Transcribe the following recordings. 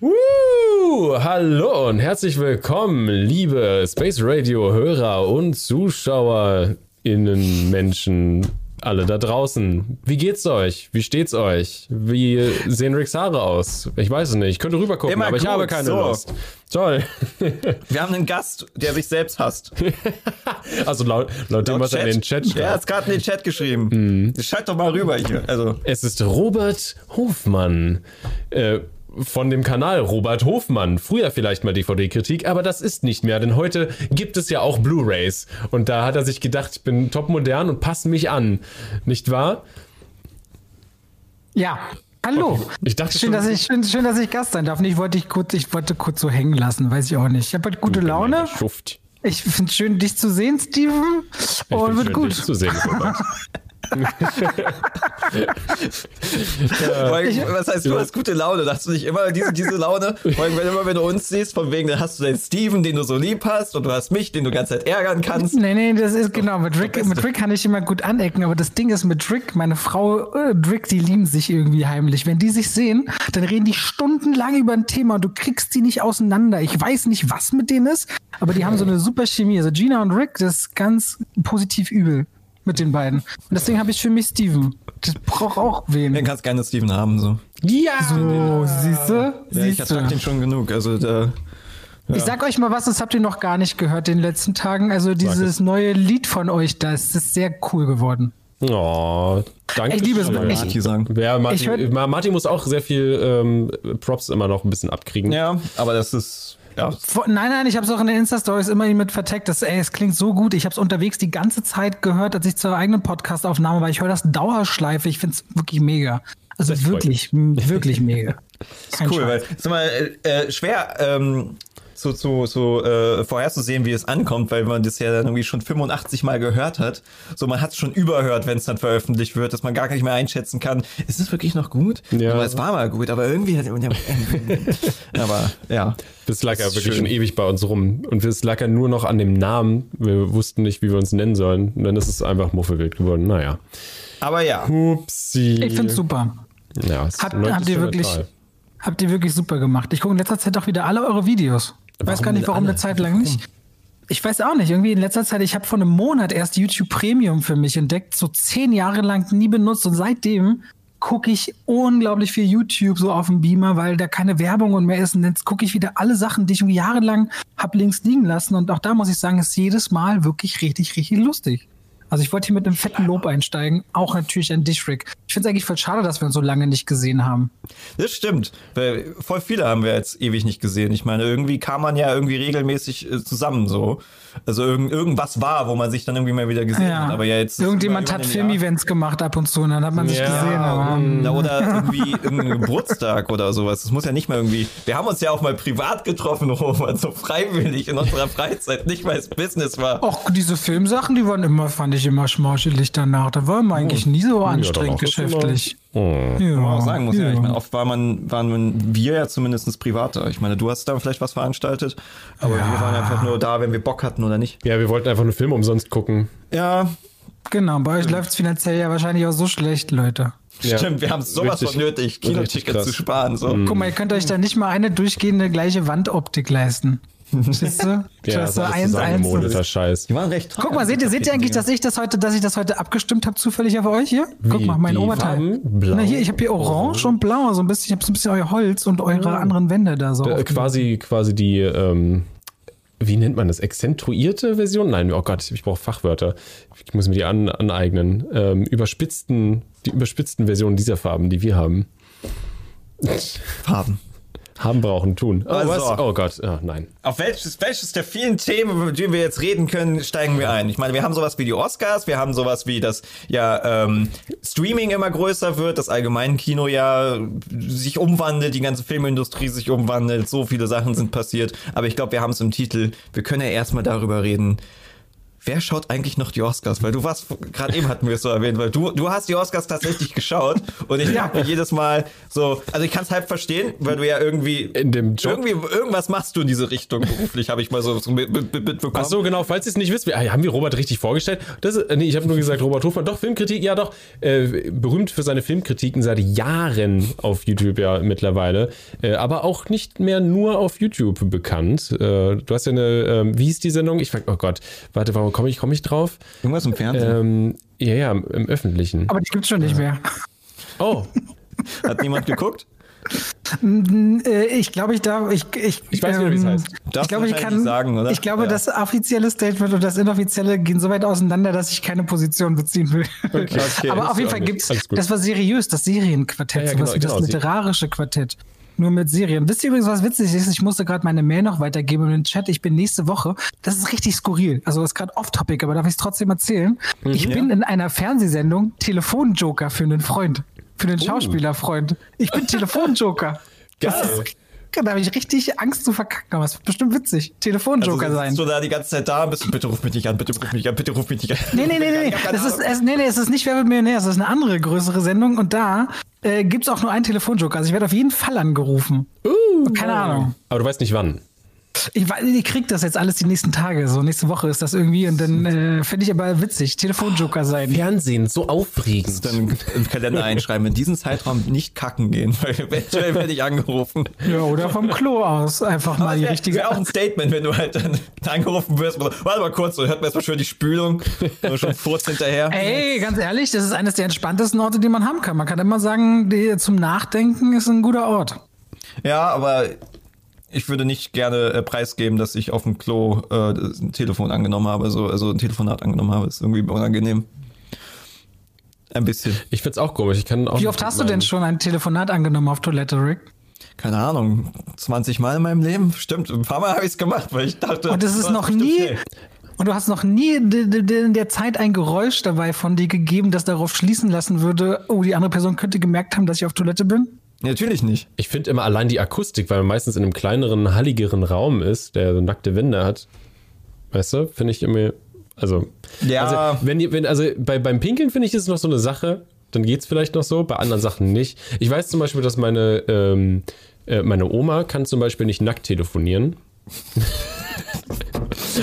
Uh, hallo und herzlich willkommen, liebe Space Radio Hörer und ZuschauerInnen, Menschen, alle da draußen. Wie geht's euch? Wie steht's euch? Wie sehen Ricks Haare aus? Ich weiß es nicht. Ich könnte rübergucken, Immer aber ich gut, habe keine so. Lust. Toll. Wir haben einen Gast, der sich selbst hasst. also laut, laut dem, was er in den Chat schreibt. Er hat gerade in den Chat geschrieben. Schalt doch mal rüber hier. Also, Es ist Robert Hofmann. Äh, von dem Kanal Robert Hofmann. Früher vielleicht mal DVD-Kritik, aber das ist nicht mehr, denn heute gibt es ja auch Blu-Rays. Und da hat er sich gedacht, ich bin top modern und passe mich an. Nicht wahr? Ja. Hallo. Okay. Ich dachte schön, schon- dass ich, schön, schön, dass ich Gast sein darf. Ich wollte, dich kurz, ich wollte kurz so hängen lassen, weiß ich auch nicht. Ich habe heute gute Laune. Schuft. Ich finde es schön, dich zu sehen, Steven. Und wird schön, gut. dich zu sehen, Robert. allem, was heißt, du hast gute Laune? Hast du nicht immer diese, diese Laune? Allem, wenn, immer, wenn du uns siehst, von wegen, dann hast du den Steven, den du so lieb hast, und du hast mich, den du die ganze Zeit ärgern kannst. Nee, nee, das ist genau. Mit Rick, mit Rick kann ich immer gut anecken, aber das Ding ist mit Rick, meine Frau, äh, Rick, die lieben sich irgendwie heimlich. Wenn die sich sehen, dann reden die stundenlang über ein Thema und du kriegst die nicht auseinander. Ich weiß nicht, was mit denen ist, aber die haben so eine super Chemie. Also Gina und Rick, das ist ganz positiv übel mit den beiden. Und deswegen habe ich für mich Steven. Das braucht auch wen. Dann kannst gerne Steven haben, so. ja! So, siehst du? Ja, ich ertrag den schon genug. Also, da, Ich sag euch mal was, das habt ihr noch gar nicht gehört in den letzten Tagen. Also dieses neue Lied von euch, das ist sehr cool geworden. Oh, danke. Ich liebe es wirklich. Marty sagen. Ja, Martin, Martin muss auch sehr viel ähm, Props immer noch ein bisschen abkriegen. Ja, aber das ist, ja. Nein, nein, ich habe es auch in den Insta-Stories immer mit verteckt. Das, ey, es klingt so gut. Ich habe es unterwegs die ganze Zeit gehört, als ich zur eigenen Podcast-Aufnahme war. Ich höre das Dauerschleife. Ich finde es wirklich mega. Also wirklich, wirklich mega. Kein cool, Scheiß. weil ist immer äh, schwer ähm, zu, zu, zu äh, vorherzusehen, wie es ankommt, weil man das ja dann irgendwie schon 85 Mal gehört hat. So, man hat es schon überhört, wenn es dann veröffentlicht wird, dass man gar nicht mehr einschätzen kann, ist es wirklich noch gut? Ja. Aber es war mal gut, aber irgendwie hat aber ja. Das lag ja wirklich schön. schon ewig bei uns rum. Und es lag ja nur noch an dem Namen. Wir wussten nicht, wie wir uns nennen sollen. Und dann ist es einfach Muffelwild geworden. Naja. Aber ja. Upsi. Ich finde super. Ja, es Habt, habt ihr wirklich, habt ihr wirklich super gemacht. Ich gucke in letzter Zeit auch wieder alle eure Videos. Ich weiß gar nicht, warum alle? eine Zeit lang nicht. Ich weiß auch nicht. Irgendwie in letzter Zeit, ich habe vor einem Monat erst YouTube Premium für mich entdeckt, so zehn Jahre lang nie benutzt und seitdem gucke ich unglaublich viel YouTube so auf dem Beamer, weil da keine Werbung und mehr ist. Und jetzt gucke ich wieder alle Sachen, die ich jahrelang hab links liegen lassen. Und auch da muss ich sagen, ist jedes Mal wirklich richtig, richtig lustig. Also ich wollte hier mit einem fetten Lob einsteigen. Auch natürlich an dich, Rick. Ich finde es eigentlich voll schade, dass wir uns so lange nicht gesehen haben. Das stimmt. Weil voll viele haben wir jetzt ewig nicht gesehen. Ich meine, irgendwie kam man ja irgendwie regelmäßig äh, zusammen so. Also irgend, irgendwas war, wo man sich dann irgendwie mal wieder gesehen Ja. hat. Aber ja, jetzt. Irgendjemand hat. Filmevents gemacht ab und zu und dann hat man sich Ja, gesehen. Aber. Na, Oder irgendwie irgendein Geburtstag oder sowas. Das muss ja nicht mal irgendwie. Wir haben uns ja auch mal privat getroffen, Robert, so freiwillig in unserer Freizeit, nicht weil es Business war. auch diese Filmsachen, die waren immer, fand ich immer schmauschelig danach. Da war man eigentlich nie so anstrengend immer- geschäftlich. Oh. Ja, man auch sagen muss, ja. ja. Ich meine, oft war man, waren man, wir ja zumindest privater. Ich meine, du hast da vielleicht was veranstaltet, aber wir waren einfach nur da, wenn wir Bock hatten oder nicht. Ja, wir wollten einfach nur Film umsonst gucken. Ja, Genau, bei euch läuft es finanziell ja wahrscheinlich auch so schlecht, Leute. Ja. stimmt, wir haben sowas Richtig- von nötig, richtig Kinotickets zu sparen. So. Guck mal, ihr könnt euch da nicht mal eine durchgehende gleiche Wandoptik leisten. Siehst du? Ja, das das ist so ist eins, eins. zusammengemodeter Scheiß. Die waren recht teuer. Guck mal, seht ihr, seht ihr eigentlich, dass ich das heute, dass ich das heute abgestimmt habe, zufällig auf euch hier? Guck Wie, mal, mein Oberteil. Na hier, ich habe hier orange und blau, so ein bisschen, ich habe so ein bisschen euer Holz und eure anderen Wände da so. Äh, quasi, quasi die, ähm, wie nennt man das? Exzentuierte Version? Nein, oh Gott, ich brauche Fachwörter. Ich muss mir die an, aneignen. Ähm, überspitzten, die überspitzten Versionen dieser Farben, die wir haben. Farben. Haben, brauchen, tun. Oh, Also. Oh Gott, oh, nein. Auf welches, welches der vielen Themen, über die wir jetzt reden können, steigen wir ein? Ich meine, wir haben sowas wie die Oscars, wir haben sowas wie, dass ja ähm, Streaming immer größer wird, das allgemeine Kino ja sich umwandelt, die ganze Filmindustrie sich umwandelt, so viele Sachen sind passiert. Aber ich glaube, wir haben es im Titel. Wir können ja erstmal darüber reden, wer schaut eigentlich noch die Oscars? Weil du warst, gerade eben hatten wir es so erwähnt, weil du, du hast die Oscars tatsächlich geschaut und ich mir jedes Mal so, also ich kann es halb verstehen, weil du ja irgendwie in dem Job irgendwie irgendwas machst du in diese Richtung beruflich, habe ich mal so, so mitbekommen. Mit, Ach so, genau, falls ihr es nicht wisst, wir, haben wir Robert richtig vorgestellt? Das ist, nee, ich habe nur gesagt, Robert Hofmann, doch, Filmkritik, ja doch, äh, berühmt für seine Filmkritiken seit Jahren auf YouTube ja mittlerweile, äh, aber auch nicht mehr nur auf YouTube bekannt. Äh, du hast ja eine, äh, wie hieß die Sendung? Ich oh Gott, warte, warum komme ich, komm ich drauf? Irgendwas im Fernsehen? Ähm, ja, ja, im Öffentlichen. Aber die gibt es schon nicht mehr. Oh. Hat niemand geguckt? Äh, ich glaube, ich darf. Ich, ich, ich weiß nicht, wie es heißt. ich glaube, ich kann. Sagen, oder? Ich glaube, ja. das offizielle Statement und das inoffizielle gehen so weit auseinander, dass ich keine Position beziehen will. Okay. okay Aber auf jeden Fall gibt es. Das war seriös, das Serienquartett, ja, ja, genau, genau, das literarische Quartett. Nur mit Serien. Wisst ihr übrigens, was witzig ist? Ich musste gerade meine Mail noch weitergeben in den Chat. Ich bin nächste Woche. Das ist richtig skurril. Also das ist gerade off-topic, aber darf ich es trotzdem erzählen? Mhm, ich bin in einer Fernsehsendung Telefonjoker für einen Freund. Für den oh. Schauspielerfreund. Ich bin Telefonjoker. Geil. Da habe ich richtig Angst zu verkacken, aber es wird bestimmt witzig. Telefonjoker also, sein. du da die ganze Zeit da bist bitte ruf mich nicht an, bitte ruf mich nicht an, bitte ruf mich nicht an. Nee, nee, nee, nee. Es ist, es, nee, nee, es ist nicht Wer wird Millionär, es ist eine andere größere Sendung und da äh, gibt es auch nur einen Telefonjoker. Also ich werde auf jeden Fall angerufen. Uh, Keine Ahnung. Aber du weißt nicht wann. Ich, ich krieg das jetzt alles die nächsten Tage. So nächste Woche ist das irgendwie und dann äh, finde ich aber witzig. Telefonjoker sein. Fernsehen, so aufregend. Dann im Kalender einschreiben, in diesem Zeitraum nicht kacken gehen, weil eventuell werde ich angerufen. Ja, oder vom Klo aus einfach mal die richtige. Wäre auch ein Statement, wenn du halt dann angerufen wirst. Warte mal kurz, so hört man erstmal schön die Spülung schon Furz hinterher. Ey, ganz ehrlich, das ist eines der entspanntesten Orte, die man haben kann. Man kann immer sagen, die, zum Nachdenken ist ein guter Ort. Ja, aber ich würde nicht gerne äh, preisgeben, dass ich auf dem Klo äh, ein Telefon angenommen habe, so, also ein Telefonat angenommen habe. Ist irgendwie unangenehm. Ein bisschen. Ich find's auch komisch. Ich kann auch Wie oft hast du denn schon ein Telefonat angenommen auf Toilette, Rick? Keine Ahnung, 20 Mal in meinem Leben? Stimmt, ein paar Mal habe ich es gemacht, weil ich dachte. Und es ist noch nie. Schnell. Und du hast noch nie in der Zeit ein Geräusch dabei von dir gegeben, das darauf schließen lassen würde, oh, die andere Person könnte gemerkt haben, dass ich auf Toilette bin? Natürlich nicht. Ich finde immer allein die Akustik, weil man meistens in einem kleineren, halligeren Raum ist, der so nackte Wände hat. Weißt du, finde ich immer. Also, ja. also, wenn, wenn, also bei, beim Pinkeln finde ich, ist es noch so eine Sache, dann geht es vielleicht noch so, bei anderen Sachen nicht. Ich weiß zum Beispiel, dass meine, ähm, äh, meine Oma kann zum Beispiel nicht nackt telefonieren.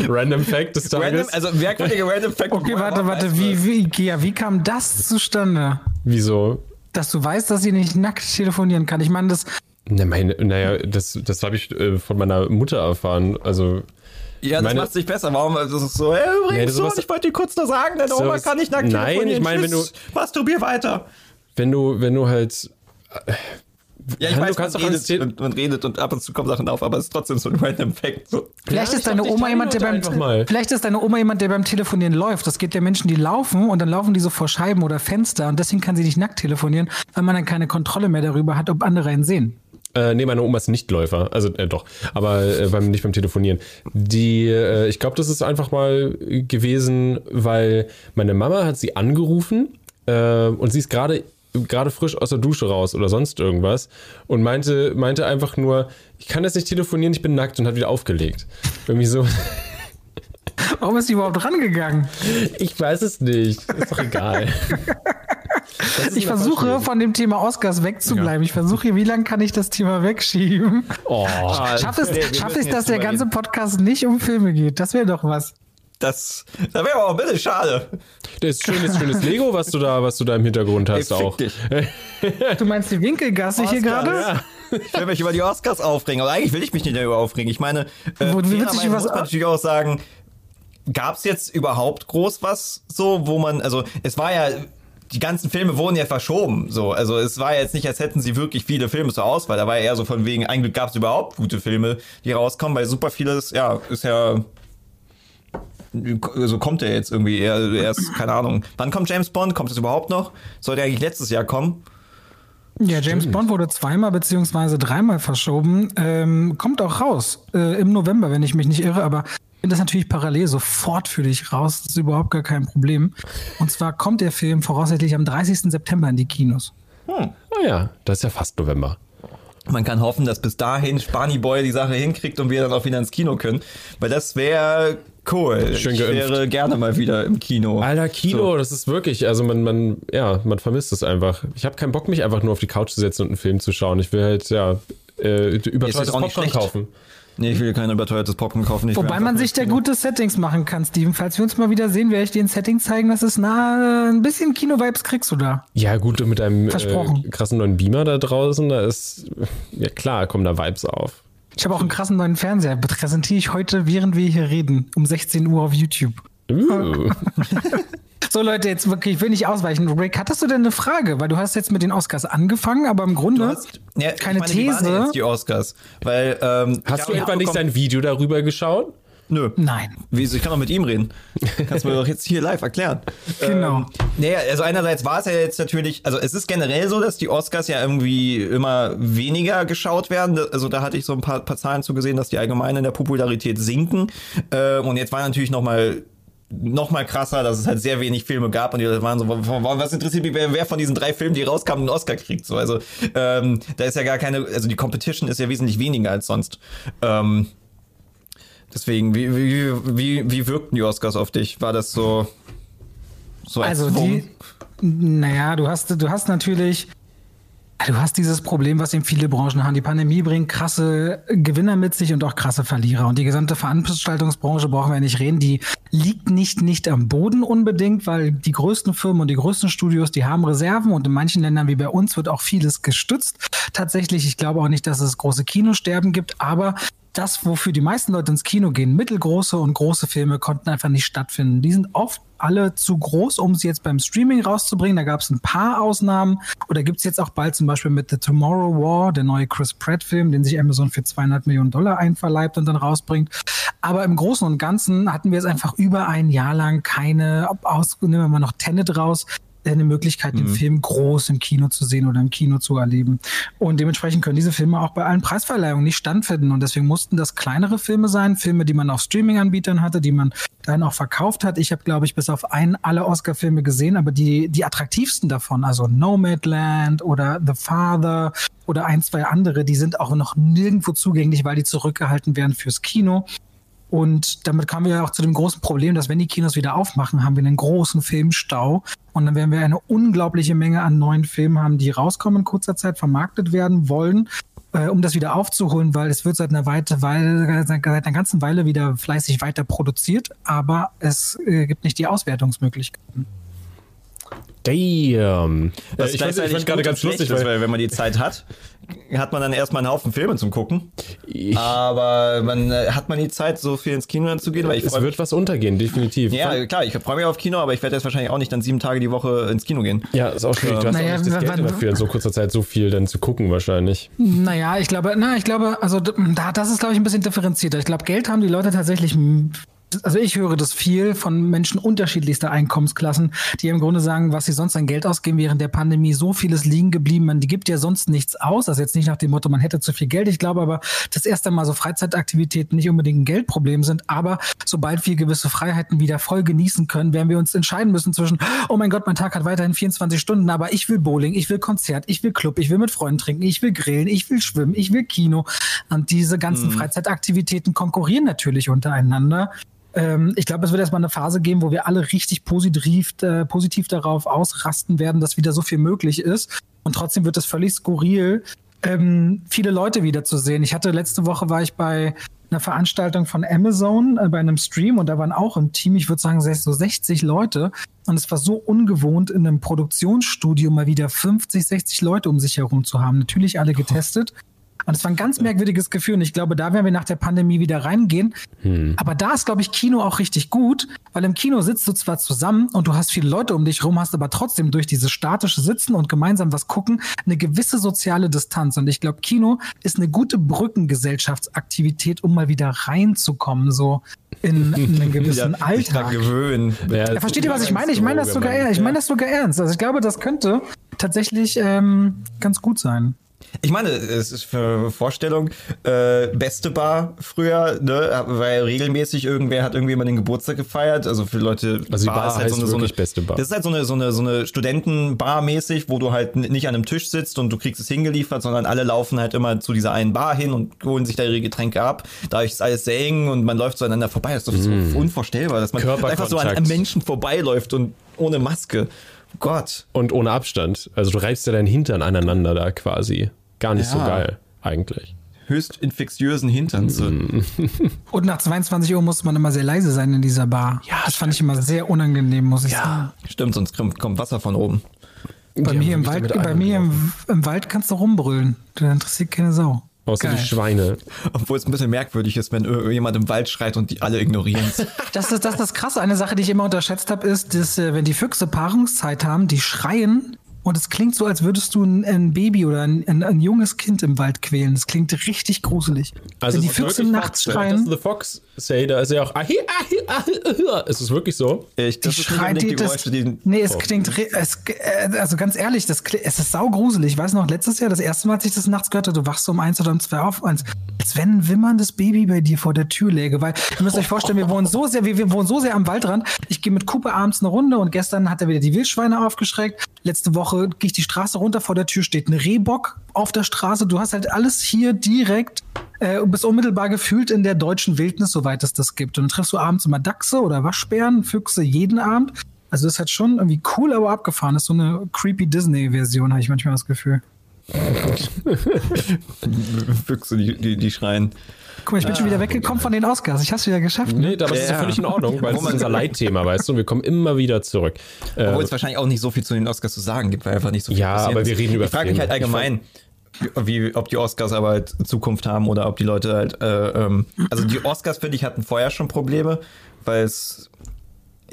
Random Fact des Tages. Random, also merkwürdige Random Fact. Okay, warte, warte, wie, wie, ja, wie kam das zustande? Wieso? Dass du weißt, dass sie nicht nackt telefonieren kann. Ich meine, das. Na, meine, naja, das, das habe ich äh, von meiner Mutter erfahren. Also. Ja, das meine, macht sich besser. Warum? Das ist so, hey, übrigens, nee, so, ich wollte dir kurz nur sagen, deine Oma kann nicht nackt nein, telefonieren. Nein, ich meine, wenn du. Masturbier weiter. Wenn du, wenn du halt. Ja, ich ja, weiß, man redet, und, man redet und ab und zu kommen Sachen auf, aber es ist trotzdem so ein random Fact. So. Vielleicht, ja, ist deine Oma jemand, der beim, vielleicht ist deine Oma jemand, der beim Telefonieren läuft. Das geht ja Menschen, die laufen und dann laufen die so vor Scheiben oder Fenster und deswegen kann sie nicht nackt telefonieren, weil man dann keine Kontrolle mehr darüber hat, ob andere ihn sehen. Äh, nee, meine Oma ist nicht Läufer. Also, äh, doch. Aber äh, beim, nicht beim Telefonieren. Die, äh, ich glaube, das ist einfach mal gewesen, weil meine Mama hat sie angerufen äh, und sie ist gerade gerade frisch aus der Dusche raus oder sonst irgendwas und meinte, meinte einfach nur, ich kann jetzt nicht telefonieren, ich bin nackt und hat wieder aufgelegt. Irgendwie so. Warum ist sie überhaupt rangegangen? Ich weiß es nicht. Ist doch egal. Ich versuche von dem Thema Oscars wegzubleiben. Ja. Ich versuche hier, wie lange kann ich das Thema wegschieben? Oh, schaff es, nee, schaff es dass der ganze Podcast nicht um Filme geht. Das wäre doch was. Das, das wäre aber auch ein bisschen schade. Das ist schönes, schönes Lego, was du da, was du da im Hintergrund hast Ey, auch. Dich. Du meinst die Winkelgasse hier gerade? Ja. Ich will mich über die Oscars aufregen, aber eigentlich will ich mich nicht darüber aufregen. Ich meine, äh, Wo, wie muss man natürlich auch sagen, gab es jetzt überhaupt groß was so, wo man, also es war ja die ganzen Filme wurden ja verschoben. So, also es war jetzt nicht, als hätten sie wirklich viele Filme zur Auswahl. Da war ja eher so von wegen, eigentlich gab es überhaupt gute Filme, die rauskommen, weil super vieles, ja, ist ja also kommt er jetzt irgendwie er, erst, keine Ahnung. Wann kommt James Bond? Kommt es überhaupt noch? Sollte eigentlich letztes Jahr kommen. Ja, James Stimmt. Bond wurde zweimal beziehungsweise dreimal verschoben. Ähm, kommt auch raus äh, im November, wenn ich mich nicht irre, aber das natürlich parallel sofort für dich raus. Das ist überhaupt gar kein Problem. Und zwar kommt der Film voraussichtlich am 30. September in die Kinos. Hm. Oh ja, das ist ja fast November. Man kann hoffen, dass bis dahin Spani Boy die Sache hinkriegt und wir dann auch wieder ins Kino können. Weil das wäre Cool. Schön ich geimpft. wäre gerne mal wieder im Kino. Alter, Kino, das ist wirklich, also man, man, ja, man vermisst es einfach. Ich habe keinen Bock, mich einfach nur auf die Couch zu setzen und einen Film zu schauen. Ich will halt, ja, äh, überteuertes Popcorn schlecht. kaufen. Nee, ich will kein überteuertes Popcorn kaufen. Ich Wobei man sich da gute Settings machen kann, Steven. Falls wir uns mal wieder sehen, werde ich dir ein Setting zeigen, das ist nah, ein bisschen Kino-Vibes kriegst du da. Ja, gut, mit einem äh, krassen neuen Beamer da draußen, da ist, ja klar, kommen da Vibes auf. Ich habe auch einen krassen neuen Fernseher. Präsentiere ich heute, während wir hier reden, um 16 Uhr auf YouTube. Uh. So Leute, jetzt wirklich, ich will nicht ausweichen. Rick, hattest du denn eine Frage? Weil du hast jetzt mit den Oscars angefangen, aber im Grunde Du hast, ja, keine ich meine, These. jetzt die Oscars. Weil, ähm, Hast du etwa nicht sein Video darüber geschaut? Nö. Nein. Wieso? Ich kann doch mit ihm reden. Kannst du mir doch jetzt hier live erklären. Genau. Ähm, naja, also einerseits war es ja jetzt natürlich, also es ist generell so, dass die Oscars ja irgendwie immer weniger geschaut werden. Also da hatte ich so ein paar, paar Zahlen zugesehen, dass die allgemein in der Popularität sinken. Äh, und jetzt war natürlich noch mal noch mal krasser, dass es halt sehr wenig Filme gab und die waren so, wa- wa- was interessiert mich, wer, wer von diesen drei Filmen, die rauskamen, einen Oscar kriegt. So, also ähm, da ist ja gar keine, also die Competition ist ja wesentlich weniger als sonst. Ähm, deswegen, wie, wie, wie, wie wirkten die Oscars auf dich? War das so, so Also erzwungen? die, naja, du hast, du hast natürlich, du hast dieses Problem, was eben viele Branchen haben. Die Pandemie bringt krasse Gewinner mit sich und auch krasse Verlierer. Und die gesamte Veranstaltungsbranche brauchen wir nicht reden. Die liegt nicht, nicht am Boden unbedingt, weil die größten Firmen und die größten Studios, die haben Reserven und in manchen Ländern wie bei uns wird auch vieles gestützt. Tatsächlich, ich glaube auch nicht, dass es große Kinosterben gibt, aber das, wofür die meisten Leute ins Kino gehen, mittelgroße und große Filme konnten einfach nicht stattfinden. Die sind oft alle zu groß, um sie jetzt beim Streaming rauszubringen. Da gab es ein paar Ausnahmen. Oder gibt es jetzt auch bald zum Beispiel mit The Tomorrow War, der neue Chris Pratt-Film, den sich Amazon für 200 Millionen Dollar einverleibt und dann rausbringt. Aber im Großen und Ganzen hatten wir jetzt einfach über ein Jahr lang keine, aus, nehmen wir mal noch Tenet raus, eine Möglichkeit, den Film groß im Kino zu sehen oder im Kino zu erleben. Und dementsprechend können diese Filme auch bei allen Preisverleihungen nicht standfinden. Und deswegen mussten das kleinere Filme sein, Filme, die man auf Streaming-Anbietern hatte, die man dann auch verkauft hat. Ich habe, glaube ich, bis auf einen alle Oscar-Filme gesehen, aber die, die attraktivsten davon, also Nomadland oder The Father oder ein, zwei andere, die sind auch noch nirgendwo zugänglich, weil die zurückgehalten werden fürs Kino. Und damit kamen wir ja auch zu dem großen Problem, dass wenn die Kinos wieder aufmachen, haben wir einen großen Filmstau. Und dann werden wir eine unglaubliche Menge an neuen Filmen haben, die rauskommen in kurzer Zeit, vermarktet werden wollen, äh, um das wieder aufzuholen, weil es wird seit einer, Weite, Weile, seit einer ganzen Weile wieder fleißig weiter produziert, aber es äh, gibt nicht die Auswertungsmöglichkeiten. Damn. Was Äh, ich fand, ich gerade ganz lustig, ist, weil weil wenn man die Zeit hat, hat man dann erstmal einen Haufen Filme zum Gucken. ich, Aber man äh, hat man die Zeit, so viel ins Kino zu gehen, weil ich es wird was untergehen, definitiv. Ja, klar, ich freue mich auf Kino, aber ich werde jetzt wahrscheinlich auch nicht dann sieben Tage die Woche ins Kino gehen. Ja, ist auch schwierig. Du hast Naja, auch nicht das Geld dafür, in so kurzer Zeit so viel dann zu gucken wahrscheinlich. Naja, ich glaube, na, ich glaube, also da, das ist, glaube ich, ein bisschen differenzierter. Ich glaube, Geld haben die Leute tatsächlich. Also ich höre das viel von Menschen unterschiedlichster Einkommensklassen, die im Grunde sagen, was sie sonst an Geld ausgeben während der Pandemie, so vieles liegen geblieben. Man gibt ja sonst nichts aus. Also jetzt nicht nach dem Motto, man hätte zu viel Geld. Ich glaube aber, dass erst einmal so Freizeitaktivitäten nicht unbedingt ein Geldproblem sind. Aber sobald wir gewisse Freiheiten wieder voll genießen können, werden wir uns entscheiden müssen zwischen, oh mein Gott, mein Tag hat weiterhin 24 Stunden, aber ich will Bowling, ich will Konzert, ich will Club, ich will mit Freunden trinken, ich will grillen, ich will schwimmen, ich will Kino. Und diese ganzen Freizeitaktivitäten konkurrieren natürlich untereinander. Ähm, ich glaube, es wird erstmal eine Phase geben, wo wir alle richtig positiv, äh, positiv darauf ausrasten werden, dass wieder so viel möglich ist. Und trotzdem wird es völlig skurril, ähm, viele Leute wiederzusehen. Ich hatte letzte Woche war ich bei einer Veranstaltung von Amazon äh, bei einem Stream und da waren auch im Team, ich würde sagen, so 60 Leute. Und es war so ungewohnt, in einem Produktionsstudio mal wieder 50, 60 Leute um sich herum zu haben. Natürlich alle getestet. Und es war ein ganz merkwürdiges Gefühl. Und ich glaube, da werden wir nach der Pandemie wieder reingehen. Aber da ist, glaube ich, Kino auch richtig gut, weil im Kino sitzt du zwar zusammen und du hast viele Leute um dich rum, hast aber trotzdem durch dieses statische Sitzen und gemeinsam was gucken eine gewisse soziale Distanz. Und ich glaube, Kino ist eine gute Brückengesellschaftsaktivität, um mal wieder reinzukommen, so in, in einen gewissen Ja, Alltag. gewöhnen. Ja, Ja, versteht ihr, was ich meine? Ich meine das sogar, ich meine das sogar ernst. Also ich glaube, das könnte tatsächlich ähm, ganz gut sein. Ich meine, es ist für Vorstellung, äh, beste Bar früher, ne, weil regelmäßig irgendwer hat irgendwie mal den Geburtstag gefeiert. Also für Leute, Also die Bar ist halt heißt so eine, so eine beste Bar. Das ist halt so eine, so eine, so eine Studentenbar mäßig, wo du halt nicht an einem Tisch sitzt und du kriegst es hingeliefert, sondern alle laufen halt immer zu dieser einen Bar hin und holen sich da ihre Getränke ab. Dadurch ist alles sehr eng und man läuft so aneinander vorbei. Das ist doch so unvorstellbar, dass man einfach so an, an Menschen vorbeiläuft und ohne Maske. Gott. Und ohne Abstand. Also du reibst ja deinen Hintern aneinander da quasi. Gar nicht so Ja. geil, eigentlich. Höchst infektiösen Hintern zu. Und nach 22 Uhr musste man immer sehr leise sein in dieser Bar. Ja, das fand ich immer sehr unangenehm, muss ich sagen. Stimmt, sonst kommt, Wasser von oben. Bei Die mir, im Wald, bei mir im, im Wald kannst du rumbrüllen. Da interessiert keine Sau. Außer Geil. die Schweine. Obwohl es ein bisschen merkwürdig ist, wenn jemand im Wald schreit und die alle ignorieren es. Das ist das, ist das Krasse. Eine Sache, die ich immer unterschätzt habe, ist, dass äh, wenn die Füchse Paarungszeit haben, die schreien und es klingt so, als würdest du ein, ein Baby oder ein, ein, ein junges Kind im Wald quälen. Das klingt richtig gruselig. Also wenn die es ist Füchse nachts Fox, schreien, Das The Fox Say, da ist ja auch. Ahi, ahi, ahi, ahi. Ist es wirklich so? Ich, die das ist nicht schreien, die, die das, Geräusche, die. nee, es klingt, re- es, äh, also ganz ehrlich, das, es ist saugruselig. Ich weiß noch, letztes Jahr, das erste Mal, als ich das nachts gehört habe, du wachst so um eins oder um zwei auf, als, als wenn ein wimmerndes Baby bei dir vor der Tür läge, weil ihr müsst euch vorstellen, wir wohnen so sehr, wir, wir wohnen so sehr am Waldrand. Ich gehe mit Cooper abends eine Runde und gestern hat er wieder die Wildschweine aufgeschreckt. Letzte Woche gehe ich die Straße runter, vor der Tür steht ein Rehbock auf der Straße. Du hast halt alles hier direkt äh, und bist unmittelbar gefühlt in der deutschen Wildnis, soweit es das gibt. Und dann triffst du abends immer Dachse oder Waschbären, Füchse jeden Abend. Also das ist halt schon irgendwie cool, aber abgefahren. Das ist so eine creepy Disney-Version, habe ich manchmal das Gefühl. Füchse, die, die, die schreien. Guck mal, ich bin schon wieder weggekommen von den Oscars. Ich hab's wieder geschafft. Nee, aber das ist ja Ja. völlig in Ordnung, weil es ist unser Leitthema, weißt du, und wir kommen immer wieder zurück. Äh, Obwohl es wahrscheinlich auch nicht so viel zu den Oscars zu sagen gibt, weil einfach nicht so viel Ja, passiert aber ist. wir reden über Ich frage mich halt allgemein, wie, ob die Oscars aber halt Zukunft haben oder ob die Leute halt. Äh, ähm, also die Oscars, finde ich, hatten vorher schon Probleme, weil es.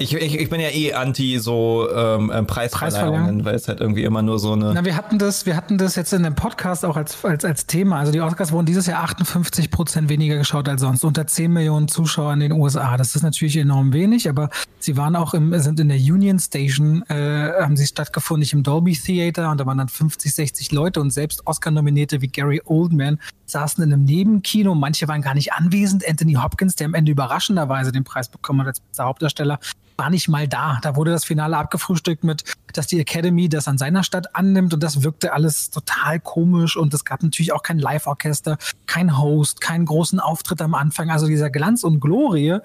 Ich, ich, ich bin ja eh anti so ähm, ähm, Preisverleihungen, Preisverleihung? weil es halt irgendwie immer nur so eine. Na, wir hatten das, wir hatten das jetzt in dem Podcast auch als, als, als Thema. Also die Oscars wurden dieses Jahr 58 Prozent weniger geschaut als sonst. Unter 10 Millionen Zuschauer in den USA. Das ist natürlich enorm wenig, aber sie waren auch im, sind in der Union Station, äh, haben sie stattgefunden, nicht im Dolby Theater und da waren dann 50, 60 Leute und selbst Oscar-Nominierte wie Gary Oldman saßen in einem Nebenkino. Manche waren gar nicht anwesend. Anthony Hopkins, der am Ende überraschenderweise den Preis bekommen hat als bester Hauptdarsteller, war nicht mal da. Da wurde das Finale abgefrühstückt mit, dass die Academy das an seiner Stadt annimmt und das wirkte alles total komisch und es gab natürlich auch kein Live-Orchester, kein Host, keinen großen Auftritt am Anfang. Also dieser Glanz und Glorie,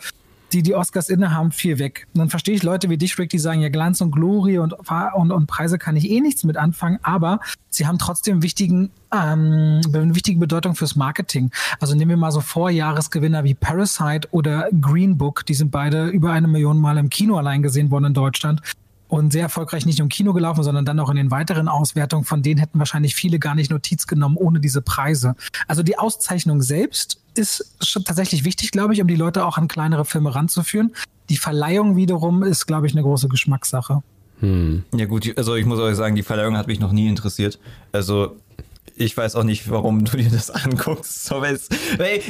die die Oscars innehaben, fiel weg. Und dann verstehe ich Leute wie dich, Rick, die sagen, ja, Glanz und Glorie und, und, und Preise kann ich eh nichts mit anfangen, aber sie haben trotzdem wichtigen, ähm, eine wichtige Bedeutung fürs Marketing. Also nehmen wir mal so Vorjahresgewinner wie Parasite oder Green Book, die sind beide über eine Million Mal im Kino allein gesehen worden in Deutschland und sehr erfolgreich nicht nur im Kino gelaufen, sondern dann auch in den weiteren Auswertungen. Von denen hätten wahrscheinlich viele gar nicht Notiz genommen ohne diese Preise. Also die Auszeichnung selbst ist schon tatsächlich wichtig, glaube ich, um die Leute auch an kleinere Filme ranzuführen. Die Verleihung wiederum ist, glaube ich, eine große Geschmackssache. Ja gut, also ich muss euch sagen, die Verleihung hat mich noch nie interessiert. Also ich weiß auch nicht, warum du dir das anguckst. So, weil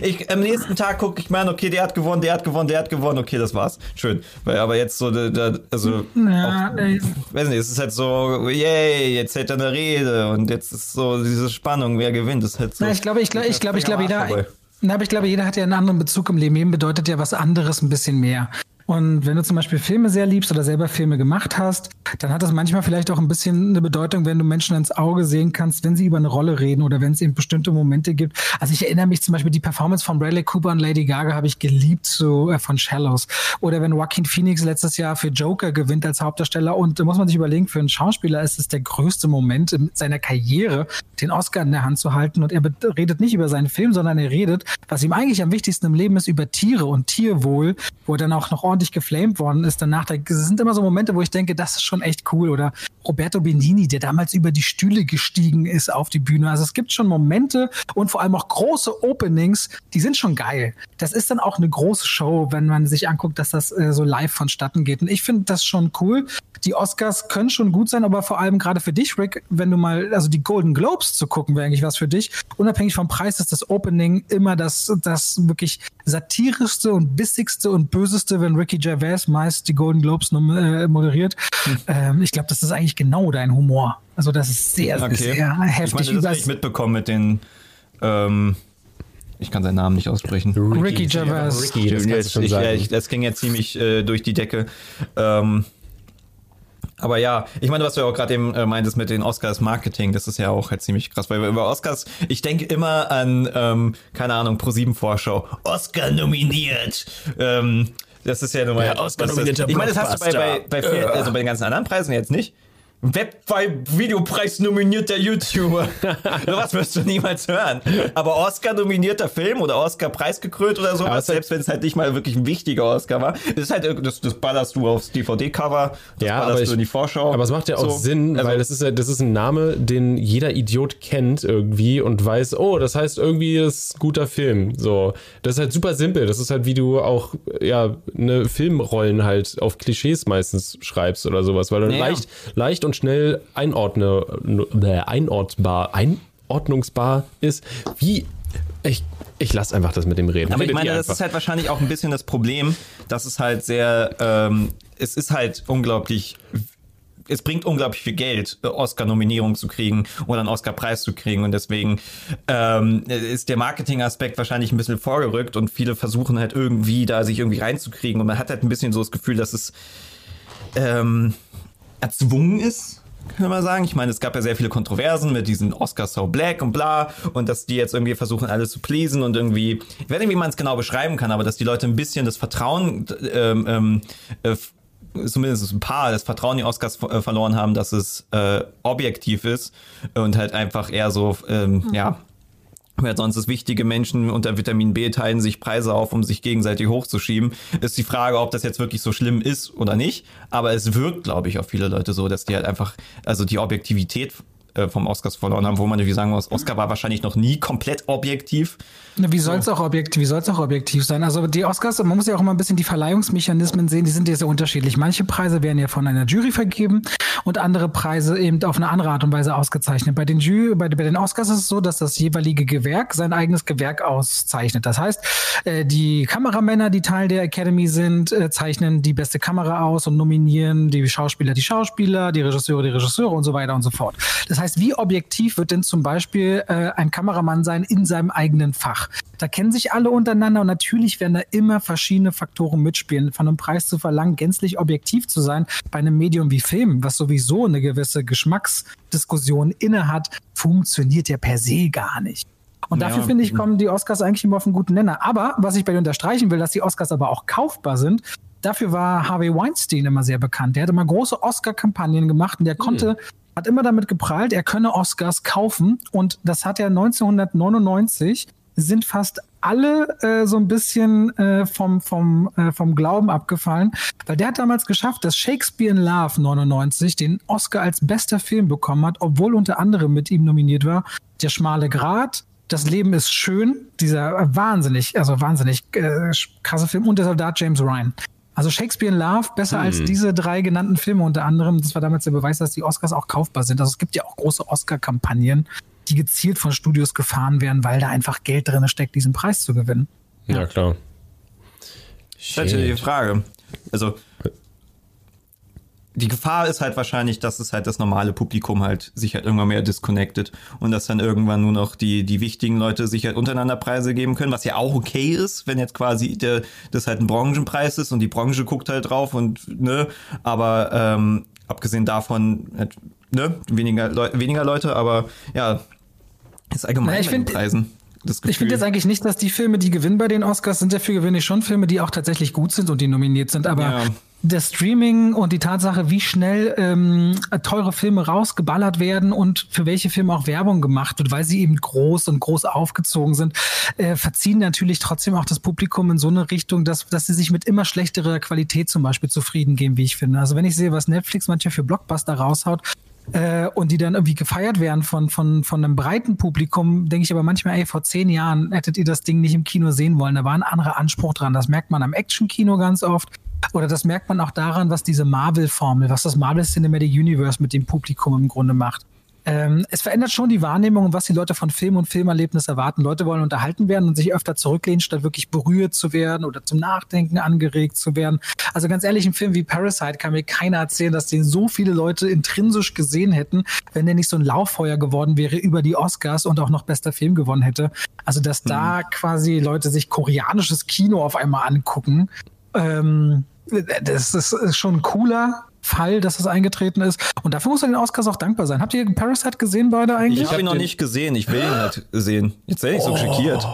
ich, am nächsten Tag gucke ich mal an, okay, der hat gewonnen, der hat gewonnen, der hat gewonnen, okay, das war's. Schön. Weil aber jetzt so, da, da, also, Ja, auch, weiß nicht, es ist halt so, yay, jetzt hält er eine Rede und jetzt ist so diese Spannung, wer gewinnt, ist halt so. Na, ich glaube, ich glaube, ich glaube, ich glaube, jeder, na, aber ich glaube, jeder hat ja einen anderen Bezug im Leben. Leben bedeutet ja was anderes ein bisschen mehr. Und wenn du zum Beispiel Filme sehr liebst oder selber Filme gemacht hast, dann hat das manchmal vielleicht auch ein bisschen eine Bedeutung, wenn du Menschen ins Auge sehen kannst, wenn sie über eine Rolle reden oder wenn es eben bestimmte Momente gibt. Also ich erinnere mich zum Beispiel, die Performance von Bradley Cooper und Lady Gaga habe ich geliebt, so äh, von Shallows. Oder wenn Joaquin Phoenix letztes Jahr für Joker gewinnt als Hauptdarsteller und da muss man sich überlegen, für einen Schauspieler ist es der größte Moment in seiner Karriere, den Oscar in der Hand zu halten und er redet nicht über seinen Film, sondern er redet, was ihm eigentlich am wichtigsten im Leben ist, über Tiere und Tierwohl, wo er dann auch noch ordentlich geflamed worden ist danach. Da- Es sind immer so Momente, wo ich denke, das ist schon echt cool. Oder Roberto Benini, der damals über die Stühle gestiegen ist auf die Bühne. Also es gibt schon Momente und vor allem auch große Openings, die sind schon geil. Das ist dann auch eine große Show, wenn man sich anguckt, dass das äh, so live vonstatten geht. Und ich finde das schon cool. Die Oscars können schon gut sein, aber vor allem gerade für dich, Rick, wenn du mal, also die Golden Globes zu gucken, wäre eigentlich was für dich. Unabhängig vom Preis ist das Opening immer das, das wirklich satirischste und bissigste und böseste, wenn Rick Ricky Gervais meist die Golden Globes äh, moderiert. Hm. Ähm, ich glaube, das ist eigentlich genau dein Humor. Also das ist sehr, okay. sehr heftig. Ich meine, das habe ich mitbekommen mit den ähm, ich kann seinen Namen nicht aussprechen. Ricky, Ricky Gervais. Ricky, das, ich, sagen. Ja, ich, das ging ja ziemlich äh, durch die Decke. Ähm, aber ja, ich meine, was du auch gerade eben äh, meintest mit den Oscars Marketing, das ist ja auch halt ziemlich krass, weil über Oscars, ich denke immer an, ähm, keine Ahnung, Pro7 Vorschau, Oscar nominiert. Ähm, das ist ja nun mal. Ja. Ich meine, das hast du bei, bei, bei, vielen, also bei den ganzen anderen Preisen jetzt nicht. Web-Videopreis nominierter YouTuber. Sowas wirst du niemals hören. Aber Oscar-nominierter Film oder Oscar-preisgekrönt oder sowas, selbst wenn es halt nicht mal wirklich ein wichtiger Oscar war, das ist halt, das, das ballerst du aufs DVD-Cover, das ja, ballerst du in die Vorschau. Aber es macht ja auch so. Sinn, also, weil das ist ja, das ist ein Name, den jeder Idiot kennt irgendwie und weiß, oh, das heißt irgendwie ist guter Film. So, das ist halt super simpel. Das ist halt, wie du auch, ja, eine Filmrollen halt auf Klischees meistens schreibst oder sowas, weil du ja. leicht, leicht und schnell einordne, äh, einordbar, einordnungsbar ist. Wie ich, ich lasse einfach das mit dem Reden. Aber Redet ich meine, das ist halt wahrscheinlich auch ein bisschen das Problem, dass es halt sehr, ähm, es ist halt unglaublich es bringt unglaublich viel Geld, Oscar-Nominierung zu kriegen oder einen Oscar-Preis zu kriegen. Und deswegen ähm, ist der Marketing-Aspekt wahrscheinlich ein bisschen vorgerückt und viele versuchen halt irgendwie da sich irgendwie reinzukriegen. Und man hat halt ein bisschen so das Gefühl, dass es ähm, erzwungen ist, kann man sagen. Ich meine, es gab ja sehr viele Kontroversen mit diesen Oscars so black und bla und dass die jetzt irgendwie versuchen, alles zu pleasen und irgendwie, ich weiß nicht, wie man es genau beschreiben kann, aber dass die Leute ein bisschen das Vertrauen, ähm, ähm, äh, zumindest ein paar, das Vertrauen in die Oscars äh, verloren haben, dass es äh, objektiv ist und halt einfach eher so, ähm, mhm. ja, weil sonst ist wichtige Menschen unter Vitamin B teilen sich Preise auf, um sich gegenseitig hochzuschieben. Ist die Frage, ob das jetzt wirklich so schlimm ist oder nicht. Aber es wirkt, glaube ich, auf viele Leute so, dass die halt einfach, also die Objektivität äh, vom Oscars verloren haben, wo man irgendwie sagen muss, Oscar war wahrscheinlich noch nie komplett objektiv. Wie soll es auch objektiv, wie soll's auch objektiv sein? Also die Oscars, man muss ja auch immer ein bisschen die Verleihungsmechanismen sehen, die sind ja sehr unterschiedlich. Manche Preise werden ja von einer Jury vergeben und andere Preise eben auf eine andere Art und Weise ausgezeichnet. Bei den Jury, bei, bei den Oscars ist es so, dass das jeweilige Gewerk sein eigenes Gewerk auszeichnet. Das heißt, äh, die Kameramänner, die Teil der Academy sind, äh, zeichnen die beste Kamera aus und nominieren die Schauspieler, die Schauspieler, die Regisseure, die Regisseure und so weiter und so fort. Das heißt, wie objektiv wird denn zum Beispiel äh, ein Kameramann sein in seinem eigenen Fach? Da kennen sich alle untereinander und natürlich werden da immer verschiedene Faktoren mitspielen. Von einem Preis zu verlangen, gänzlich objektiv zu sein bei einem Medium wie Film, was sowieso eine gewisse Geschmacksdiskussion innehat, funktioniert ja per se gar nicht. Und dafür ja. finde ich, kommen die Oscars eigentlich immer auf einen guten Nenner. Aber was ich bei dir unterstreichen will, dass die Oscars aber auch kaufbar sind, dafür war Harvey Weinstein immer sehr bekannt. Der hat immer große Oscar-Kampagnen gemacht und der konnte, hm. hat immer damit geprahlt, er könne Oscars kaufen. Und das hat er 1999 sind fast alle äh, so ein bisschen äh, vom, vom, äh, vom Glauben abgefallen, weil der hat damals geschafft, dass Shakespeare in Love 99 den Oscar als bester Film bekommen hat, obwohl unter anderem mit ihm nominiert war Der schmale Grat, Das Leben ist schön, dieser wahnsinnig, also wahnsinnig äh, krasse Film und der Soldat James Ryan. Also Shakespeare in Love besser hm. als diese drei genannten Filme unter anderem. Das war damals der Beweis, dass die Oscars auch kaufbar sind. Also es gibt ja auch große Oscar-Kampagnen, die gezielt von Studios gefahren werden, weil da einfach Geld drin steckt, diesen Preis zu gewinnen. Ja, ja klar. Ich hätte die Frage. Also, die Gefahr ist halt wahrscheinlich, dass es halt das normale Publikum halt sich halt irgendwann mehr disconnected und dass dann irgendwann nur noch die, die wichtigen Leute sich halt untereinander Preise geben können, was ja auch okay ist, wenn jetzt quasi der, das halt ein Branchenpreis ist und die Branche guckt halt drauf und, ne, aber ähm, abgesehen davon, ne, weniger, Leu weniger Leute, aber ja, ist allgemein Na, mit Preisen. Ich finde jetzt eigentlich nicht, dass die Filme, die gewinnen bei den Oscars, sind ja für gewöhnlich schon Filme, die auch tatsächlich gut sind und die nominiert sind. Aber ja. Das Streaming und die Tatsache, wie schnell ähm, teure Filme rausgeballert werden und für welche Filme auch Werbung gemacht wird, weil sie eben groß und groß aufgezogen sind, äh, verziehen natürlich trotzdem auch das Publikum in so eine Richtung, dass, dass sie sich mit immer schlechterer Qualität zum Beispiel zufrieden geben, wie ich finde. Also wenn ich sehe, was Netflix manchmal für Blockbuster raushaut, äh, und die dann irgendwie gefeiert werden von, von, von einem breiten Publikum, denke ich aber manchmal, ey, vor zehn Jahren hättet ihr das Ding nicht im Kino sehen wollen. Da war ein anderer Anspruch dran. Das merkt man am Action-Kino ganz oft. Oder das merkt man auch daran, was diese Marvel-Formel, was das Marvel Cinematic Universe mit dem Publikum im Grunde macht. ähm, es verändert schon die Wahrnehmung, was die Leute von Film und Filmerlebnis erwarten. Leute wollen unterhalten werden und sich öfter zurücklehnen, statt wirklich berührt zu werden oder zum Nachdenken angeregt zu werden. Also ganz ehrlich, ein Film wie Parasite kann mir keiner erzählen, dass den so viele Leute intrinsisch gesehen hätten, wenn der nicht so ein Lauffeuer geworden wäre über die Oscars und auch noch bester Film gewonnen hätte. Also dass da Mhm. quasi Leute sich koreanisches Kino auf einmal angucken, ähm, das ist, ist schon ein cooler Fall, dass das eingetreten ist. Und dafür muss er den Oscars auch dankbar sein. Habt ihr Parasite gesehen beide eigentlich? Ich habe ihn noch nicht gesehen. Ich will ihn halt sehen. Jetzt werde ich so schockiert.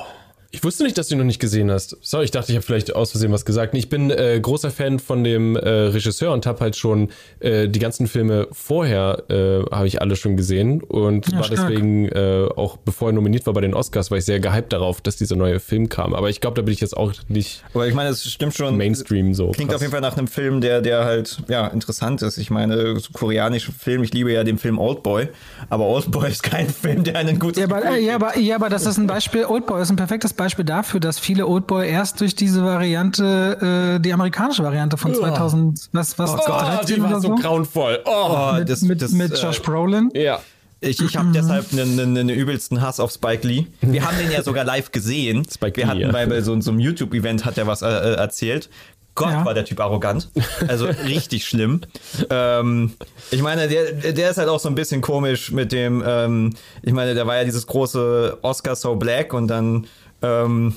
Ich wusste nicht, dass du ihn noch nicht gesehen hast. Sorry, ich dachte, ich habe vielleicht aus Versehen was gesagt. Ich bin äh, großer Fan von dem äh, Regisseur und habe halt schon äh, die ganzen Filme vorher äh, habe ich alle schon gesehen und Ja, war stark. deswegen äh, auch bevor er nominiert war bei den Oscars, war ich sehr gehypt darauf, dass dieser neue Film kam. Aber ich glaube, da bin ich jetzt auch nicht Aber ich meine, es stimmt schon. Mainstream so. Klingt krass. auf jeden Fall nach einem Film, der, der halt, ja, interessant ist. Ich meine, so koreanische Film, ich liebe ja den Film Oldboy, aber Oldboy ist kein Film, der einen gutes Ja aber, äh, ja, aber, ja, aber das ist ein Beispiel, Oldboy ist ein perfektes Beispiel dafür, dass viele Oldboy erst durch diese Variante, äh, die amerikanische Variante von 2000, was, was, Oh, 13 die war so grauenvoll. Oh. Mit, das, mit, das, mit äh, Josh Brolin. Ja. Ich, ich habe deshalb einen, einen, einen übelsten Hass auf Spike Lee. Wir haben den ja sogar live gesehen. Spike Wir Lee, hatten ja. bei, bei so, so einem YouTube-Event hat er was äh, äh, erzählt. Gott, Ja. war der Typ arrogant. Also richtig schlimm. Ähm, ich meine, der, der ist halt auch so ein bisschen komisch mit dem, ähm, ich meine, da war ja dieses große Oscar So Black und dann ähm,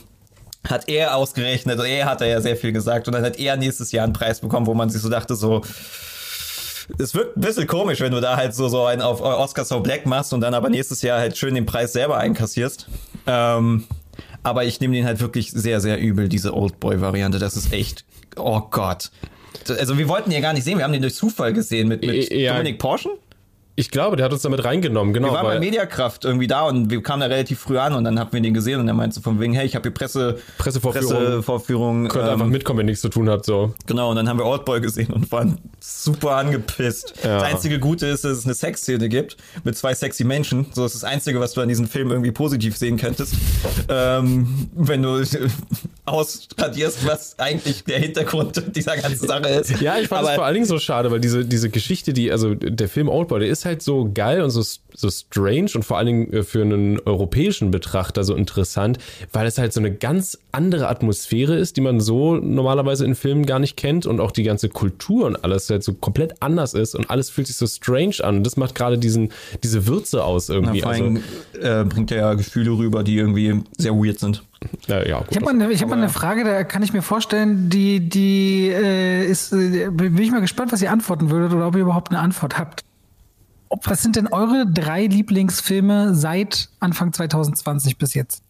hat er ausgerechnet, er hat da ja sehr viel gesagt und dann hat er nächstes Jahr einen Preis bekommen, wo man sich so dachte, so, es wirkt ein bisschen komisch, wenn du da halt so, so einen auf Oscar So Black machst und dann aber nächstes Jahr halt schön den Preis selber einkassierst. Ähm, aber ich nehme den halt wirklich sehr, sehr übel, diese Oldboy-Variante. Das ist echt, oh Gott. Also wir wollten ja gar nicht sehen, wir haben den durch Zufall gesehen mit, mit Ja. Dominik Porschen. Ich glaube, der hat uns damit reingenommen, genau. Wir waren bei Mediakraft irgendwie da und wir kamen da relativ früh an und dann haben wir den gesehen und er meinte so von wegen, hey, ich habe hier Presse, Pressevorführung. Pressevorführung Könnt einfach ähm, mitkommen, wenn ihr nichts zu tun habt, so. Genau, und dann haben wir Oldboy gesehen und waren super angepisst. Ja. Das einzige Gute ist, dass es eine Sexszene gibt mit zwei sexy Menschen. So ist das Einzige, was du an diesem Film irgendwie positiv sehen könntest. Ähm, wenn du ausradierst, was eigentlich der Hintergrund dieser ganzen Sache ist. Ja, ich fand es vor allen Dingen so schade, weil diese, diese Geschichte, die, also der Film Oldboy, der ist halt so geil und so, so strange und vor allen Dingen äh, für einen europäischen Betrachter so interessant, weil es halt so eine ganz andere Atmosphäre ist, die man so normalerweise in Filmen gar nicht kennt und auch die ganze Kultur und alles halt so komplett anders ist und alles fühlt sich so strange an. Und das macht gerade diesen, diese Würze aus Na, irgendwie. vor also, allem äh, bringt er ja Gefühle rüber, die irgendwie sehr weird sind. ja, gut, Ich habe mal, hab mal eine Frage, da kann ich mir vorstellen, die, die äh, ist, äh, bin ich mal gespannt, was ihr antworten würdet oder ob ihr überhaupt eine Antwort habt. Was sind denn eure drei Lieblingsfilme seit Anfang 2020 bis jetzt?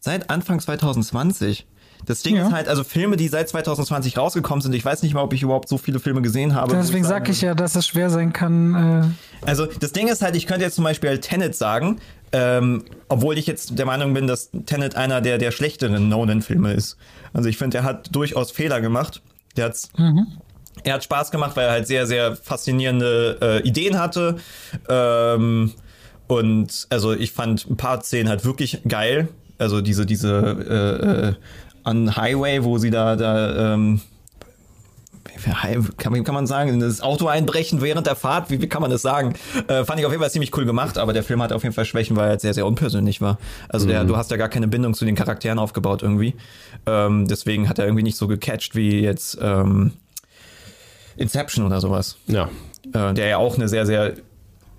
Seit Anfang 2020. Das Ding Ja. ist halt, also Filme, die seit 2020 rausgekommen sind, ich weiß nicht mal, ob ich überhaupt so viele Filme gesehen habe. Deswegen sage sagen ich ja, dass es schwer sein kann. Äh, Also das Ding ist halt, ich könnte jetzt zum Beispiel halt Tenet sagen, ähm, obwohl ich jetzt der Meinung bin, dass Tenet einer der, der schlechteren Nolan-Filme ist. Also ich finde, er hat durchaus Fehler gemacht. Der hat's, Er hat Spaß gemacht, weil er halt sehr, sehr faszinierende äh, Ideen hatte. Ähm, und also ich fand ein paar Szenen halt wirklich geil. Also diese, diese äh, äh, an Highway, wo sie da, da ähm, kann, wie kann man sagen, das Auto einbrechen während der Fahrt, wie, wie kann man das sagen? Äh, fand ich auf jeden Fall ziemlich cool gemacht, aber der Film hat auf jeden Fall Schwächen, weil er halt sehr, sehr unpersönlich war. Also der, du hast ja gar keine Bindung zu den Charakteren aufgebaut irgendwie. Ähm, deswegen hat er irgendwie nicht so gecatcht wie jetzt ähm, Inception oder sowas. Ja. Äh, der ja auch eine sehr, sehr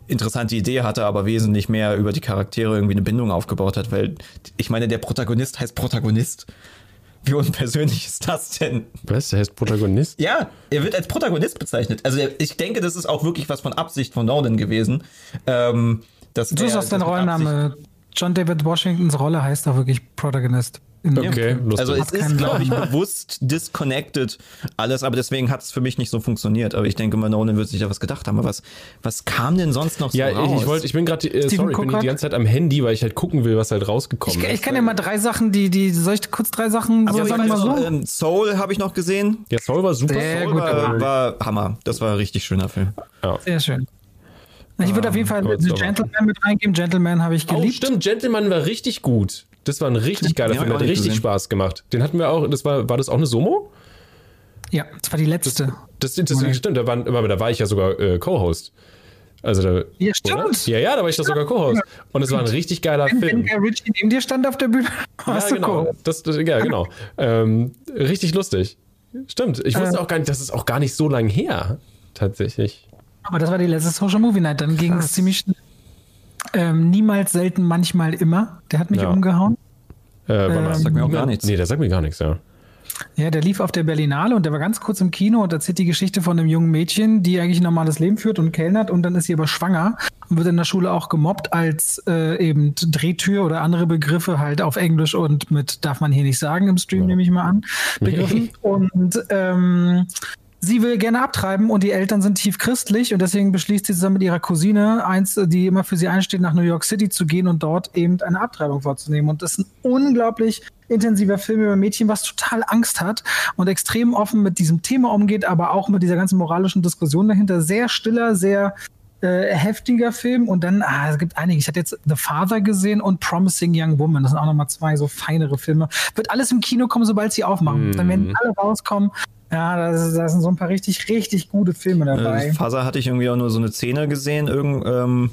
interessante Idee hatte, aber wesentlich mehr über die Charaktere irgendwie eine Bindung aufgebaut hat, weil ich meine, der Protagonist heißt Protagonist. Wie unpersönlich ist das denn? Was? Der heißt Protagonist? Ja, er wird als Protagonist bezeichnet. Also ich denke, das ist auch wirklich was von Absicht von Nolan gewesen. Ähm, dass du hast auch dein das mit Absicht- Rollenname. John David Washingtons Rolle heißt auch wirklich Protagonist. Okay, lustig. Also es ist, glaube ich, bewusst disconnected alles, aber deswegen hat es für mich nicht so funktioniert. Aber ich denke mal, Nolan wird sich da was gedacht haben. Aber was, was kam denn sonst noch so ja, raus? ich, ich wollte, ich bin gerade, äh, sorry, ich bin die ganze Zeit am Handy, weil ich halt gucken will, was halt rausgekommen Ich, ist. ich kann dir mal drei Sachen, die, die, soll ich kurz drei Sachen also, so ich sagen noch, so? ähm, Soul habe ich noch gesehen. ja, Soul war super. Sehr Soul gut. war, War, Hammer. Das war ein richtig schöner Film. ja. Sehr schön. Ich würde auf jeden Fall aber aber- Gentleman mit reingeben. Gentleman habe ich Oh, geliebt. stimmt, Gentleman war richtig gut. Das war ein richtig geiler hab Film, hat richtig gesehen. Spaß gemacht. Den hatten wir auch, das war, war das auch eine Somo? ja, das war die letzte. Das, das, Okay. stimmt, da war, aber da war ich ja sogar äh, Co-Host. Also da, Ja, stimmt. Oder? Ja, ja, da war ich doch sogar Co-Host. Und es war ein richtig geiler Wenn, Film. wenn Guy Ritchie neben dir stand auf der Bühne, warst ja, genau. cool. Das, das, ja, genau. Ähm, richtig lustig. Stimmt. Ich wusste Äh. auch gar nicht, das ist auch gar nicht so lang her. Tatsächlich. Aber das war die letzte Social Movie Night. Dann ging es ziemlich schnell. Ähm, niemals, selten, manchmal, immer. Der hat mich Ja. umgehauen. Äh, wann war's? sagt mir auch gar nichts. Nee, das sagt mir gar nichts, ja. Ja, der lief auf der Berlinale und der war ganz kurz im Kino und erzählt die Geschichte von einem jungen Mädchen, die eigentlich ein normales Leben führt und kellnert und dann ist sie aber schwanger und wird in der Schule auch gemobbt als äh, eben Drehtür oder andere Begriffe halt auf Englisch und mit darf man hier nicht sagen im Stream, nehme ich mal an, Begriffen. und ähm, Sie will gerne abtreiben und die Eltern sind tief christlich und deswegen beschließt sie zusammen mit ihrer Cousine, eins, die immer für sie einsteht, nach New York City zu gehen und dort eben eine Abtreibung vorzunehmen. Und das ist ein unglaublich intensiver Film über ein Mädchen, was total Angst hat und extrem offen mit diesem Thema umgeht, aber auch mit dieser ganzen moralischen Diskussion dahinter. Sehr stiller, sehr äh, heftiger Film und dann, ah, es gibt einige. Ich hatte jetzt The Father gesehen und Promising Young Woman. Das sind auch nochmal zwei so feinere Filme. Wird alles im Kino kommen, sobald sie aufmachen. Dann werden alle rauskommen. Ja, da sind so ein paar richtig, richtig gute Filme dabei. Äh, Faser hatte ich irgendwie auch nur so eine Szene gesehen, irgend, ähm,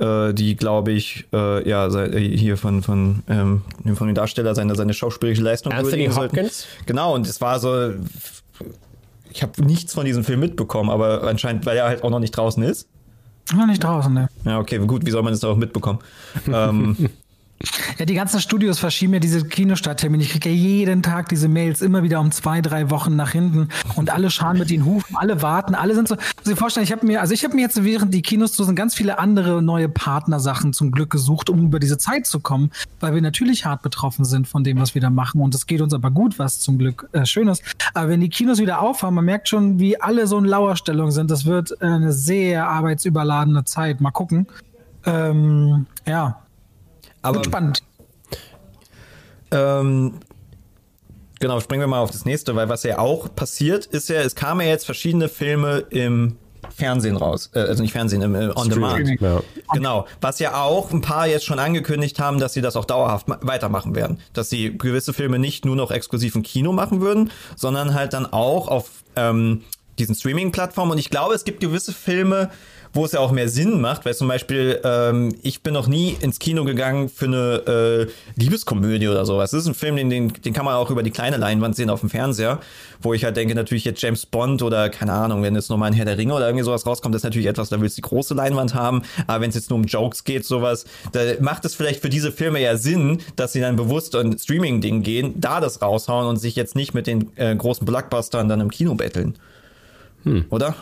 äh, die, glaube ich, äh, ja, äh, hier von, von, ähm, von dem Darsteller seine, seine schauspielerische Leistung Anthony würdigen sollten. Hopkins? Genau, und es war so, ich habe nichts von diesem Film mitbekommen, aber anscheinend, weil er halt auch noch nicht draußen ist. Noch nicht draußen, ne? Ja, okay, gut, wie soll man das auch mitbekommen? ähm, Ja, die ganzen Studios verschieben ja diese Kinostarttermine. Ich kriege ja jeden Tag diese Mails immer wieder um zwei, drei Wochen nach hinten und alle scharen mit den Hufen, alle warten, alle sind so. Ich vorstellen, ich habe mir, also ich habe mir jetzt während die Kinos zu sind ganz viele andere neue Partnersachen zum Glück gesucht, um über diese Zeit zu kommen, weil wir natürlich hart betroffen sind von dem, was wir da machen und es geht uns aber gut, was zum Glück äh, schön ist. Aber wenn die Kinos wieder aufhaben, man merkt schon, wie alle so in Lauerstellung sind. Das wird eine sehr arbeitsüberladene Zeit. Mal gucken. Ähm, ja, aber wird spannend. Ähm, genau, springen wir mal auf das nächste, weil was ja auch passiert, ist ja, es kamen ja jetzt verschiedene Filme im Fernsehen raus. Äh, also nicht Fernsehen, im äh, On Demand. Streaming. Ja. Genau, was ja auch ein paar jetzt schon angekündigt haben, dass sie das auch dauerhaft ma- weitermachen werden. Dass sie gewisse Filme nicht nur noch exklusiv im Kino machen würden, sondern halt dann auch auf ähm, diesen Streaming-Plattformen. Und ich glaube, es gibt gewisse Filme, wo es ja auch mehr Sinn macht, weil zum Beispiel, ähm, ich bin noch nie ins Kino gegangen für eine äh, Liebeskomödie oder sowas. Das ist ein Film, den, den, den kann man auch über die kleine Leinwand sehen auf dem Fernseher, wo ich halt denke, natürlich jetzt James Bond oder keine Ahnung, wenn jetzt nochmal ein Herr der Ringe oder irgendwie sowas rauskommt, das ist natürlich etwas, da willst du die große Leinwand haben, aber wenn es jetzt nur um Jokes geht, sowas, da macht es vielleicht für diese Filme ja Sinn, dass sie dann bewusst ein Streaming-Ding gehen, da das raushauen und sich jetzt nicht mit den äh, großen Blockbustern dann im Kino betteln. Oder?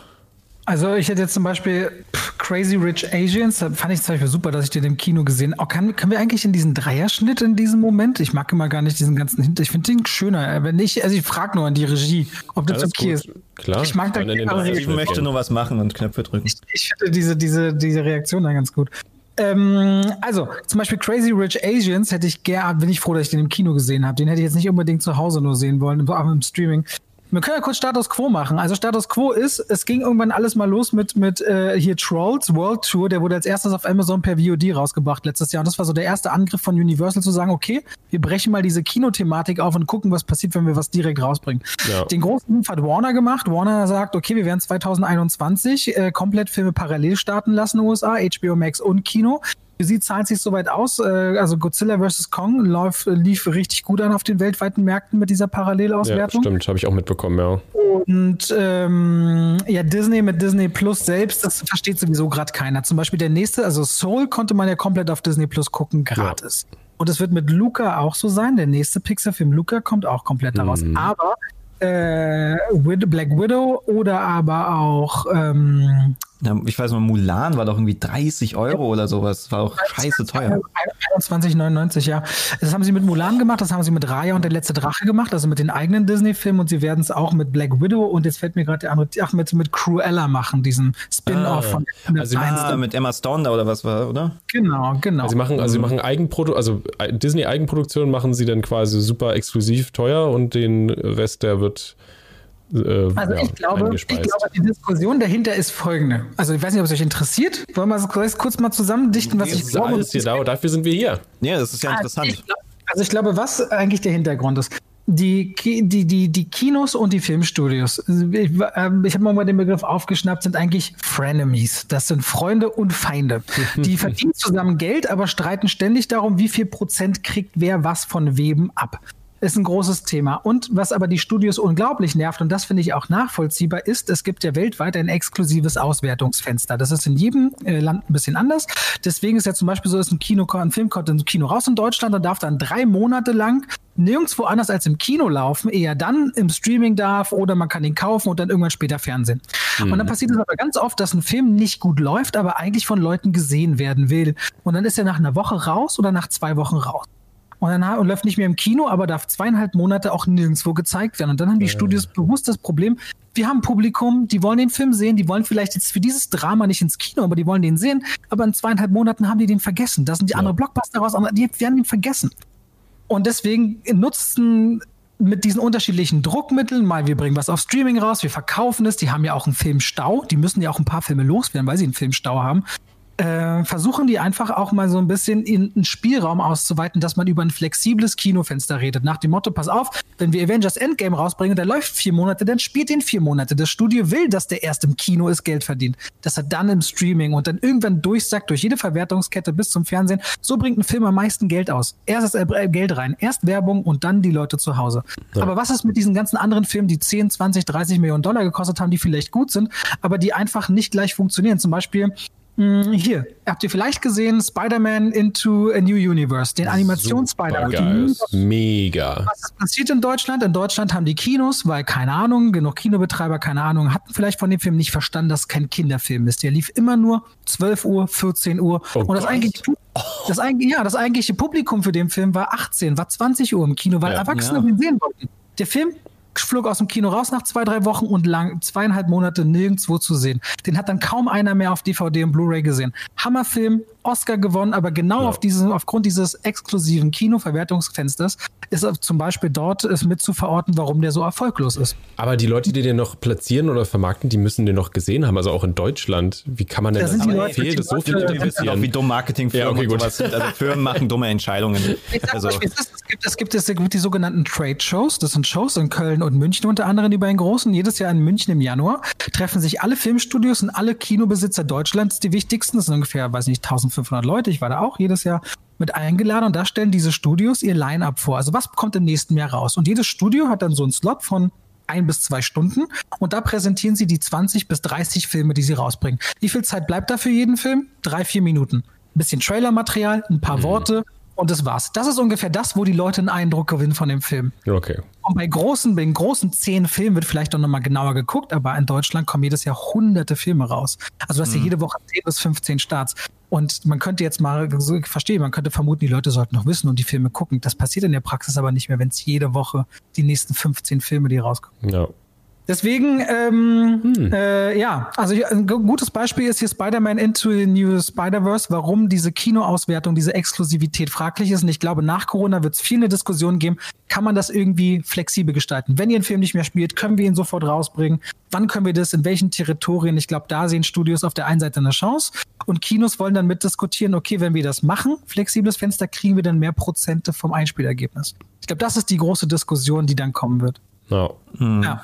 Also ich hätte jetzt zum Beispiel Crazy Rich Asians, da fand ich zum Beispiel super, dass ich den im Kino gesehen habe. Kann, können wir eigentlich in diesen Dreierschnitt in diesem Moment? Ich mag immer gar nicht diesen ganzen Hinter. Ich finde den schöner. Wenn nicht, also ich frage nur an die Regie, ob das Alles okay gut. ist. Klar. Ich mag da Steven möchte gehen. nur was machen und Knöpfe drücken. Ich, ich finde diese, diese, diese Reaktion da ganz gut. Ähm, also, zum Beispiel Crazy Rich Asians hätte ich gern, bin ich froh, dass ich den im Kino gesehen habe. Den hätte ich jetzt nicht unbedingt zu Hause nur sehen wollen, aber im Streaming. Wir können ja kurz Status Quo machen. Also Status Quo ist, es ging irgendwann alles mal los mit, mit äh, hier Trolls World Tour. Der wurde als erstes auf Amazon per VOD rausgebracht letztes Jahr. Und das war so der erste Angriff von Universal zu sagen, okay, wir brechen mal diese Kinothematik auf und gucken, was passiert, wenn wir was direkt rausbringen. Ja. Den großen Move hat Warner gemacht. Warner sagt, okay, wir werden 2021 äh, komplett Filme parallel starten lassen, USA, HBO Max und Kino. Für sie zahlt sich soweit aus. Äh, also Godzilla vs. Kong läuft, lief richtig gut an auf den weltweiten Märkten mit dieser Ja, Parallelauswertung. stimmt, habe ich auch mitbekommen, ja. Und ähm, ja, Disney mit Disney Plus selbst, das versteht sowieso gerade keiner. Zum Beispiel der nächste, also Soul konnte man ja komplett auf Disney Plus gucken, gratis. Und es wird mit Luca auch so sein. Der nächste Pixar-Film Luca kommt auch komplett daraus. Aber äh, Black Widow oder aber auch ähm, Ja, ich weiß mal, Mulan war doch irgendwie 30 Euro oder sowas. War auch scheiße teuer. 21,99, ja. Das haben sie mit Mulan gemacht, das haben sie mit Raya und der letzte Drache gemacht, also mit den eigenen Disney-Filmen und sie werden es auch mit Black Widow und jetzt fällt mir gerade der andere, ach, mit, mit Cruella machen, diesen Spin-off Ah. von Also, Ah, mit Emma Stone da oder was war, oder? Genau, genau. Also sie machen, also sie machen Eigenprodu also Disney Eigenproduktion machen sie dann quasi super exklusiv teuer und den Rest, der wird äh, Also ja, ich, glaube, ich glaube, die Diskussion dahinter ist folgende. Also ich weiß nicht, ob es euch interessiert. Wollen wir das kurz mal zusammendichten, was das ich glaube? alles da, dafür sind wir hier. Ja, das ist ja Also interessant. ich, glaub- also ich glaube, was eigentlich der Hintergrund ist. die, die, die, die Kinos und die Filmstudios, ich, äh, ich habe mal den Begriff aufgeschnappt, sind eigentlich Frenemies. Das sind Freunde und Feinde. Die verdienen zusammen Geld, aber streiten ständig darum, wie viel Prozent kriegt wer was von wem ab ist ein großes Thema. Und was aber die Studios unglaublich nervt, und das finde ich auch nachvollziehbar, ist, es gibt ja weltweit ein exklusives Auswertungsfenster. Das ist in jedem äh, Land ein bisschen anders. Deswegen ist ja zum Beispiel so, dass ein Kino, ein Film kommt im Kino raus in Deutschland und darf dann drei Monate lang nirgendwo anders als im Kino laufen, eher dann im Streaming darf oder man kann ihn kaufen und dann irgendwann später Fernsehen. Mhm. Und dann passiert es aber ganz oft, dass ein Film nicht gut läuft, aber eigentlich von Leuten gesehen werden will. Und dann ist er nach einer Woche raus oder nach zwei Wochen raus und dann läuft nicht mehr im Kino, aber darf zweieinhalb Monate auch nirgendwo gezeigt werden. Und dann haben die ja. Studios bewusst das Problem, wir haben ein Publikum, die wollen den Film sehen, die wollen vielleicht jetzt für dieses Drama nicht ins Kino, aber die wollen den sehen, aber in zweieinhalb Monaten haben die den vergessen. Da sind die ja. andere Blockbuster raus, aber die werden ihn vergessen. Und deswegen nutzen mit diesen unterschiedlichen Druckmitteln, mal wir bringen was auf Streaming raus, wir verkaufen es, die haben ja auch einen Filmstau, die müssen ja auch ein paar Filme loswerden, weil sie einen Filmstau haben äh, versuchen die einfach auch mal so ein bisschen in einen Spielraum auszuweiten, dass man über ein flexibles Kinofenster redet. Nach dem Motto, pass auf, wenn wir Avengers Endgame rausbringen, der läuft vier Monate, dann spielt den vier Monate. Das Studio will, dass der erst im Kino ist, Geld verdient. Dass er dann im Streaming und dann irgendwann durchsackt durch jede Verwertungskette bis zum Fernsehen. So bringt ein Film am meisten Geld aus. Erst das äh, Geld rein, erst Werbung und dann die Leute zu Hause. Ja. Aber was ist mit diesen ganzen anderen Filmen, die 10, 20, 30 Millionen Dollar gekostet haben, die vielleicht gut sind, aber die einfach nicht gleich funktionieren? Zum Beispiel hier, habt ihr vielleicht gesehen Spider-Man Into a New Universe, den Animations-Spider-Man. Mega. Was ist passiert in Deutschland? In Deutschland haben die Kinos, weil keine Ahnung, genug Kinobetreiber, keine Ahnung, hatten vielleicht von dem Film nicht verstanden, dass es kein Kinderfilm ist. Der lief immer nur 12 Uhr, 14 Uhr. Oh und das eigentliche, das, ja, das eigentliche Publikum für den Film war 18, war 20 Uhr im Kino, weil ja, Erwachsene ja. den sehen wollten. Der Film flog aus dem Kino raus nach zwei, drei Wochen und lang zweieinhalb Monate nirgendwo zu sehen. Den hat dann kaum einer mehr auf DVD und Blu-ray gesehen. Hammerfilm, Oscar gewonnen, aber genau ja. auf diesen, aufgrund dieses exklusiven Kinoverwertungsfensters ist zum Beispiel dort ist mit zu verorten, warum der so erfolglos ist. Aber die Leute, die den noch platzieren oder vermarkten, die müssen den noch gesehen haben, also auch in Deutschland. Wie kann man denn da das? Sind die Leute, fehlt, so die wissen auch, wie dumm Marketingfirmen ja, okay, sind. Also Firmen machen dumme Entscheidungen. Also. es, gibt, es, gibt, es gibt die sogenannten Trade Shows. Das sind Shows in Köln und München unter anderem, die bei den großen. Jedes Jahr in München im Januar treffen sich alle Filmstudios und alle Kinobesitzer Deutschlands, die wichtigsten. Das sind ungefähr, weiß nicht, 1500 Leute. Ich war da auch jedes Jahr mit eingeladen und da stellen diese Studios ihr Line-up vor. Also was kommt im nächsten Jahr raus? Und jedes Studio hat dann so einen Slot von ein bis zwei Stunden und da präsentieren sie die 20 bis 30 Filme, die sie rausbringen. Wie viel Zeit bleibt da für jeden Film? Drei, vier Minuten. Ein bisschen Trailermaterial, ein paar mhm. Worte und das war's. Das ist ungefähr das, wo die Leute einen Eindruck gewinnen von dem Film. Okay. Und bei großen, bei den großen zehn Filmen wird vielleicht auch nochmal genauer geguckt, aber in Deutschland kommen jedes Jahr hunderte Filme raus. Also du hast mhm. ja jede Woche 10 bis 15 Starts. Und man könnte jetzt mal, so, ich verstehe, man könnte vermuten, die Leute sollten noch wissen und die Filme gucken. Das passiert in der Praxis aber nicht mehr, wenn es jede Woche die nächsten 15 Filme, die rauskommen. Ja. Deswegen, ähm, hm. äh, ja, also ein gutes Beispiel ist hier Spider-Man Into the New Spider-Verse, warum diese Kinoauswertung, diese Exklusivität fraglich ist. Und ich glaube, nach Corona wird es viel eine Diskussion geben, kann man das irgendwie flexibel gestalten? Wenn ihr einen Film nicht mehr spielt, können wir ihn sofort rausbringen? Wann können wir das? In welchen Territorien? Ich glaube, da sehen Studios auf der einen Seite eine Chance und Kinos wollen dann mitdiskutieren, okay, wenn wir das machen, flexibles Fenster, kriegen wir dann mehr Prozente vom Einspielergebnis. Ich glaube, das ist die große Diskussion, die dann kommen wird. No. Hm. Ja.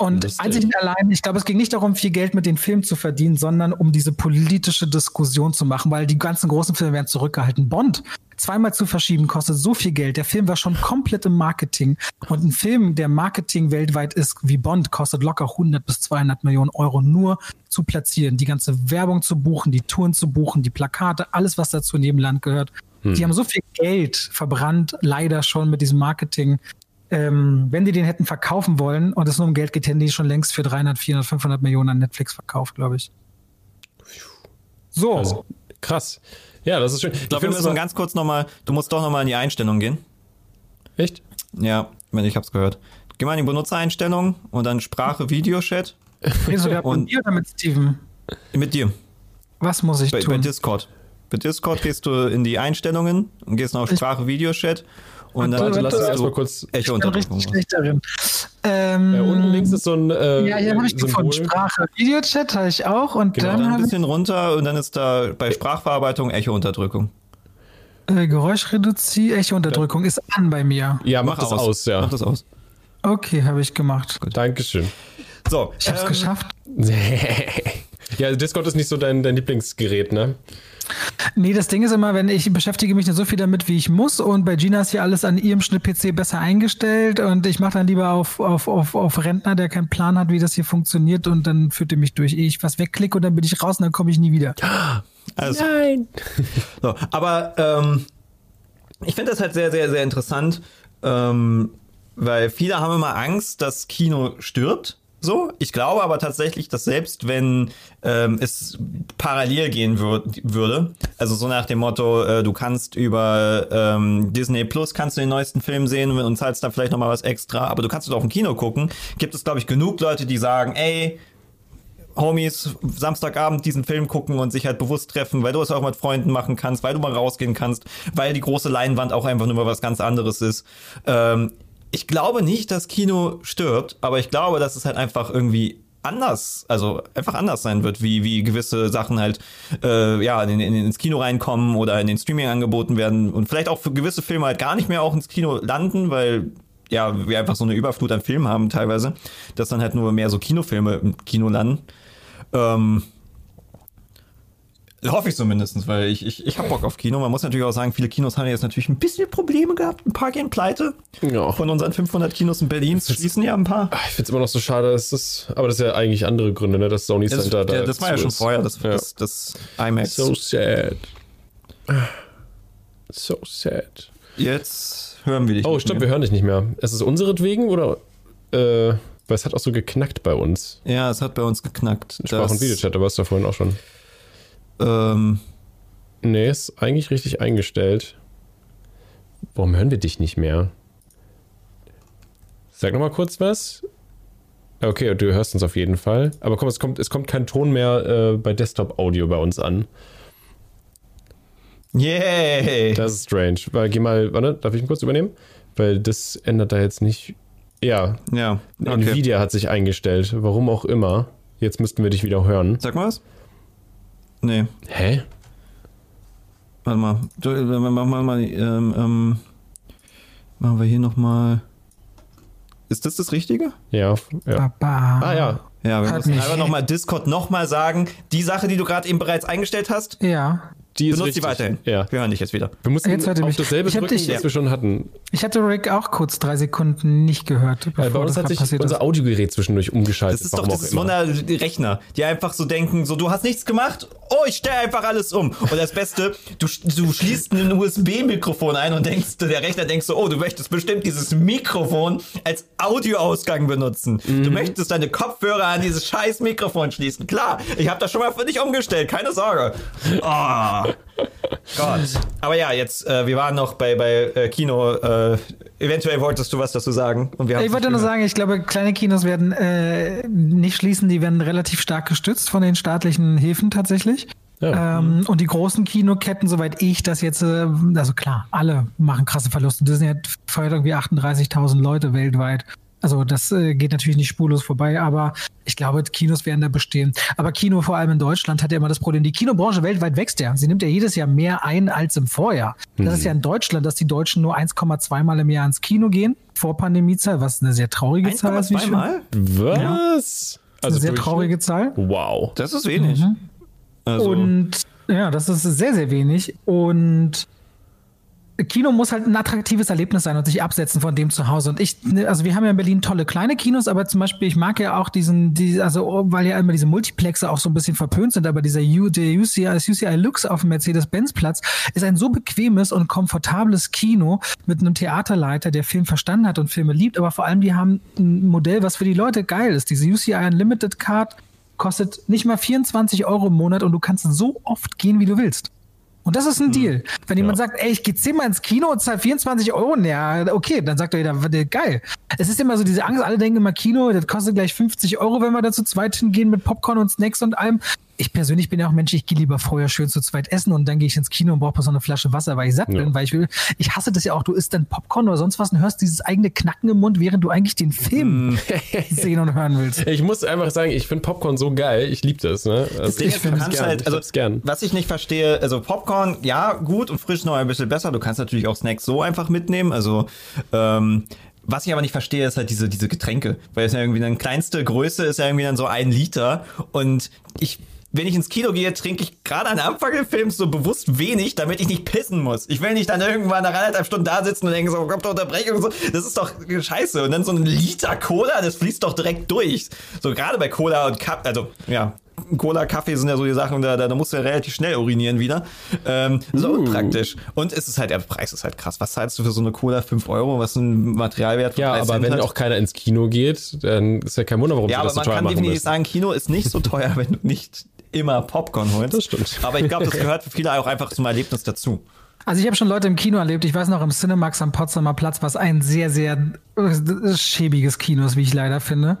Und Lustig. einzig und allein, ich glaube, es ging nicht darum, viel Geld mit den Filmen zu verdienen, sondern um diese politische Diskussion zu machen, weil die ganzen großen Filme werden zurückgehalten. Bond zweimal zu verschieben kostet so viel Geld. Der Film war schon komplett im Marketing. Und ein Film, der Marketing weltweit ist, wie Bond, kostet locker 100 bis 200 Millionen Euro nur zu platzieren. Die ganze Werbung zu buchen, die Touren zu buchen, die Plakate, alles, was dazu in jedem Land gehört. Hm. Die haben so viel Geld verbrannt, leider schon mit diesem Marketing ähm, wenn die den hätten verkaufen wollen und es nur um Geld geht, hätten die schon längst für 300, 400, 500 Millionen an Netflix verkauft, glaube ich. So. Also, krass. Ja, das ist schön. Ich glaube, wir müssen ganz kurz nochmal, du musst doch nochmal in die Einstellung gehen. Echt? Ja, ich hab's gehört. Geh mal in die Benutzereinstellungen und dann Sprache, Videochat. sogar und mit dir oder mit Steven? Mit dir. Was muss ich bei, tun? Bei Discord. Bei Discord gehst du in die Einstellungen und gehst auf Sprache, Videochat und dann warte, lass uns erstmal kurz. Echo ich bin richtig schlecht darin. Ähm, ja, unten links ist so ein. Äh, ja, hier habe ich gefunden. Sprache. Videochat habe ich auch. Und genau, dann, dann ein bisschen runter und dann ist da bei Sprachverarbeitung Echo-Unterdrückung. Äh, Geräuschreduzierung, Echo-Unterdrückung ist an bei mir. Ja, mach, das aus, ja. Mach das aus. Okay, habe ich gemacht. Dankeschön. So, Ich habe es ähm, geschafft. ja, Discord ist nicht so dein, dein Lieblingsgerät, ne? Nee, das Ding ist immer, wenn ich beschäftige mich nicht so viel damit, wie ich muss und bei Gina ist hier alles an ihrem Schnitt-PC besser eingestellt und ich mache dann lieber auf, auf, auf, auf Rentner, der keinen Plan hat, wie das hier funktioniert und dann führt er mich durch, ehe ich was wegklicke und dann bin ich raus und dann komme ich nie wieder. Also, Nein. So, aber ähm, ich finde das halt sehr, sehr, sehr interessant, ähm, weil viele haben immer Angst, dass Kino stirbt. So, ich glaube aber tatsächlich, dass selbst wenn ähm, es parallel gehen würd, würde, also so nach dem Motto, äh, du kannst über ähm, Disney Plus kannst du den neuesten Film sehen und zahlst da vielleicht noch mal was extra, aber du kannst es auch im Kino gucken, gibt es glaube ich genug Leute, die sagen, ey, Homies Samstagabend diesen Film gucken und sich halt bewusst treffen, weil du es auch mit Freunden machen kannst, weil du mal rausgehen kannst, weil die große Leinwand auch einfach nur mal was ganz anderes ist. Ähm, ich glaube nicht, dass Kino stirbt, aber ich glaube, dass es halt einfach irgendwie anders, also einfach anders sein wird, wie, wie gewisse Sachen halt äh, ja in, in, ins Kino reinkommen oder in den Streaming angeboten werden und vielleicht auch für gewisse Filme halt gar nicht mehr auch ins Kino landen, weil ja, wir einfach so eine Überflut an Filmen haben teilweise, dass dann halt nur mehr so Kinofilme im Kino landen. Ähm, hoffe ich zumindest, weil ich, ich, ich hab Bock auf Kino. Man muss natürlich auch sagen, viele Kinos haben jetzt natürlich ein bisschen Probleme gehabt. Ein paar gehen pleite. Ja. Von unseren 500 Kinos in Berlin schließen ja ein paar. Ich finde es immer noch so schade, dass das, aber das ist ja eigentlich andere Gründe, ne, dass Sony Das, Center da. ja, das war ja schon ist. vorher, das, Ja. das, das IMAX. So sad. So sad. Jetzt hören wir dich. Oh, mehr. wir hören dich nicht mehr. Ist es unseretwegen oder? Äh, weil es hat auch so geknackt bei uns. Ja, es hat bei uns geknackt. Sprach- und Videochat, da warst du vorhin auch schon. Ähm, Nee, ist eigentlich richtig eingestellt. Warum hören wir dich nicht mehr? Sag noch mal kurz was. Okay, du hörst uns auf jeden Fall. Aber komm, es kommt, es kommt kein Ton mehr äh, bei Desktop-Audio bei uns an. yay! Das ist strange. Weil, geh mal, warte, darf ich ihn kurz übernehmen? Weil das ändert da jetzt nicht. Ja, ja, okay. Nvidia hat sich eingestellt. Warum auch immer. Jetzt müssten wir dich wieder hören. Sag mal was. Nee, Hä? warte mal. Du, Machen wir mal, ähm, ähm, machen wir hier nochmal. Ist das das Richtige? Ja, ja. Baba. Ah ja. Ja, wir Hat müssen mich- einfach nochmal Discord nochmal sagen. Die Sache, die du gerade eben bereits eingestellt hast, Ja. Die ist benutzt richtig. die weiterhin. Ja. Wir hören dich jetzt wieder. Wir mussten Jetzt auf mich. dasselbe Ich drücken, dich- was wir schon hatten. Ich hatte Rick auch kurz drei Sekunden nicht gehört, bevor Weil bei uns das hat sich unser ist. Audiogerät zwischendurch umgeschaltet. Das ist doch das immer. Rechner, die einfach so denken, so du hast nichts gemacht, oh, ich stelle einfach alles um. Und das Beste, du, du schließt ein USB-Mikrofon ein und denkst, der Rechner denkt so, oh, du möchtest bestimmt dieses Mikrofon als Audioausgang benutzen. Mhm. Du möchtest deine Kopfhörer an dieses scheiß Mikrofon schließen. Klar, ich habe das schon mal für dich umgestellt, keine Sorge. Oh. Gott. Aber ja, jetzt, äh, wir waren noch bei, bei äh, Kino. Äh, eventuell wolltest du was dazu sagen. Und wir Ich wollte nur sagen, ich glaube, kleine Kinos werden äh, nicht schließen, die werden relativ stark gestützt von den staatlichen Hilfen tatsächlich. Ja. Ähm, und die großen Kinoketten, soweit ich das jetzt, äh, also klar, alle machen krasse Verluste. Disney hat feuert irgendwie 38.000 Leute weltweit. Also das äh, geht natürlich nicht spurlos vorbei, aber ich glaube, Kinos werden da bestehen. Aber Kino vor allem in Deutschland hat ja immer das Problem, die Kinobranche weltweit wächst ja. Sie nimmt ja jedes Jahr mehr ein als im Vorjahr. Das ist ja in Deutschland, dass die Deutschen nur 1,2 Mal im Jahr ins Kino gehen, vor Pandemiezahl, was eine sehr traurige Zahl ist. wie ich 1,2 finde. Mal? Was? eine sehr traurige Zahl. Wow. Das ist wenig. Also, Und ja, das ist sehr, sehr wenig. Und Kino muss halt ein attraktives Erlebnis sein und sich absetzen von dem zu Hause. Und ich, also wir haben ja in Berlin tolle kleine Kinos, aber zum Beispiel, ich mag ja auch diesen, die, also weil ja immer diese Multiplexe auch so ein bisschen verpönt sind, aber dieser U, der UCI, das UCI Lux auf dem Mercedes-Benz-Platz ist ein so bequemes und komfortables Kino mit einem Theaterleiter, der Film verstanden hat und Filme liebt, aber vor allem die haben ein Modell, was für die Leute geil ist. Diese UCI Unlimited Card kostet nicht mal 24 Euro im Monat und du kannst so oft gehen, wie du willst. Und das ist ein Deal. Wenn jemand sagt, ey, ich gehe zehnmal ins Kino und zahle 24 Euro, ja, okay, dann sagt er jeder, "W- geil. Es ist immer so diese Angst, alle denken immer Kino, das kostet gleich 50 Euro, wenn wir da zu zweit hingehen mit Popcorn und Snacks und allem. Ich persönlich bin ja auch Mensch, ich gehe lieber vorher schön zu zweit essen und dann gehe ich ins Kino und brauche so eine Flasche Wasser, weil ich satt bin, weil ich will, ich hasse das ja auch, du isst dann Popcorn oder sonst was und hörst dieses eigene Knacken im Mund, während du eigentlich den Film sehen und hören willst. Ich muss einfach sagen, ich finde Popcorn so geil, ich liebe das. Ne? Also, Ding ich kannst gern, halt, also, gern. was ich nicht verstehe, also Popcorn, ja, gut und frisch noch ein bisschen besser. Du kannst natürlich auch Snacks so einfach mitnehmen. Also, ähm, was ich aber nicht verstehe, ist halt diese, diese Getränke. Weil es ja irgendwie dann kleinste Größe ist ja irgendwie dann so ein Liter. Und ich, wenn ich ins Kino gehe, trinke ich gerade am Anfang des Films so bewusst wenig, damit ich nicht pissen muss. Ich will nicht dann irgendwann nach anderthalb Stunden da sitzen und denken so, kommt doch Unterbrechung und so. Das ist doch scheiße. Und dann so ein Liter Cola, das fließt doch direkt durch. So gerade bei Cola und Cup, also ja, Cola, Kaffee sind ja so die Sachen, da, da musst du ja relativ schnell urinieren wieder. Ähm, so Uh. unpraktisch. Und es ist halt, der Preis ist halt krass. Was zahlst du für so eine Cola? 5 Euro? Was ist ein Materialwert von Ja, 3 aber Cent wenn hat? auch keiner ins Kino geht, dann ist ja kein Wunder, warum Ja, aber das so man teuer kann machen definitiv müssen. sagen, Kino ist nicht so teuer, wenn du nicht immer Popcorn holst. Das stimmt. Aber ich glaube, das gehört für viele auch einfach zum Erlebnis dazu. Also ich habe schon Leute im Kino erlebt, ich weiß noch im Cinemax am Potsdamer Platz, was ein sehr, sehr äh, schäbiges Kino ist, wie ich leider finde.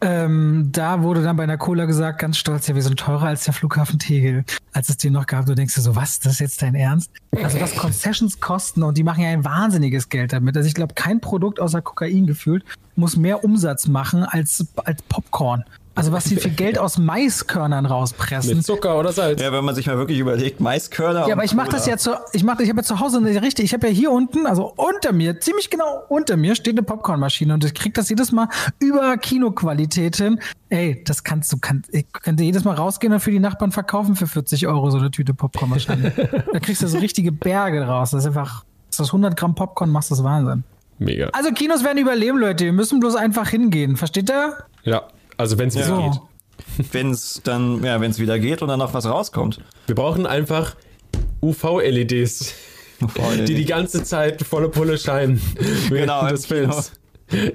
Ähm, da wurde dann bei einer Cola gesagt, ganz stolz, ja, wir sind teurer als der Flughafen Tegel. Als es den noch gab, du denkst dir so, was, das ist jetzt dein Ernst? Also was Concessions kosten und die machen ja ein wahnsinniges Geld damit. Also ich glaube, kein Produkt außer Kokain gefühlt muss mehr Umsatz machen als, als Popcorn. Also was die für Geld aus Maiskörnern rauspressen. Mit Zucker oder Salz. Ja, wenn man sich mal wirklich überlegt, Maiskörner. Ja, aber ich mache das ja zu, ich mache, ich habe ja zu Hause eine richtig, ich habe ja hier unten, also unter mir, ziemlich genau unter mir steht eine Popcornmaschine und ich krieg das jedes Mal über Kinoqualität hin. Ey, das kannst du, kann, ich könnte jedes Mal rausgehen und für die Nachbarn verkaufen für 40 Euro so eine Tüte Popcornmaschine. da kriegst du so richtige Berge raus. Das ist einfach, das ist 100 Gramm Popcorn, machst das Wahnsinn. Mega. Also Kinos werden überleben, Leute. Wir müssen bloß einfach hingehen. Versteht ihr? Ja, also wenn es wieder So. geht. Wenn es dann, ja, wenn es wieder geht und dann noch was rauskommt. Wir brauchen einfach UV-LEDs, die die ganze Zeit volle Pulle scheinen während Genau, des. Films.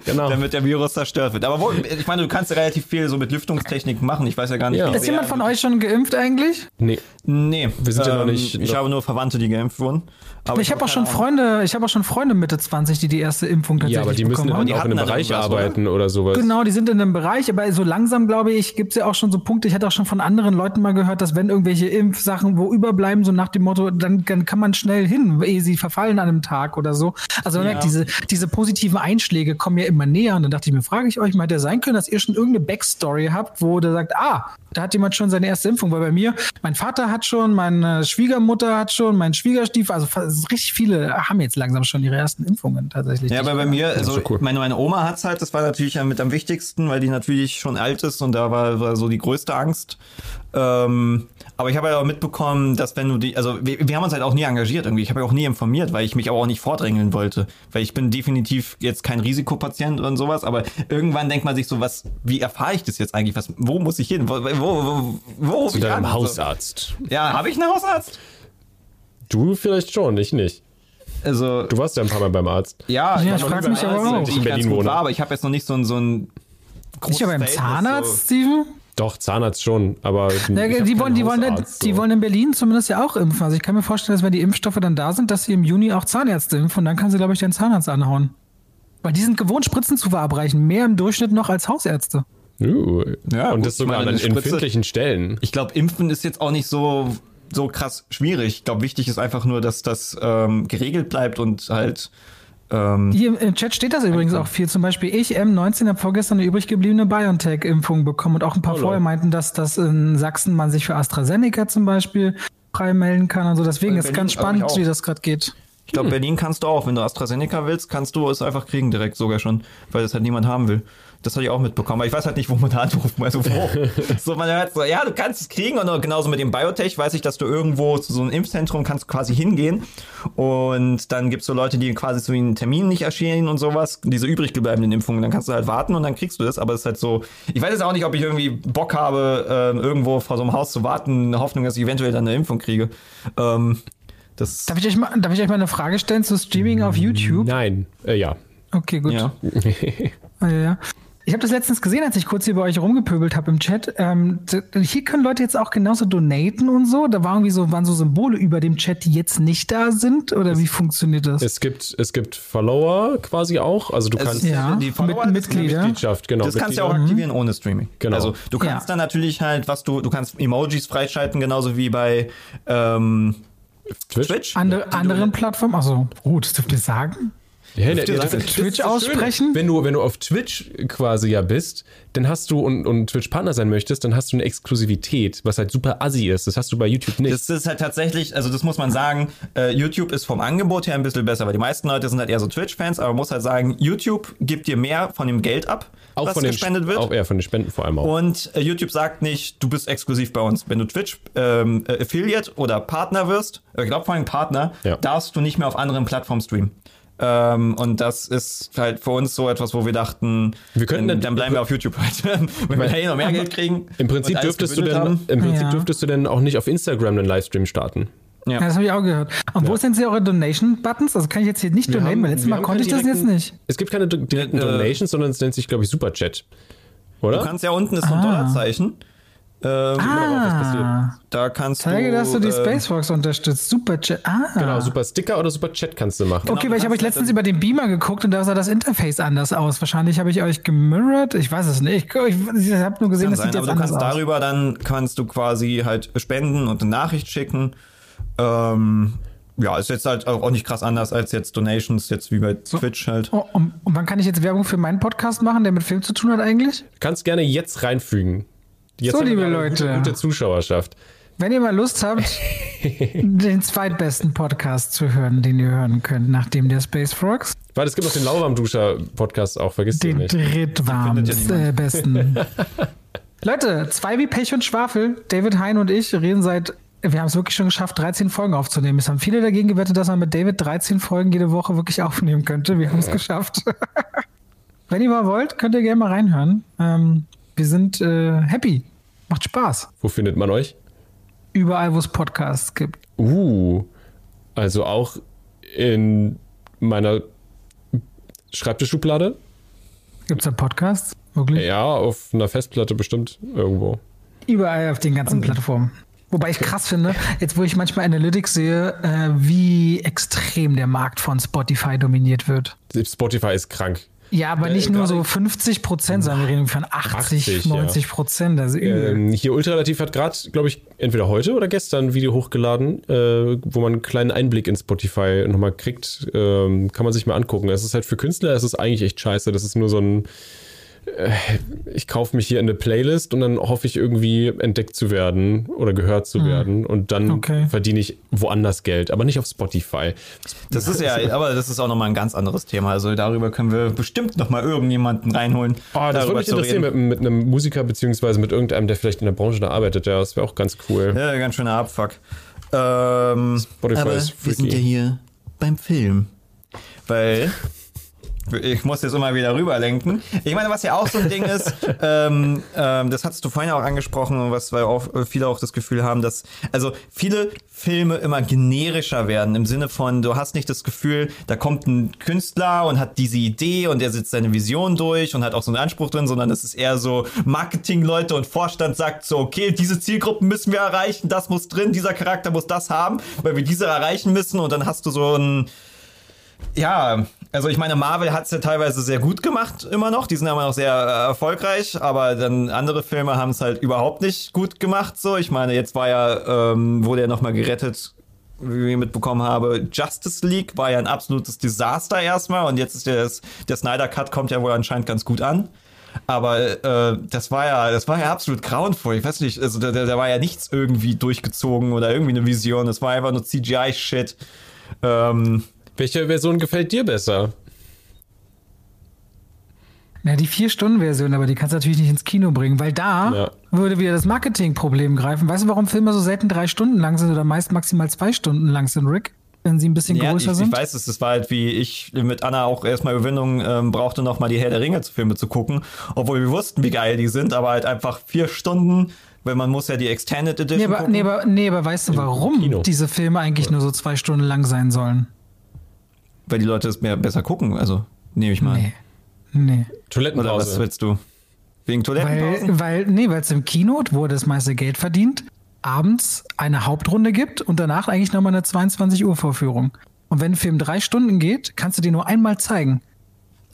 Genau. damit der Virus zerstört wird. Aber wo, ich meine, du kannst ja relativ viel so mit Lüftungstechnik machen. Ich weiß ja gar nicht, Ja. wie Ist jemand von euch schon geimpft eigentlich? Nee. Nee, Wir sind ja noch ähm, nicht- Ich noch- habe nur Verwandte, die geimpft wurden. Aber Ich habe auch schon Ahnung. Freunde, ich habe auch schon Freunde Mitte 20, die die erste Impfung tatsächlich Ja, aber die müssen bekommen haben. dann die auch in einem Bereich irgendwas, oder? arbeiten oder, sowas. Genau, die sind in einem Bereich, aber so langsam, glaube ich, gibt es ja auch schon so Punkte. Ich hatte auch schon von anderen Leuten mal gehört, dass wenn irgendwelche Impfsachen wo überbleiben, so nach dem Motto, dann, dann kann man schnell hin, ehe sie verfallen an einem Tag oder so. Also man Ja. merkt, diese, diese positiven Einschläge kommen ja immer näher. Und dann dachte ich mir, frage ich euch mal, hätte ja sein können, dass ihr schon irgendeine Backstory habt, wo der sagt, ah, da hat jemand schon seine erste Impfung. Weil bei mir, mein Vater hat schon, meine Schwiegermutter hat schon, mein Schwiegerstiefel, also richtig viele haben jetzt langsam schon ihre ersten Impfungen tatsächlich. Ja, aber bei mir, also cool. meine, meine Oma hat's halt, das war natürlich mit am wichtigsten, weil die natürlich schon alt ist und da war, war so die größte Angst. Ähm, aber ich habe ja auch mitbekommen, dass wenn du die, also wir, wir haben uns halt auch nie engagiert irgendwie. Ich habe ja auch nie informiert, weil ich mich aber auch nicht vordrängeln wollte. Weil ich bin definitiv jetzt kein Risikopatient und sowas, aber irgendwann denkt man sich so, was, wie erfahre ich das jetzt eigentlich? Was, wo muss ich hin? Wo, wo, wo, wo Zu ich deinem? Hausarzt. So. Ja, habe ich einen Hausarzt? Du vielleicht schon, ich nicht. Also, Du warst ja ein paar Mal beim Arzt. ja, Ja, ich noch frag nie mich aber auch. Ich in Berlin gut wohne. war, aber ich habe jetzt noch nicht so ein, so ein Nicht aber beim Zahnarzt, So. Steven? Doch, Zahnarzt schon, aber. Ja, die, wollen, die, wollen, Hausarzt, die so. wollen in Berlin zumindest ja auch impfen. Also ich kann mir vorstellen, dass wenn die Impfstoffe dann da sind, dass sie im Juni auch Zahnärzte impfen und dann kann sie, glaube ich, den Zahnarzt anhauen. Weil die sind gewohnt, Spritzen zu verabreichen. Mehr im Durchschnitt noch als Hausärzte. Uh, Ja, und gut, das sogar meine, an empfindlichen Stellen. Ich glaube, Impfen ist jetzt auch nicht so, so krass schwierig. Ich glaube, wichtig ist einfach nur, dass das ähm, geregelt bleibt und halt. Ähm, Hier im- Chat steht das übrigens auch viel. Zum Beispiel ich, M19, habe vorgestern eine übrig gebliebene BioNTech-Impfung bekommen und auch ein paar Oh, vorher meinten, dass das in Sachsen man sich für AstraZeneca zum Beispiel frei melden kann und so. Deswegen ist Berlin ganz spannend, wie das gerade geht. ich glaube, Berlin kannst du auch. Wenn du AstraZeneca willst, kannst du es einfach kriegen direkt sogar schon, weil das halt niemand haben will. Das habe ich auch mitbekommen, aber ich weiß halt nicht, wo man da anruft. Also wo. so, man hört so, ja, du kannst es kriegen und genauso mit dem Biotech weiß ich, dass du irgendwo zu so einem Impfzentrum kannst quasi hingehen und dann gibt's so Leute, die quasi zu den Terminen nicht erschienen und sowas, diese übrig gebliebenen Impfungen, dann kannst du halt warten und dann kriegst du das, aber es ist halt so, ich weiß jetzt auch nicht, ob ich irgendwie Bock habe, ähm, irgendwo vor so einem Haus zu warten, in der Hoffnung, dass ich eventuell dann eine Impfung kriege. Ähm, das, Darf ich, euch mal, darf ich euch mal eine Frage stellen zu Streaming auf YouTube? Nein, äh, ja. Okay, gut. ja. Ah, Ja, ja. Ich habe das letztens gesehen, als ich kurz hier bei euch rumgepöbelt habe im Chat. Ähm, hier können Leute jetzt auch genauso donaten und so. Da war irgendwie so, waren so Symbole über dem Chat, die jetzt nicht da sind. Oder wie funktioniert das? Es gibt, es gibt Follower quasi auch. Also du Es kannst ist- Ja, die Follower, mit Mitglieder. Mitgliedschaft, genau. Das kannst du ja auch aktivieren ohne Streaming. Genau. Also du kannst Ja. dann natürlich halt, was du, du kannst Emojis freischalten, genauso wie bei ähm, Twitch. Twitch. Andere, anderen Plattformen? Achso, oh, das dürft ihr sagen. Ja, das- das Twitch aussprechen? Wenn du, wenn du auf Twitch quasi ja bist, dann hast du und, und Twitch-Partner sein möchtest, dann hast du eine Exklusivität, was halt super assi ist. Das hast du bei YouTube nicht. Das ist halt tatsächlich, also das muss man sagen, äh, YouTube ist vom Angebot her ein bisschen besser, weil die meisten Leute sind halt eher so Twitch-Fans, aber man muss halt sagen, YouTube gibt dir mehr von dem Geld ab, auch was von den gespendet wird. Auch eher von den Spenden vor allem auch. Und äh, YouTube sagt nicht, du bist exklusiv bei uns. Wenn du Twitch ähm, äh, Affiliate oder Partner wirst, äh, ich glaube vor allem Partner, Ja. darfst du nicht mehr auf anderen Plattformen streamen. Ähm, und das ist halt für uns so etwas, wo wir dachten, Wir könnten dann, dann- bleiben wir auf YouTube halt. Wenn wir da eh noch mehr Geld kriegen. Im Prinzip dürftest du denn, haben. im Prinzip Ja. dürftest du denn auch nicht auf Instagram einen Livestream starten. Ja, das habe ich auch gehört. Und wo sind sie eure Donation-Buttons? Also kann ich jetzt hier nicht donaten, weil letztes Mal konnte ich das jetzt nicht. Es gibt keine direkten Äh, Donations, sondern es nennt sich, glaube ich, Superchat. Oder? Du kannst ja unten ist so ein Ah. Dollarzeichen. Ähm, Ah, Da kannst zeige, du. dass du die äh, Spacefox unterstützt. Super Chat. Ah. Genau, Super Sticker oder Super Chat kannst du machen. Okay, du weil ich habe euch letztens über den Beamer geguckt und da sah das Interface anders aus. Wahrscheinlich habe ich euch gemirrored. Ich weiß es nicht. Ich, ich, ich habe nur gesehen, Kann das sein, sieht aber jetzt du anders kannst aus. darüber dann kannst du quasi halt spenden und eine Nachricht schicken. Ähm, ja, ist jetzt halt auch nicht krass anders als jetzt Donations, jetzt wie bei Twitch halt. Oh, und, und wann kann ich jetzt Werbung für meinen Podcast machen, der mit Film zu tun hat eigentlich? Kannst gerne jetzt reinfügen. Jetzt So, liebe Leute. Gute, gute Zuschauerschaft. Wenn ihr mal Lust habt, den zweitbesten Podcast zu hören, den ihr hören könnt, nachdem der Space Frogs, Weil es gibt noch den Lauwarm-Duscher-Podcast auch, vergiss den den nicht. drittwarmsten Findet äh, besten. Leute, zwei wie Pech und Schwafel, David Hein und ich reden seit, wir haben es wirklich schon geschafft, 13 Folgen aufzunehmen. Es haben viele dagegen gewettet, dass man mit David 13 Folgen jede Woche wirklich aufnehmen könnte. Wir haben es geschafft. Wenn ihr mal wollt, könnt ihr gerne mal reinhören. Ähm, wir sind äh, happy. Macht Spaß. Wo findet man euch? Überall, wo es Podcasts gibt. Uh, also auch in meiner Schreibtischschublade. Gibt es da Podcasts? Wirklich? Ja, auf einer Festplatte bestimmt irgendwo. Überall auf den ganzen Plattformen. Wobei ich krass finde, jetzt wo ich manchmal Analytics sehe, äh, wie extrem der Markt von Spotify dominiert wird. Spotify ist krank. Ja, aber Äh, nicht nur gerade- so 50 Prozent, sondern wir reden von 80, 80, ja. 90 Prozent. Also übel. Ähm, hier Ultralativ hat gerade, glaube ich, entweder heute oder gestern ein Video hochgeladen, äh, wo man einen kleinen Einblick in Spotify nochmal kriegt. Ähm, kann man sich mal angucken. Es ist halt für Künstler, es ist eigentlich echt scheiße. Das ist nur so ein. Äh, ich kaufe mich hier in eine Playlist und dann hoffe ich irgendwie entdeckt zu werden oder gehört zu werden und dann Hm. Okay. verdiene ich woanders Geld, aber nicht auf Spotify. Das ist ja, aber das ist auch nochmal ein ganz anderes Thema. Also darüber können wir bestimmt nochmal irgendjemanden reinholen. Oh, das würde darüber mich interessieren mit, mit einem Musiker beziehungsweise mit irgendeinem, der vielleicht in der Branche da arbeitet. Ja, das wäre auch ganz cool. Ja, ganz schöner Abfuck. Ähm, Spotify aber ist wir sind freaky. ja hier beim Film. Weil ich muss jetzt immer wieder rüberlenken. Ich meine, was ja auch so ein Ding ist, ähm, ähm, das hattest du vorhin auch angesprochen, was weil auch äh, viele auch das Gefühl haben, dass also viele Filme immer generischer werden im Sinne von, du hast nicht das Gefühl, da kommt ein Künstler und hat diese Idee und er setzt seine Vision durch und hat auch so einen Anspruch drin, sondern es ist eher so Marketingleute und Vorstand sagt so, okay, diese Zielgruppen müssen wir erreichen, das muss drin, dieser Charakter muss das haben, weil wir diese erreichen müssen und dann hast du so ein ja, also ich meine, Marvel hat's ja teilweise sehr gut gemacht, immer noch. Die sind immer noch sehr äh, erfolgreich, aber dann andere Filme haben es halt überhaupt nicht gut gemacht. So, ich meine, jetzt war ja, ähm, wurde ja nochmal gerettet, wie ich mitbekommen habe. Justice League war ja ein absolutes Desaster erstmal und jetzt ist der, der Snyder Cut kommt ja wohl anscheinend ganz gut an. Aber äh, das war ja, das war ja absolut grauenvoll. Ich weiß nicht, also da, da war ja nichts irgendwie durchgezogen oder irgendwie eine Vision. Es war einfach nur CGI-Shit. Ähm, Welche Version gefällt dir besser? Ja, die Vier-Stunden-Version, aber die kannst du natürlich nicht ins Kino bringen, weil da Ja. würde wieder das Marketingproblem greifen. Weißt du, warum Filme so selten drei Stunden lang sind oder meist maximal zwei Stunden lang sind, Rick? Wenn sie ein bisschen Ja, größer ich, sind? ich weiß es, das war halt wie ich mit Anna auch erstmal Überwindung ähm, brauchte, noch mal die Herr der Ringe zu Filme zu gucken, obwohl wir wussten, wie geil die sind, aber halt einfach vier Stunden, weil man muss ja die Extended Edition Nee aber, gucken. nee, aber, nee, aber weißt du, warum diese Filme eigentlich nur so zwei Stunden lang sein sollen? Weil die Leute es mehr besser gucken, also nehme ich mal. Nee. Nee. Toilettenpause. Oder was willst du? Wegen Toilettenpausen? Weil, weil, nee, weil es im Kino, wo er das meiste Geld verdient, abends eine Hauptrunde gibt und danach eigentlich nochmal eine 22 Uhr Vorführung. Und wenn ein Film drei Stunden geht, kannst du den nur einmal zeigen.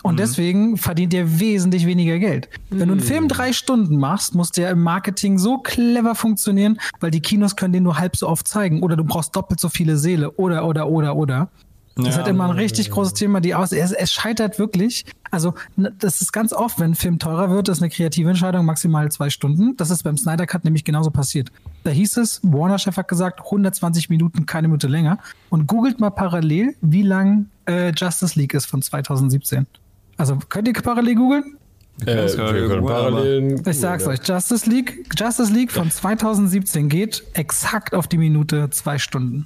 Und deswegen verdient der wesentlich weniger Geld. Wenn du einen Film drei Stunden machst, muss der im Marketing so clever funktionieren, weil die Kinos können den nur halb so oft zeigen. Oder du brauchst doppelt so viele Seele. Oder, oder, oder, oder. Das ist Ja. halt immer ein richtig großes Thema, die aus. Es, es scheitert wirklich. Also, das ist ganz oft, wenn ein Film teurer wird, das ist eine kreative Entscheidung, maximal zwei Stunden. Das ist beim Snyder Cut nämlich genauso passiert. Da hieß es, Warner Chef hat gesagt, 120 Minuten, keine Minute länger. Und googelt mal parallel, wie lang äh, Justice League ist von 2017. Also, könnt ihr parallel googeln? Äh. Ich sag's euch, Justice League, Justice League von 2017 geht exakt auf die Minute zwei Stunden.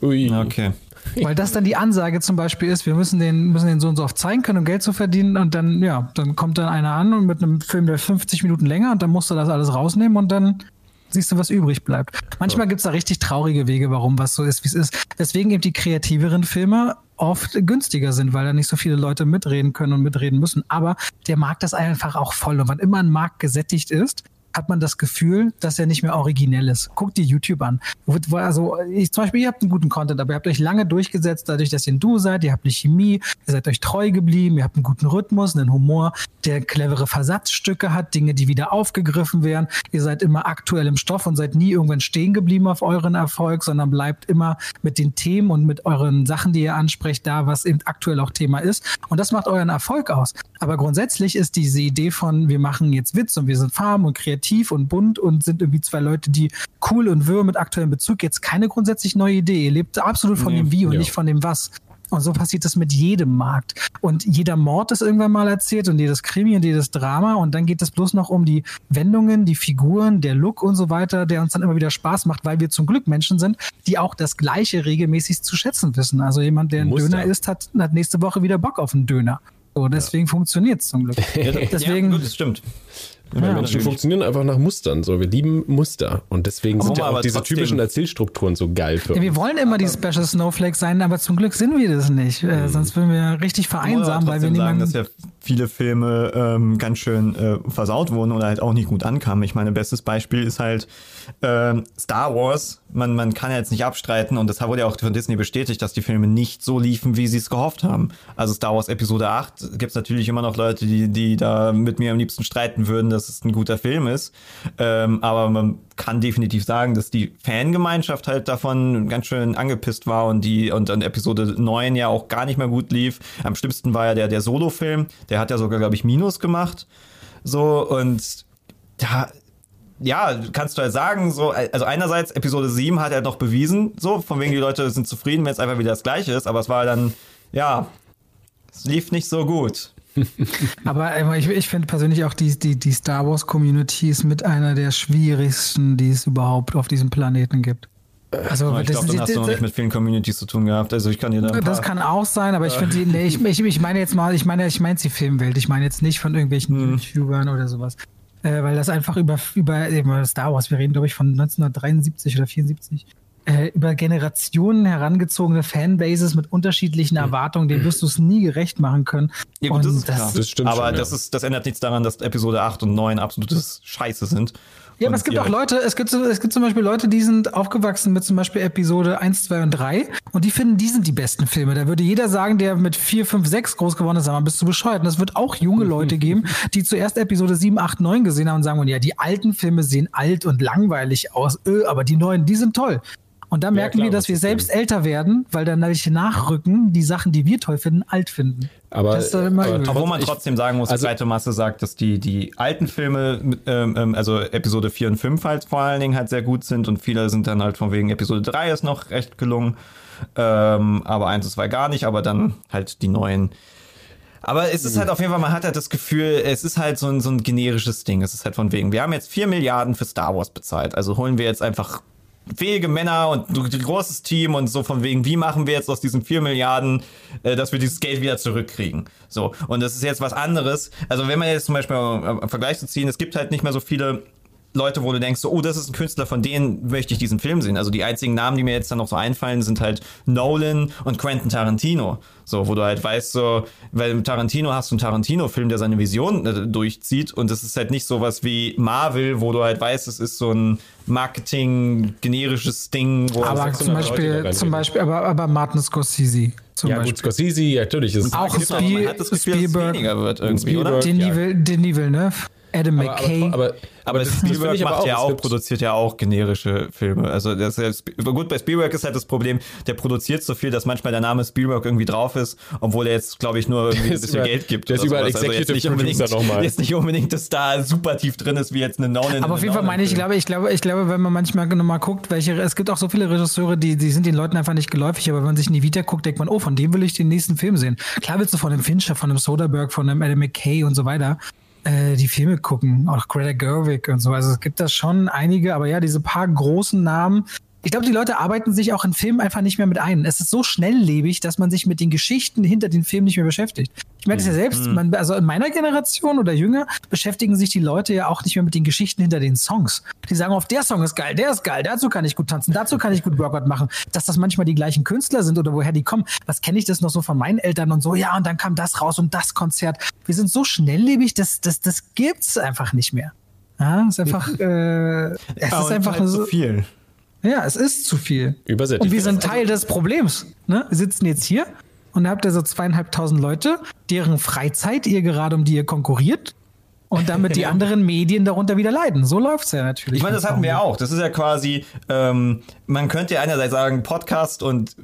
Ui. Okay. Weil das dann die Ansage zum Beispiel ist, wir müssen den, müssen den so und so oft zeigen können, um Geld zu verdienen. Und dann, ja, dann kommt dann einer an und mit einem Film, der 50 Minuten länger und dann musst du das alles rausnehmen und dann siehst du, was übrig bleibt. Manchmal gibt's da richtig traurige Wege, warum was so ist, wie es ist. Deswegen eben die kreativeren Filme oft günstiger sind, weil da nicht so viele Leute mitreden können und mitreden müssen. Aber der Markt ist einfach auch voll. Und wann immer ein Markt gesättigt ist, hat man das Gefühl, dass er nicht mehr originell ist. Guckt dir YouTube an. Also ich, zum Beispiel, ihr habt einen guten Content, aber ihr habt euch lange durchgesetzt, dadurch, dass ihr ein Du seid, ihr habt eine Chemie, ihr seid euch treu geblieben, ihr habt einen guten Rhythmus, einen Humor, der clevere Versatzstücke hat, Dinge, die wieder aufgegriffen werden. Ihr seid immer aktuell im Stoff und seid nie irgendwann stehen geblieben auf euren Erfolg, sondern bleibt immer mit den Themen und mit euren Sachen, die ihr ansprecht, da, was eben aktuell auch Thema ist. Und das macht euren Erfolg aus. Aber grundsätzlich ist diese Idee von, wir machen jetzt Witz und wir sind farm und kreativ und bunt und sind irgendwie zwei Leute, die cool und wirr mit aktuellem Bezug, jetzt keine grundsätzlich neue Idee. Ihr lebt absolut von Nee, dem Wie und ja. nicht von dem Was. Und so passiert das mit jedem Markt. Und jeder Mord ist irgendwann mal erzählt und jedes Krimi und jedes Drama. Und dann geht es bloß noch um die Wendungen, die Figuren, der Look und so weiter, der uns dann immer wieder Spaß macht, weil wir zum Glück Menschen sind, die auch das Gleiche regelmäßig zu schätzen wissen. Also jemand, der einen Muster. Döner isst, hat, hat nächste Woche wieder Bock auf einen Döner. So, deswegen funktioniert's zum Glück. Deswegen, ja, gut, das stimmt. Weil Ja, Menschen natürlich. funktionieren einfach nach Mustern. So, wir lieben Muster. Und deswegen sind ja aber auch diese trotzdem- typischen Erzählstrukturen so geil für Ja, wir uns. wollen immer die Special Snowflakes sein, aber zum Glück sind wir das nicht. Äh, sonst würden wir richtig Ich muss aber vereinsamen, weil wir trotzdem sagen, niemanden. dass ja viele Filme ähm, ganz schön äh, versaut wurden oder halt auch nicht gut ankamen. Ich meine, bestes Beispiel ist halt ähm, Star Wars. Man, man kann ja jetzt nicht abstreiten und das wurde ja auch von Disney bestätigt, dass die Filme nicht so liefen, wie sie es gehofft haben. Also Star Wars Episode 8 gibt es natürlich immer noch Leute, die, die da mit mir am liebsten streiten würden, dass es ein guter Film ist. Ähm, aber man kann definitiv sagen, dass die Fangemeinschaft halt davon ganz schön angepisst war und die und dann Episode 9 ja auch gar nicht mehr gut lief. Am schlimmsten war ja der, der Solo-Film, der hat ja sogar, glaube ich, Minus gemacht. So, und da, ja, kannst du halt sagen, so, also einerseits Episode 7 hat er noch bewiesen, so, von wegen die Leute sind zufrieden, wenn es einfach wieder das gleiche ist, aber es war dann, ja, es lief nicht so gut. Aber äh, ich, ich finde persönlich auch die, die, die Star Wars Community ist mit einer der schwierigsten, die es überhaupt auf diesem Planeten gibt. Also ich das, glaube, dann hast du noch nicht mit vielen Communities zu tun gehabt. Also ich kann dir da das kann auch sein, aber ich finde die, nee, ich, ich, ich meine jetzt mal, ich meine, ich meine jetzt die Filmwelt, ich meine jetzt nicht von irgendwelchen Hm. YouTubern oder sowas. Äh, weil das einfach über, über, über Star Wars, wir reden, glaube ich, von 1973 oder 74, äh, über Generationen herangezogene Fanbases mit unterschiedlichen Erwartungen, denen wirst du es nie gerecht machen können. Ja, gut, das ist klar. Das stimmt aber schon, ja. das, ist, das ändert nichts daran, dass Episode 8 und 9 absolutes Scheiße sind. Ja, aber es gibt auch Leute, es gibt, es gibt zum Beispiel Leute, die sind aufgewachsen mit zum Beispiel Episode 1, 2 und 3 und die finden, die sind die besten Filme. Da würde jeder sagen, der mit 4, 5, 6 groß geworden ist, sag mal, bist du bescheuert. Und es wird auch junge Leute geben, die zuerst Episode 7, 8, 9 gesehen haben und sagen, ja, die alten Filme sehen alt und langweilig aus, öh, aber die neuen, die sind toll. Und da merken klar, wir, dass muss wir das selbst älter werden, weil dann welche nachrücken, die Sachen, die wir toll finden, alt finden. Aber, Das ist doch immer aber. Obwohl man trotzdem sagen muss, also- die breite Masse sagt, dass die, die alten Filme, ähm, ähm, also Episode 4 und 5 halt vor allen Dingen halt sehr gut sind und viele sind dann halt von wegen Episode 3 ist noch recht gelungen. Ähm, aber 1 und 2 gar nicht, aber dann halt die neuen. Aber es ist halt auf jeden Fall, man hat halt das Gefühl, es ist halt so ein, so ein generisches Ding. Es ist halt von wegen, wir haben jetzt 4 Milliarden für Star Wars bezahlt, also holen wir jetzt einfach fähige Männer und ein großes Team und so von wegen, wie machen wir jetzt aus diesen 4 Milliarden, äh, dass wir dieses Geld wieder zurückkriegen. So, und das ist jetzt was anderes. Also wenn man jetzt zum Beispiel im Vergleich zu ziehen, es gibt halt nicht mehr so viele Leute, wo du denkst, so, oh, das ist ein Künstler, von denen möchte ich diesen Film sehen. Also die einzigen Namen, die mir jetzt dann noch so einfallen, sind halt Nolan und Quentin Tarantino. So, wo du halt weißt, so, weil mit Tarantino hast du einen Tarantino-Film, der seine Vision äh, durchzieht und das ist halt nicht sowas wie Marvel, wo du halt weißt, es ist so ein Marketing-generisches Ding. Wo aber zum Beispiel, zum Beispiel, aber, aber Martin Scorsese. Zum ja, Beispiel. gut, Scorsese, natürlich. Ist auch Spiel, man hat das Gefühl, Spielberg, dass es weniger wird irgendwie, Spielberg, oder? Denis, Ja. Vil- Denis Villeneuve, Adam aber, McKay. aber, aber, Aber das, Spielberg macht ja es auch, produziert ja auch generische Filme. Also das ist ja, gut, bei Spielberg ist halt das Problem, der produziert so viel, dass manchmal der Name Spielberg irgendwie drauf ist, obwohl er jetzt, glaube ich, nur irgendwie ein bisschen über- Geld gibt. der ist überall also jetzt Executive nicht unbedingt, Producer nochmal. Jetzt nicht unbedingt, dass da super tief drin ist, wie jetzt eine Nolan. Aber auf jeden Fall meine ich, glaube ich, glaube, ich glaube, wenn man manchmal nochmal guckt, welche, es gibt auch so viele Regisseure, die, die sind den Leuten einfach nicht geläufig, aber wenn man sich in die Vita guckt, denkt man, oh, von dem will ich den nächsten Film sehen. Klar willst du von einem Fincher, von einem Soderbergh, von einem Adam McKay und so weiter äh, die Filme gucken, auch Greta Gerwig und so. Also es gibt da schon einige, aber ja, diese paar großen Namen. Ich glaube, die Leute arbeiten sich auch in Filmen einfach nicht mehr mit ein. Es ist so schnelllebig, dass man sich mit den Geschichten hinter den Filmen nicht mehr beschäftigt. Ich merke das ja selbst, man, also in meiner Generation oder jünger beschäftigen sich die Leute ja auch nicht mehr mit den Geschichten hinter den Songs. Die sagen oft, der Song ist geil, der ist geil, dazu kann ich gut tanzen, dazu kann ich gut Workout machen. Dass das manchmal die gleichen Künstler sind oder woher die kommen, was kenne ich das noch so von meinen Eltern und so, ja, und dann kam das raus und das Konzert. Wir sind so schnelllebig, das, das, das gibt's einfach nicht mehr. Ja, ist einfach, äh, es Ja, ist einfach halt so, viel. Ja, es ist zu viel. Übersättigt. Und wir sind Teil des Problems. Ne? Wir sitzen jetzt hier und da habt ihr so zweieinhalbtausend Leute, deren Freizeit ihr gerade um die ihr konkurriert und damit die anderen Medien darunter wieder leiden. So läuft's ja natürlich. Ich meine, das hatten wir auch. Das ist ja quasi, ähm, man könnte ja einerseits sagen, Podcast und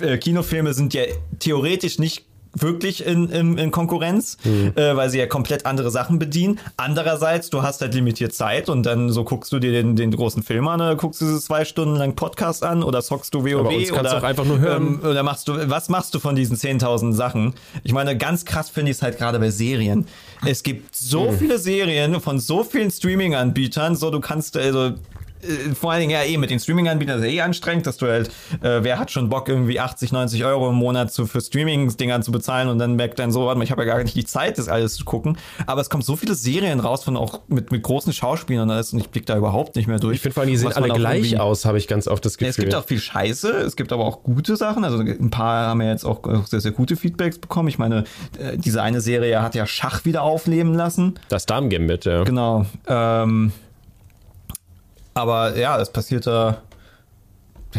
äh, Kinofilme sind ja theoretisch nicht wirklich in, in, in Konkurrenz, äh, weil sie ja komplett andere Sachen bedienen. Andererseits, du hast halt limitiert Zeit und dann so guckst du dir den, den großen Film an, oder guckst du so zwei Stunden lang Podcast an oder zockst du WoW Aber uns kannst oder einfach nur hören. Ähm, oder machst du, was machst du von diesen 10.000 Sachen? Ich meine, ganz krass finde ich es halt gerade bei Serien. Es gibt so viele Serien von so vielen Streaming-Anbietern, so du kannst, also, äh, vor allen Dingen ja eh mit den Streaming-Anbietern ist ja eh anstrengend, dass du halt, äh, wer hat schon Bock irgendwie 80, 90 Euro im Monat zu, für Streaming-Dingern zu bezahlen und dann merkt dann so, warte mal, ich habe ja gar nicht die Zeit, das alles zu gucken. Aber es kommen so viele Serien raus von auch mit, mit großen Schauspielern und alles und ich blick da überhaupt nicht mehr durch. Ich finde vor allem, die sehen alle gleich aus, habe ich ganz oft das ja, Gefühl. es gibt auch viel Scheiße, es gibt aber auch gute Sachen. Also ein paar haben ja jetzt auch sehr, sehr gute Feedbacks bekommen. Ich meine, äh, diese eine Serie hat ja Schach wieder aufleben lassen. das Damen-Gambit, ja. Genau. Ähm, aber ja, das passiert da.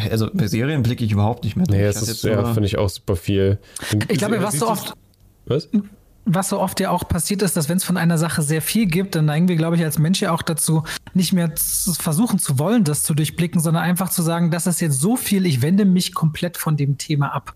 Also bei Serien blicke ich überhaupt nicht mehr durch. Nee, das ist, ja, finde ich auch super viel. ich glaube, was so oft, Was? was so oft ja auch passiert ist, dass wenn es von einer Sache sehr viel gibt, dann neigen wir, glaube ich, als Mensch ja auch dazu, nicht mehr zu versuchen zu wollen, das zu durchblicken, sondern einfach zu sagen, das ist jetzt so viel, ich wende mich komplett von dem Thema ab.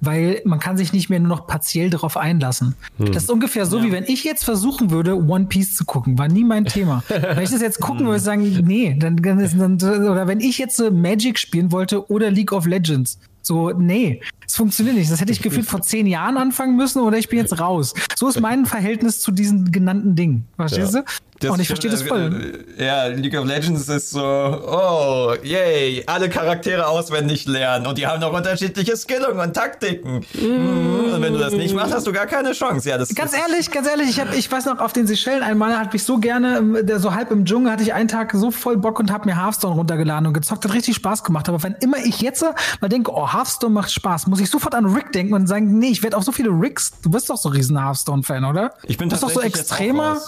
Weil man kann sich nicht mehr nur noch partiell darauf einlassen. Das ist ungefähr so, wie wenn ich jetzt versuchen würde, One Piece zu gucken. War nie mein Thema. wenn ich das jetzt gucken würde, sagen, nee, dann, dann, ist- dann oder wenn ich jetzt so Magic spielen wollte oder League of Legends. So, nee, es funktioniert nicht. Das hätte ich gefühlt vor zehn Jahren anfangen müssen oder ich bin jetzt raus. So ist mein Verhältnis zu diesen genannten Dingen. Verstehst Ja. du? Und ich verstehe das voll. äh, Ja, League of Legends ist so, oh, yay, alle Charaktere auswendig lernen und die haben noch unterschiedliche Skillungen und Taktiken. Mm. Und wenn du das nicht machst, hast du gar keine Chance. Ja, das Ganz das- ehrlich, ganz ehrlich, ich, hab, ich weiß noch, auf den Seychellen einmal hatte ich so gerne, ähm, der so halb im Dschungel, hatte ich einen Tag so voll Bock und habe mir Hearthstone runtergeladen und gezockt, hat richtig Spaß gemacht. Aber wenn immer ich jetzt mal denke, oh, Hearthstone macht Spaß, muss ich sofort an Rick denken und sagen, nee, ich werde auf so viele Ricks. Du bist doch so riesen Hearthstone-Fan, oder? Ich bin das ist doch so extremer.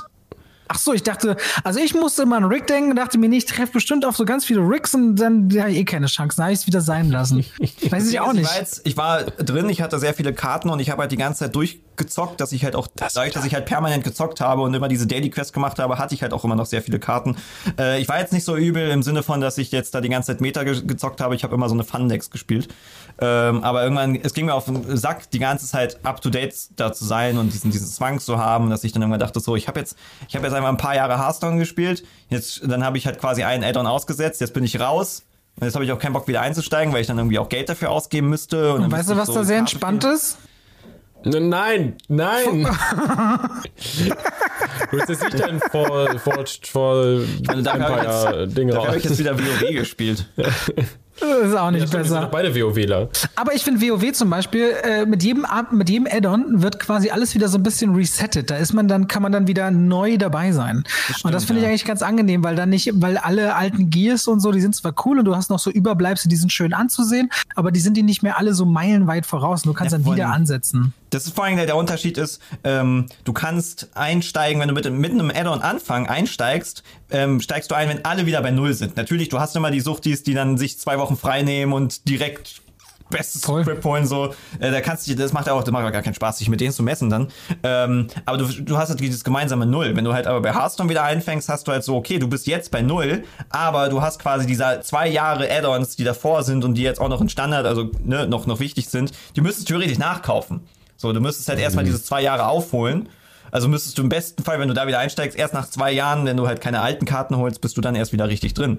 Ach so, ich dachte, also ich musste immer an Rick denken, dachte mir, nee, ich treffe bestimmt auf so ganz viele Ricks und dann habe ich eh keine Chance. Dann habe ich es wieder sein lassen. Weiß ich auch Ich nicht. war, jetzt, ich war drin, ich hatte sehr viele Karten und ich habe halt die ganze Zeit durchgezockt, dass ich halt auch, dadurch, dass ich halt permanent gezockt habe und immer diese Daily Quest gemacht habe, hatte ich halt auch immer noch sehr viele Karten. Äh, ich war jetzt nicht so übel im Sinne von, dass ich jetzt da die ganze Zeit Meta ge gezockt habe. Ich habe immer so eine Fun-Decks gespielt. Ähm, aber irgendwann, es ging mir auf den Sack, die ganze Zeit up-to-date da zu sein und diesen, diesen Zwang zu haben, dass ich dann irgendwann dachte, so, ich habe jetzt, ich habe jetzt einfach ein paar Jahre Hearthstone gespielt. Jetzt, dann habe ich halt quasi einen Add-on ausgesetzt. Jetzt bin ich raus. Und jetzt habe ich auch keinen Bock wieder einzusteigen, weil ich dann irgendwie auch Geld dafür ausgeben müsste. Und, Und weißt du, was da sehr entspannt ist? Nein, nein. du hast jetzt nicht dein Forged for meine, dafür habe ich Empire Ding Dafür habe ich jetzt raus. wieder WoW gespielt. Das ist auch nicht Ja, stimmt, wir sind besser. doch beide WoWler. Aber ich finde WoW zum Beispiel, äh, mit jedem, mit jedem Add-on wird quasi alles wieder so ein bisschen resettet. Da ist man dann, kann man dann wieder neu dabei sein. und das finde ich ja. eigentlich ganz angenehm, weil dann nicht, weil alle alten Gears und so, die sind zwar cool und du hast noch so Überbleibsel, die sind schön anzusehen, aber die sind die nicht mehr alle so meilenweit voraus. Du kannst Ja, dann wieder ansetzen. Das ist vor allem der, der Unterschied ist, ähm, du kannst einsteigen, wenn du mit, mit einem Add-on Anfang einsteigst, ähm, steigst du ein, wenn alle wieder bei Null sind. Natürlich, du hast immer die Suchtis, die dann sich zwei Wochen frei nehmen und direkt bestes Voll. Grip holen, so. Äh, da kannst du, das macht auch, das macht auch gar keinen Spaß, sich mit denen zu messen dann. Ähm, aber du, du hast halt dieses gemeinsame Null. Wenn du halt aber bei Hearthstone wieder einfängst, hast du halt so, okay, du bist jetzt bei Null, aber du hast quasi diese zwei Jahre Add-ons, die davor sind und die jetzt auch noch in Standard, also ne, noch, noch wichtig sind, die müsstest du theoretisch nachkaufen. So, du müsstest halt erstmal dieses zwei Jahre aufholen. Also müsstest du im besten Fall, wenn du da wieder einsteigst, erst nach zwei Jahren, wenn du halt keine alten Karten holst, bist du dann erst wieder richtig drin.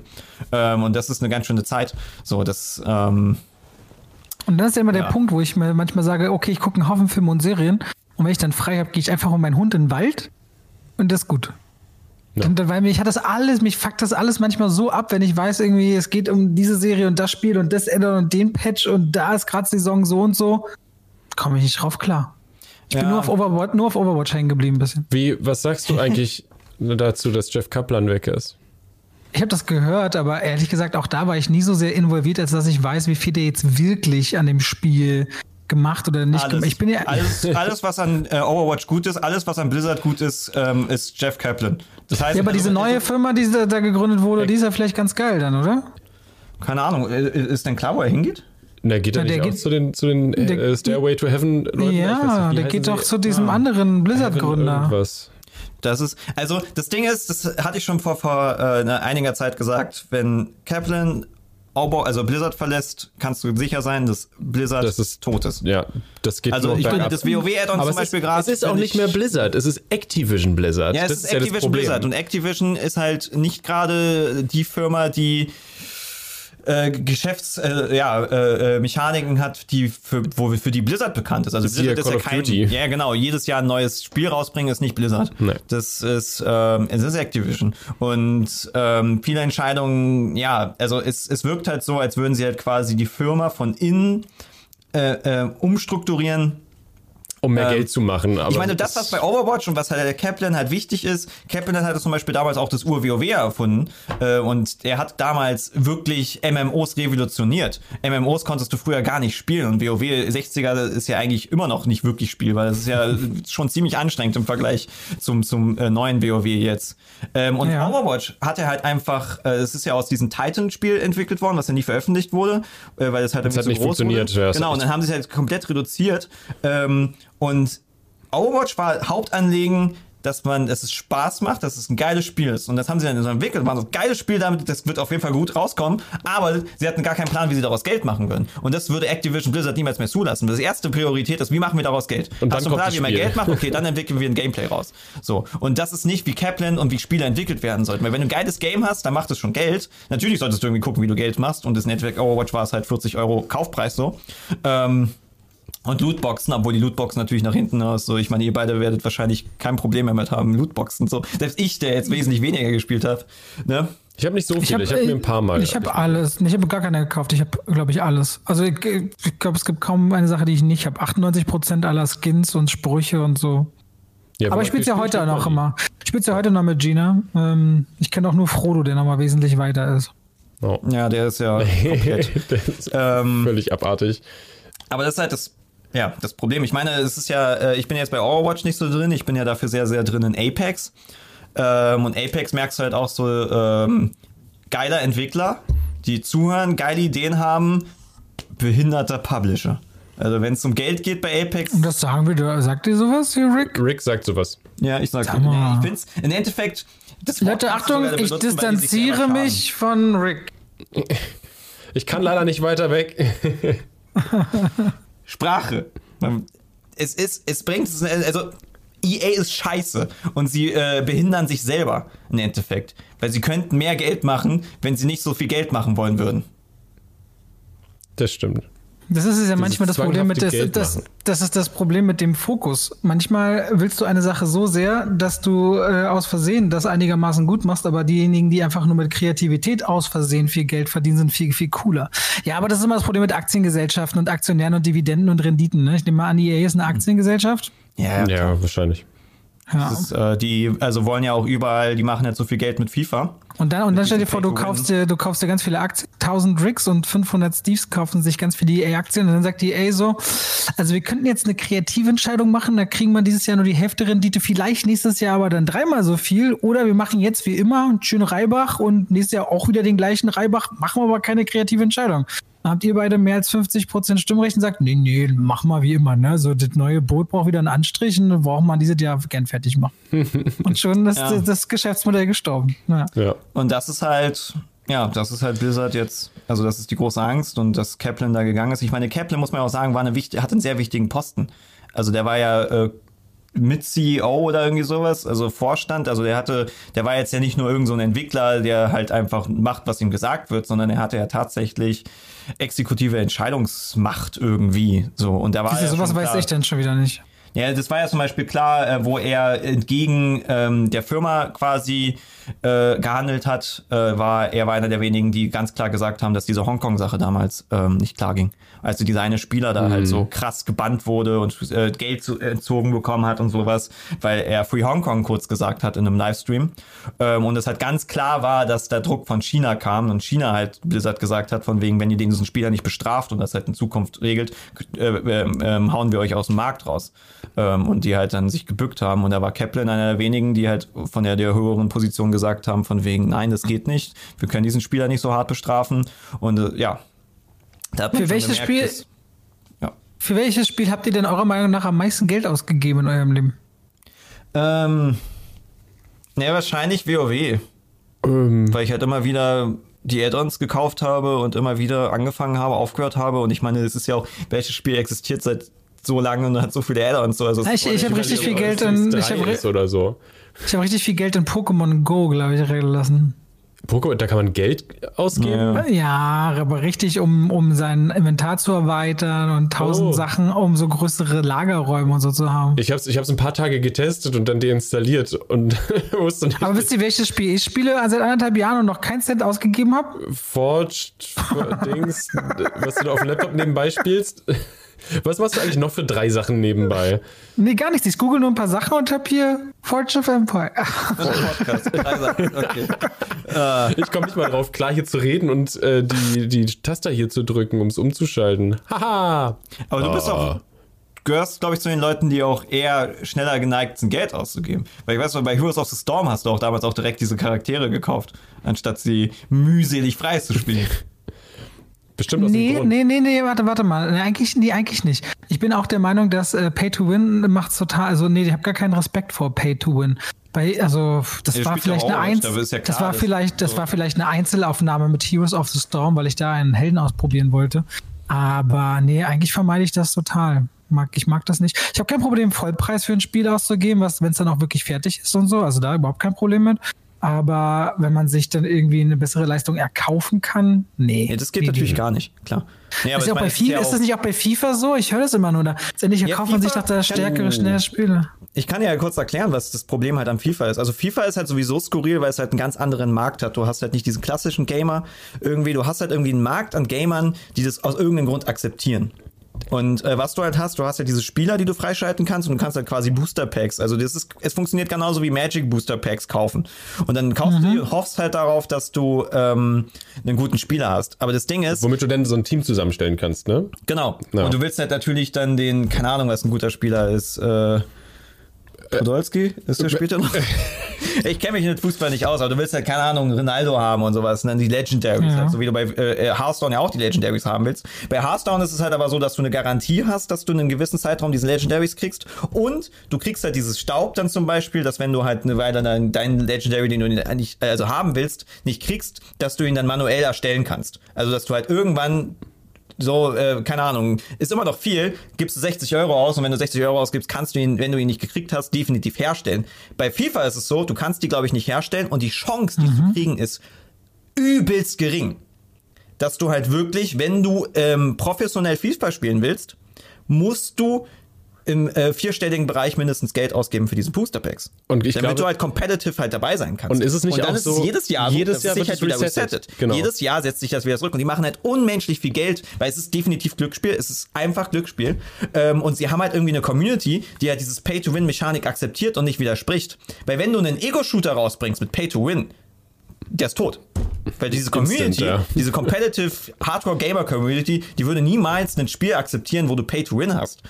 Ähm, und das ist eine ganz schöne Zeit. So, das, ähm, Und das ist ja immer der Ja. Punkt, wo ich mir manchmal sage, okay, ich gucke einen Haufen Filme und Serien und wenn ich dann frei habe, gehe ich einfach um meinen Hund in den Wald und das ist gut. Ja. Dann, weil mich hat das alles, mich fuckt das alles manchmal so ab, wenn ich weiß, irgendwie, es geht um diese Serie und das Spiel und das Addon und den Patch und da ist gerade Saison so und so, komme ich nicht drauf klar. Ich bin Ja. nur auf Overwatch, nur auf Overwatch hängen geblieben ein bisschen. Wie, was sagst du eigentlich dazu, dass Jeff Kaplan weg ist? Ich habe das gehört, aber ehrlich gesagt, auch da war ich nie so sehr involviert, als dass ich weiß, wie viel der jetzt wirklich an dem Spiel gemacht oder nicht alles, gemacht. Ich bin ja alles, alles, was an äh, Overwatch gut ist, alles, was an Blizzard gut ist, ähm, ist Jeff Kaplan. Das heißt, Ja, aber diese also, neue Firma, die da, da gegründet wurde, die ist ja vielleicht ganz geil dann, oder? Keine Ahnung, äh, ist denn klar, wo er hingeht? Na, geht er Ja, der nicht auch geht- zu den, zu den der- äh, Stairway to Heaven Leuten? Ja, nicht, der geht doch zu diesem anderen Heaven Blizzard-Gründer. Das ist, also das Ding ist, das hatte ich schon vor, vor äh, ne- einiger Zeit gesagt, wenn Kaplan Obo, also Blizzard verlässt, kannst du sicher sein, dass Blizzard Das ist- tot ist. Ja, das geht Also ich finde, das WoW-Add-on zum Beispiel ist, gerade. es ist auch nicht ich- mehr Blizzard, es ist Activision Blizzard. Ja, es das ist ja Activision Problem. Blizzard und Activision ist halt nicht gerade die Firma, die äh, Geschäfts äh, ja, äh, äh, Mechaniken hat, die für, wo, für die Blizzard bekannt ist. Also Blizzard ist ja kein, ja genau, jedes Jahr ein neues Spiel rausbringen ist nicht Blizzard. Nee. Das ist ähm, es ist Activision und ähm, viele Entscheidungen, ja, also es, es wirkt halt so, als würden sie halt quasi die Firma von innen äh, äh, umstrukturieren um mehr Ähm, Geld zu machen. Aber ich meine, das, was bei Overwatch und was halt der Kaplan halt wichtig ist, Kaplan hat zum Beispiel damals auch das Ur-WoW erfunden äh, und er hat damals wirklich MMOs revolutioniert. MMOs konntest du früher gar nicht spielen und WoW 60er ist ja eigentlich immer noch nicht wirklich spielbar. Das ist ja schon ziemlich anstrengend im Vergleich zum, zum äh, neuen WoW jetzt. Ähm, und Ja. Overwatch hat er halt einfach, äh, es ist ja aus diesem Titan-Spiel entwickelt worden, was ja nie veröffentlicht wurde, äh, weil es halt irgendwie hat zu nicht groß funktioniert, Wurde. ja, das genau, und dann haben sie es halt komplett reduziert. Ähm, und Overwatch war Hauptanliegen, dass man, dass es Spaß macht, dass es ein geiles Spiel ist. Und das haben sie dann so entwickelt, waren so geiles Spiel damit, das wird auf jeden Fall gut rauskommen. Aber sie hatten gar keinen Plan, wie sie daraus Geld machen würden. Und das würde Activision Blizzard niemals mehr zulassen. Das erste Priorität ist, wie machen wir daraus Geld? Und dann Hast du einen Plan, wie man. Geld macht? Okay, dann entwickeln wir ein Gameplay raus. So. Und das ist nicht wie Kaplan und wie Spiele entwickelt werden sollten. Weil wenn du ein geiles Game hast, dann macht es schon Geld. Natürlich solltest du irgendwie gucken, wie du Geld machst. Und das Network Overwatch war es halt 40 Euro Kaufpreis so. Ähm, und Lootboxen, obwohl die Lootboxen natürlich nach hinten aus, so, ich meine, ihr beide werdet wahrscheinlich kein Problem mehr mit haben, Lootboxen, so. Selbst ich, der jetzt wesentlich weniger gespielt hat, ne? ich habe nicht so viele, ich hab, habe mir ein paar Mal. Ich habe alles. Ich habe gar keine gekauft. Ich habe, glaube ich, alles. Also ich, ich glaube, es gibt kaum eine Sache, die ich nicht habe. 98% aller Skins und Sprüche und so. Ja, Aber ich spiele ja viel heute noch immer. Ich spiele ja heute noch mit Gina. Ähm, ich kenne auch nur Frodo, der noch mal wesentlich weiter ist. Oh. Ja, der ist ja komplett. das ist Ähm, völlig abartig. Aber das ist halt das, ja, das Problem. Ich meine, es ist ja, äh, ich bin jetzt bei Overwatch nicht so drin, ich bin ja dafür sehr, sehr drin in Apex. Ähm, und Apex merkst du halt auch so, ähm, geiler Entwickler, die zuhören, geile Ideen haben, behinderter Publisher. Also wenn es um Geld geht bei Apex, Und das sagen wir, sagt ihr sowas hier, Rick? Rick sagt sowas. ja, ich sag, Sag mal. ich find's, im Endeffekt, das Wort Leute, du Achtung, ich benutzen, distanziere mich von Rick. Ich kann leider nicht weiter weg. Sprache. Es ist, es bringt, also EA ist scheiße und sie äh, behindern sich selber im Endeffekt, weil sie könnten mehr Geld machen, wenn sie nicht so viel Geld machen wollen würden. Das stimmt. Das ist ja manchmal das Problem mit das, das, das ist das Problem mit dem Fokus. Manchmal willst du eine Sache so sehr, dass du äh, aus Versehen das einigermaßen gut machst, aber diejenigen, die einfach nur mit Kreativität aus Versehen viel Geld verdienen, sind viel, viel cooler. Ja, aber das ist immer das Problem mit Aktiengesellschaften und Aktionären und Dividenden und Renditen. Ne? Ich nehme mal an, EA ist eine Aktiengesellschaft. Ja, Ja, wahrscheinlich. Ja. Ist, äh, die also wollen ja auch überall, die machen jetzt so viel Geld mit FIFA. Und dann, und dann stell dir vor, du kaufst dir, du kaufst dir ganz viele Aktien, 1000 Ricks und 500 Steves kaufen sich ganz viele EA-Aktien und dann sagt die EA so, also wir könnten jetzt eine kreative Entscheidung machen, da kriegen wir dieses Jahr nur die Hälfte Rendite, vielleicht nächstes Jahr aber dann dreimal so viel. Oder wir machen jetzt wie immer einen schönen Reibach und nächstes Jahr auch wieder den gleichen Reibach, machen wir aber keine kreative Entscheidung. Habt ihr beide mehr als 50% Stimmrecht und sagt, nee, nee, mach mal wie immer, ne? So, das neue Boot braucht wieder einen Anstrich und dann brauchen wir dieses Jahr gern fertig machen. und schon ist Ja. das Geschäftsmodell gestorben. Ja. Ja. Und das ist halt, ja, das ist halt Blizzard jetzt, also das ist die große Angst und dass Kaplan da gegangen ist. Ich meine, Kaplan, muss man auch sagen, war eine wichtig, hat einen sehr wichtigen Posten. Also der war ja äh, mit CEO oder irgendwie sowas, also Vorstand, also der hatte, der war jetzt ja nicht nur irgend so ein Entwickler, der halt einfach macht, was ihm gesagt wird, sondern er hatte ja tatsächlich exekutive Entscheidungsmacht irgendwie, so. Und da war du, ja sowas weiß ich dann schon wieder nicht. ja, das war ja zum Beispiel klar, äh, wo er entgegen ähm, der Firma quasi äh, gehandelt hat, äh, war er war einer der wenigen, die ganz klar gesagt haben, dass diese Hongkong-Sache damals ähm, nicht klar ging. Also dieser eine Spieler da halt so krass gebannt wurde und äh, Geld zu, entzogen bekommen hat und sowas, weil er Free Hong Kong kurz gesagt hat in einem Livestream. Ähm, und es halt ganz klar war, dass der Druck von China kam und China halt Blizzard gesagt hat, von wegen, wenn ihr diesen Spieler nicht bestraft und das halt in Zukunft regelt, äh, ähm, ähm, hauen wir euch aus dem Markt raus. Ähm, und die halt dann sich gebückt haben. Und da war Kaplan einer der wenigen, die halt von der, der höheren Position gesagt haben, von wegen, nein, das geht nicht. Wir können diesen Spieler nicht so hart bestrafen. Und äh, ja. Für welches gemerkt, Spiel- dass- ja. Für welches Spiel habt ihr denn eurer Meinung nach am meisten Geld ausgegeben in eurem Leben? Ähm, ja, wahrscheinlich WoW. Ähm, Weil ich halt immer wieder die Add-ons gekauft habe und immer wieder angefangen habe, aufgehört habe. Und ich meine, es ist ja auch, welches Spiel existiert seit so lange und hat so viele Add-ons. So, also es- Ich, ich habe richtig viel Geld in, ich habe so. ich hab richtig viel Geld in Pokémon Go, glaube ich, lassen. Pokémon, da kann man Geld ausgeben. Ja. Ja, aber richtig, um, um sein Inventar zu erweitern und tausend Oh. Sachen, um so größere Lagerräume und so zu haben. Ich habe es ich hab's ein paar Tage getestet und dann deinstalliert und wusste nicht, Aber wisst ihr, welches Spiel ich spiele seit anderthalb Jahren und noch keinen Cent ausgegeben habe? Forged Dings, was du da auf dem Laptop nebenbei spielst. Was machst du eigentlich noch für drei Sachen nebenbei? Nee, gar nichts. Ich google nur ein paar Sachen und hab hier Forge of Empire. Podcast. Drei Sachen, okay. Ich komme nicht mal drauf, klar hier zu reden und äh, die, die Taster hier zu drücken, um es umzuschalten. Haha! Aber du bist Ah. auch, gehörst, glaube ich, zu den Leuten, die auch eher schneller geneigt sind, Geld auszugeben. Weil ich weiß, bei Heroes of the Storm hast du auch damals auch direkt diese Charaktere gekauft, anstatt sie mühselig freizuspielen. Bestimmt aus dem Nee, Grund. nee, nee, nee, warte, warte mal. Nee, eigentlich, nee, eigentlich nicht. Ich bin auch der Meinung, dass äh, Pay to Win macht total, also nee, ich habe gar keinen Respekt vor Pay to Win. Bei, also das Ja, war vielleicht eine Einz ja das war vielleicht, das so. war vielleicht eine Einzelaufnahme mit Heroes of the Storm, weil ich da einen Helden ausprobieren wollte. Aber nee, eigentlich vermeide ich das total. Mag, ich mag das nicht. Ich habe kein Problem, Vollpreis für ein Spiel auszugeben, was, wenn es dann auch wirklich fertig ist und so. Also da überhaupt kein Problem mit. Aber wenn man sich dann irgendwie eine bessere Leistung erkaufen kann, nee. Ja, das geht nee, natürlich nee. gar nicht, klar. Nee, Ist, ja auch meine, bei FIFA, ja ist das nicht auch bei FIFA so? Ich höre das immer nur da. Letztendlich Ja, kauft man sich nach der stärkere, kann- schnelle Spiele. Ich kann ja kurz erklären, was das Problem halt am FIFA ist. Also FIFA ist halt sowieso skurril, weil es halt einen ganz anderen Markt hat. Du hast halt nicht diesen klassischen Gamer irgendwie, du hast halt irgendwie einen Markt an Gamern, die das aus irgendeinem Grund akzeptieren. Und äh, was du halt hast, du hast ja diese Spieler, die du freischalten kannst und du kannst halt quasi Booster Packs. Also das ist, es funktioniert genauso wie Magic Booster Packs kaufen. Und dann kaufst du die und hoffst halt darauf, dass du ähm, einen guten Spieler hast. Aber das Ding ist, Womit du denn so ein Team zusammenstellen kannst, ne? Genau. Ja. Und du willst halt natürlich dann den, keine Ahnung, was ein guter Spieler ist. Äh, Podolski? Ist der später noch? ich kenne mich mit Fußball nicht aus, aber du willst halt, keine Ahnung, Ronaldo haben und sowas. Und dann die Legendaries, Ja. halt, so wie du bei äh, Hearthstone ja auch die Legendaries haben willst. Bei Hearthstone ist es halt aber so, dass du eine Garantie hast, dass du in einem gewissen Zeitraum diese Legendaries kriegst. Und du kriegst halt dieses Staub dann zum Beispiel, dass wenn du halt eine Weile deinen deinen Legendary, den du nicht, also haben willst, nicht kriegst, dass du ihn dann manuell erstellen kannst. Also dass du halt irgendwann so, äh, keine Ahnung, ist immer noch viel, gibst du 60 Euro aus und wenn du 60 Euro ausgibst, kannst du ihn, wenn du ihn nicht gekriegt hast, definitiv herstellen. Bei FIFA ist es so, du kannst die, glaube ich, nicht herstellen und die Chance, die zu kriegen, ist übelst gering. dass du halt wirklich, wenn du ähm, professionell FIFA spielen willst, musst du im äh, vierstelligen Bereich mindestens Geld ausgeben für diese Booster Packs. Und ich damit glaube- du halt competitive halt dabei sein kannst. Und ist es nicht und dann auch ist so, es jedes Jahr jedes Jahr wird halt wieder resettet. resettet. Genau. Jedes Jahr setzt sich das wieder zurück und die machen halt unmenschlich viel Geld, weil es ist definitiv Glücksspiel, es ist einfach Glücksspiel ähm, und sie haben halt irgendwie eine Community, die halt dieses Pay-to-Win-Mechanik akzeptiert und nicht widerspricht. Weil wenn du einen Ego-Shooter rausbringst mit Pay-to-Win, der ist tot. Weil diese Community, ja. diese competitive Hardcore Gamer Community, die würde niemals ein Spiel akzeptieren, wo du Pay to Win hast.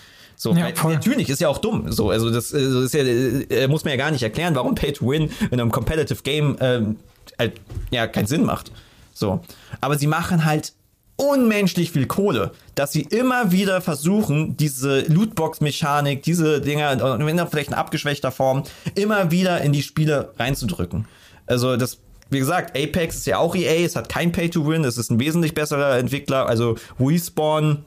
So, Ja, weil, natürlich ist ja auch dumm. So, also das, äh, das ist ja, äh, muss man ja gar nicht erklären, warum Pay to Win in einem competitive Game ähm, halt, ja keinen Sinn macht. So, aber sie machen halt unmenschlich viel Kohle, dass sie immer wieder versuchen, diese Lootbox-Mechanik, diese Dinger, wenn auch vielleicht in abgeschwächter Form, immer wieder in die Spiele reinzudrücken. Also das, wie gesagt, Apex ist ja auch EA, es hat kein Pay-to-Win, es ist ein wesentlich besserer Entwickler, also Respawn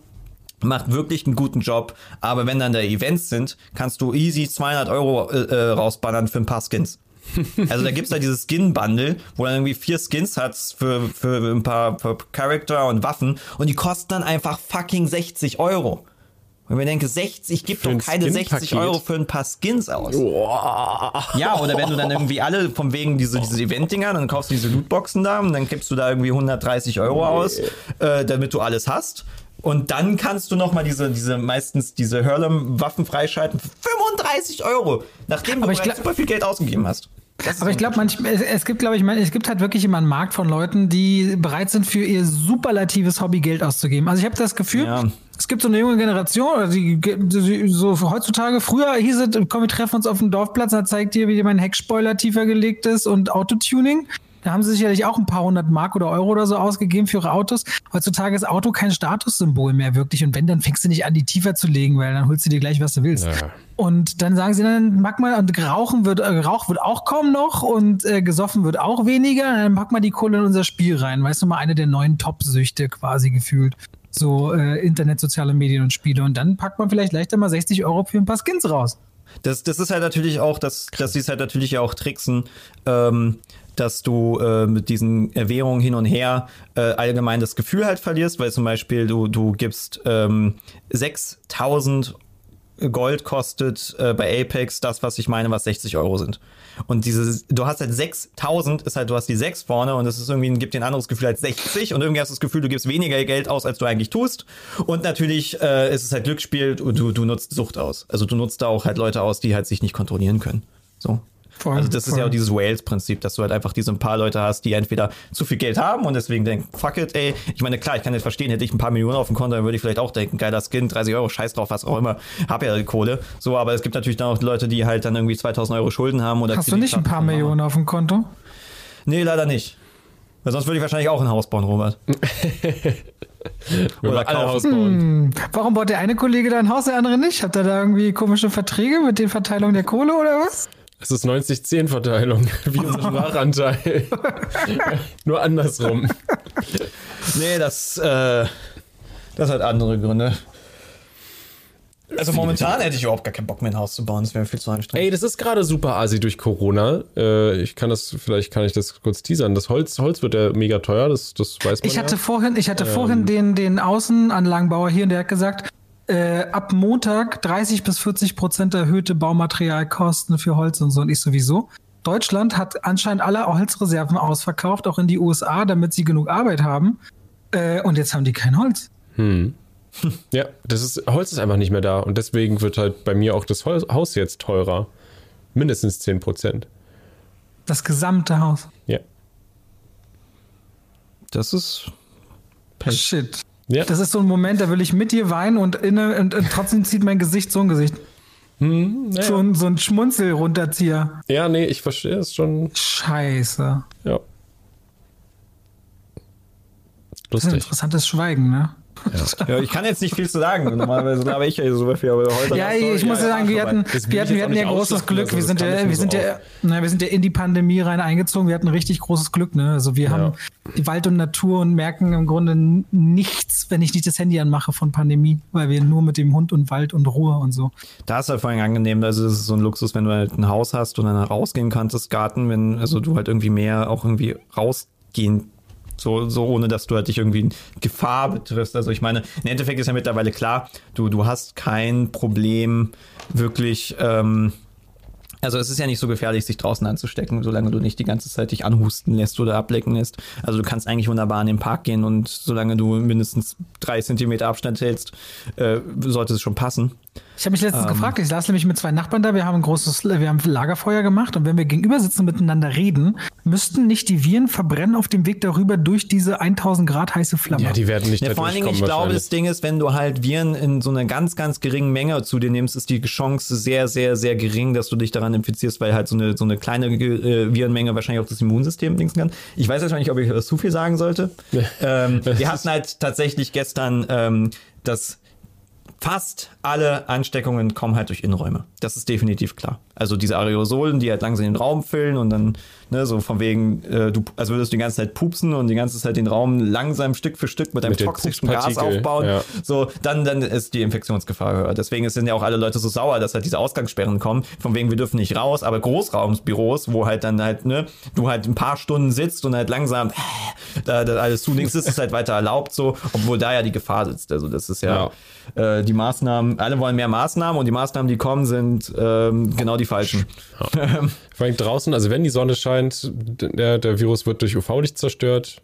macht wirklich einen guten Job, aber wenn dann da Events sind, kannst du easy 200 Euro äh, äh, rausballern für ein paar Skins. Also da gibt's da dieses Skin-Bundle, wo dann irgendwie vier Skins hat für, für ein paar für Charakter und Waffen und die kosten dann einfach fucking 60 Euro. Und mir denke, 60, ich gebe doch ein keine 60 Skin-Paket? Euro für ein paar Skins aus. Ja, oder wenn du dann irgendwie alle von wegen diese, diese Event-Dinger, dann kaufst du diese Lootboxen da und dann gibst du da irgendwie 130 Euro aus, äh, damit du alles hast. Und dann kannst du nochmal diese, diese, meistens diese Hurlem-Waffen freischalten für 35 Euro, nachdem du glaub- super viel Geld ausgegeben hast. Das Aber ich glaube, manchmal, es, es gibt, glaube ich, es gibt halt wirklich immer einen Markt von Leuten, die bereit sind, für ihr superlatives Hobby Geld auszugeben. Also ich habe das Gefühl, Ja. es gibt so eine junge Generation, oder die, die so heutzutage, früher hieß es, komm, wir treffen uns auf dem Dorfplatz, da zeigt dir, wie mein Heckspoiler tiefer gelegt ist und Autotuning. Da haben sie sicherlich auch ein paar hundert Mark oder Euro oder so ausgegeben für ihre Autos. Heutzutage ist Auto kein Statussymbol mehr wirklich. Und wenn, dann fängst du nicht an, die tiefer zu legen, weil dann holst du dir gleich, was du willst. Ja. Und dann sagen sie dann, mag mal, und Rauchen wird, äh, Rauch wird auch kaum noch und äh, gesoffen wird auch weniger. Dann pack mal die Kohle in unser Spiel rein. Weißt du mal, eine der neuen Top-Süchte quasi gefühlt. So äh, Internet, soziale Medien und Spiele. Und dann packt man vielleicht leichter mal 60 Euro für ein paar Skins raus. Das, das ist halt natürlich auch, dass, dass sie es halt natürlich ja auch tricksen, ähm, dass du äh, mit diesen Währungen hin und her äh, allgemein das Gefühl halt verlierst, weil zum Beispiel du, du gibst ähm, 6000 Gold kostet äh, bei Apex das, was ich meine, was 60 Euro sind. Und dieses, du hast halt 6000, ist halt, du hast die 6 vorne und es ist irgendwie, gibt dir ein anderes Gefühl als 60 und irgendwie hast du das Gefühl, du gibst weniger Geld aus, als du eigentlich tust. Und natürlich äh, ist es halt Glücksspiel du, du nutzt Sucht aus. Also du nutzt da auch halt Leute aus, die halt sich nicht kontrollieren können. So. Voll, also das ist voll. ja auch dieses Wales-Prinzip, dass du halt einfach diese ein paar Leute hast, die entweder zu viel Geld haben und deswegen denken, fuck it, ey. Ich meine, klar, ich kann jetzt verstehen, hätte ich ein paar Millionen auf dem Konto, dann würde ich vielleicht auch denken, geiler Skin, 30 Euro, scheiß drauf, was auch immer, hab ja die Kohle. So, aber es gibt natürlich dann auch Leute, die halt dann irgendwie 2000 Euro Schulden haben oder Hast du nicht ein paar. Millionen auf dem Konto? Nee, leider nicht. Weil sonst würde ich wahrscheinlich auch ein Haus bauen, Robert. Oder alle kaufen. Haus bauen. Warum baut der eine Kollege da ein Haus, der andere nicht? Hat er da irgendwie komische Verträge mit den Verteilung der Kohle oder was? Es ist 90-10-Verteilung, wie unser Sprachanteil. Nur andersrum. Nee, das, äh, das hat andere Gründe. Also momentan hätte ich überhaupt gar keinen Bock mehr ein Haus zu bauen, das wäre viel zu anstrengend. Ey, das ist gerade super asi durch Corona. Äh, ich kann das, vielleicht kann ich das kurz teasern. Das Holz, Holz wird ja mega teuer, das, das weiß man Ich hatte ja. vorhin, ich hatte vorhin den, den Außenanlagenbauer hier und der hat gesagt, äh, ab Montag 30 bis 40 Prozent erhöhte Baumaterialkosten für Holz und so. Und ich sowieso. Deutschland hat anscheinend alle Holzreserven ausverkauft, auch in die USA, damit sie genug Arbeit haben. Äh, und jetzt haben die kein Holz. Ja, das ist, Holz ist einfach nicht mehr da und deswegen wird halt bei mir auch das Haus jetzt teurer. Mindestens 10 Prozent. Das gesamte Haus. Ja. Das ist. Shit. Ja. Das ist so ein Moment, da will ich mit dir weinen und, inne, und, und trotzdem zieht mein Gesicht so ein Gesicht. So, ein, so ein Schmunzel runterzieher. ja, nee, ich verstehe es schon. Scheiße. Ja. Das ist ein Lustig. interessantes Schweigen, ne? Ja, ich kann jetzt nicht viel zu sagen. Normalerweise habe ich ja super viel, aber heute. Ja, ich muss ja sagen, wir hatten, wir hatten, wir hatten ja großes Glück. lassen, Wir sind ja, wir sind so ja, na, wir sind ja in die Pandemie rein eingezogen. Wir hatten richtig großes Glück, ne? Also wir haben die Wald und Natur und merken im Grunde nichts, wenn ich nicht das Handy anmache von Pandemie, weil wir nur mit dem Hund und Wald und Ruhe und so. Da ist halt vor allem angenehm, also es ist so ein Luxus, wenn du halt ein Haus hast und dann rausgehen kannst, das Garten, wenn, also du halt irgendwie mehr auch irgendwie rausgehen So, so ohne dass du halt dich irgendwie in Gefahr betriffst. Also ich meine, im Endeffekt ist ja mittlerweile klar, du, du hast kein Problem wirklich, ähm, also es ist ja nicht so gefährlich, sich draußen anzustecken, solange du nicht die ganze Zeit dich anhusten lässt oder ablecken lässt. Also du kannst eigentlich wunderbar in den Park gehen und solange du mindestens drei Zentimeter Abstand hältst, äh, sollte es schon passen. Ich habe mich letztens ähm, gefragt, ich saß nämlich mit zwei Nachbarn da, wir haben ein großes, wir haben Lagerfeuer gemacht und wenn wir gegenüber sitzen und miteinander reden, müssten nicht die Viren verbrennen auf dem Weg darüber durch diese 1000 Grad heiße Flamme. Ja, die werden nicht ja, Vor allen Dingen, ich glaube, das Ding ist, wenn du halt Viren in so einer ganz, ganz geringen Menge zu dir nimmst, ist die Chance sehr, sehr, sehr gering, dass du dich daran infizierst, weil halt so eine, so eine kleine äh, Virenmenge wahrscheinlich auch das Immunsystem links kann. Ich weiß jetzt nicht, ob ich das zu viel sagen sollte. ähm, wir hatten halt tatsächlich gestern ähm, das fast alle Ansteckungen kommen halt durch Innenräume. Das ist definitiv klar. Also diese Aerosolen, die halt langsam den Raum füllen und dann, ne, so von wegen, äh, du, also würdest du die ganze Zeit pupsen und die ganze Zeit den Raum langsam Stück für Stück mit einem mit toxischen Gas aufbauen, ja. so, dann, dann ist die Infektionsgefahr höher. Deswegen sind ja auch alle Leute so sauer, dass halt diese Ausgangssperren kommen, von wegen, wir dürfen nicht raus, aber Großraumsbüros, wo halt dann halt, ne, du halt ein paar Stunden sitzt und halt langsam da, da alles zunimmst, ist es halt weiter erlaubt, so, obwohl da ja die Gefahr sitzt. Also das ist ja, ja. Äh, die Maßnahmen, alle wollen mehr Maßnahmen und die Maßnahmen, die kommen, sind ähm, genau die falschen. Ja. Vor allem draußen, also wenn die Sonne scheint, der, der Virus wird durch UV-Licht zerstört.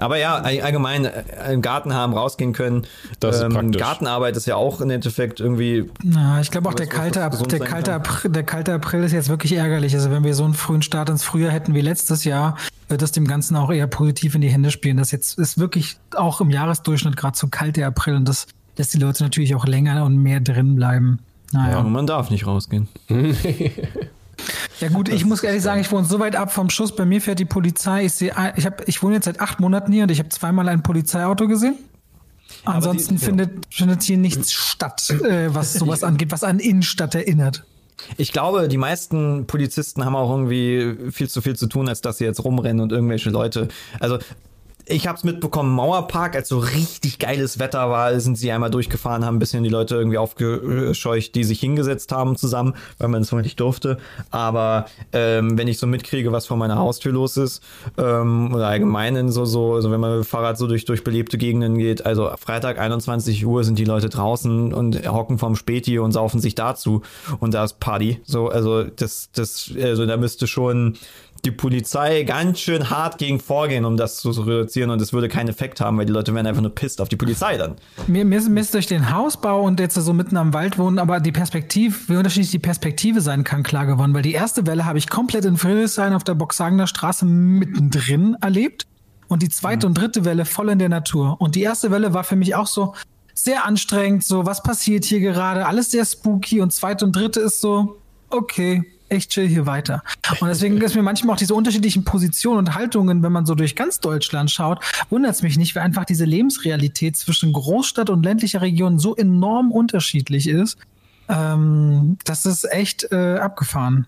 Aber ja, allgemein äh, einen Garten haben, rausgehen können. Das ist ähm, praktisch. Gartenarbeit ist ja auch im Endeffekt irgendwie. Na, ich glaube auch der kalte, April, der, kalte April, der kalte April ist jetzt wirklich ärgerlich. Also wenn wir so einen frühen Start ins Frühjahr hätten wie letztes Jahr, wird das dem Ganzen auch eher positiv in die Hände spielen. Das jetzt ist wirklich auch im Jahresdurchschnitt gerade zu kalt der April und das lässt die Leute natürlich auch länger und mehr drin bleiben. Naja. Ja, man darf nicht rausgehen. Ja gut, ich muss ehrlich sagen, ich wohne so weit ab vom Schuss. Bei mir fährt die Polizei. Ich sehe, ich habe, ich wohne jetzt seit acht Monaten hier und ich habe zweimal ein Polizeiauto gesehen. Ansonsten die, findet, ja. findet hier nichts statt, äh, was sowas angeht, was an Innenstadt erinnert. Ich glaube, die meisten Polizisten haben auch irgendwie viel zu viel zu tun, als dass sie jetzt rumrennen und irgendwelche Leute. Also ich habe es mitbekommen, Mauerpark, als so richtig geiles Wetter war, sind sie einmal durchgefahren, haben ein bisschen die Leute irgendwie aufgescheucht, die sich hingesetzt haben zusammen, weil man es wohl nicht durfte. Aber ähm, wenn ich so mitkriege, was vor meiner Haustür los ist, ähm, oder allgemein in so, so, also wenn man mit dem Fahrrad so durch, durch belebte Gegenden geht, also Freitag 21 Uhr sind die Leute draußen und hocken vorm Späti und saufen sich dazu und da ist Party. So, also das, das, also da müsste schon die Polizei ganz schön hart gegen vorgehen, um das zu reduzieren und es würde keinen Effekt haben, weil die Leute wären einfach nur pisst auf die Polizei dann. Mir, mir, ist, mir ist durch den Hausbau und jetzt so mitten am Wald wohnen, aber die Perspektive, wie unterschiedlich die Perspektive sein kann, klar gewonnen, weil die erste Welle habe ich komplett in Friedrichshain auf der Boxhagener Straße mittendrin erlebt und die zweite mhm. und dritte Welle voll in der Natur. Und die erste Welle war für mich auch so sehr anstrengend, so was passiert hier gerade, alles sehr spooky und zweite und dritte ist so, okay, echt chill hier weiter. Und deswegen ist mir manchmal auch diese unterschiedlichen Positionen und Haltungen, wenn man so durch ganz Deutschland schaut, wundert es mich nicht, weil einfach diese Lebensrealität zwischen Großstadt und ländlicher Region so enorm unterschiedlich ist. Ähm, das ist echt äh, abgefahren.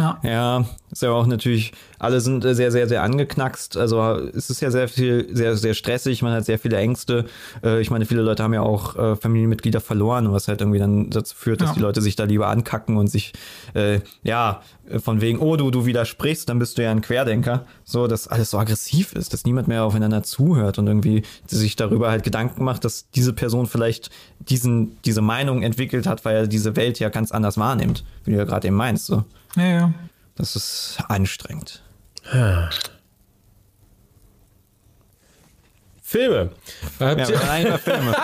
Ja. ja, ist ja auch natürlich, alle sind äh, sehr, sehr, sehr angeknackst. Also es ist ja sehr viel, sehr, sehr stressig, man hat sehr viele Ängste. Äh, ich meine, viele Leute haben ja auch äh, Familienmitglieder verloren, was halt irgendwie dann dazu führt, dass ja. die Leute sich da lieber ankacken und sich, äh, ja, von wegen, oh, du, du widersprichst, dann bist du ja ein Querdenker. So, dass alles so aggressiv ist, dass niemand mehr aufeinander zuhört und irgendwie sich darüber halt Gedanken macht, dass diese Person vielleicht diesen, diese Meinung entwickelt hat, weil er diese Welt ja ganz anders wahrnimmt, wie du ja gerade eben meinst. So. Ja, ja. Das ist anstrengend. Filme. Habt ja, Filme.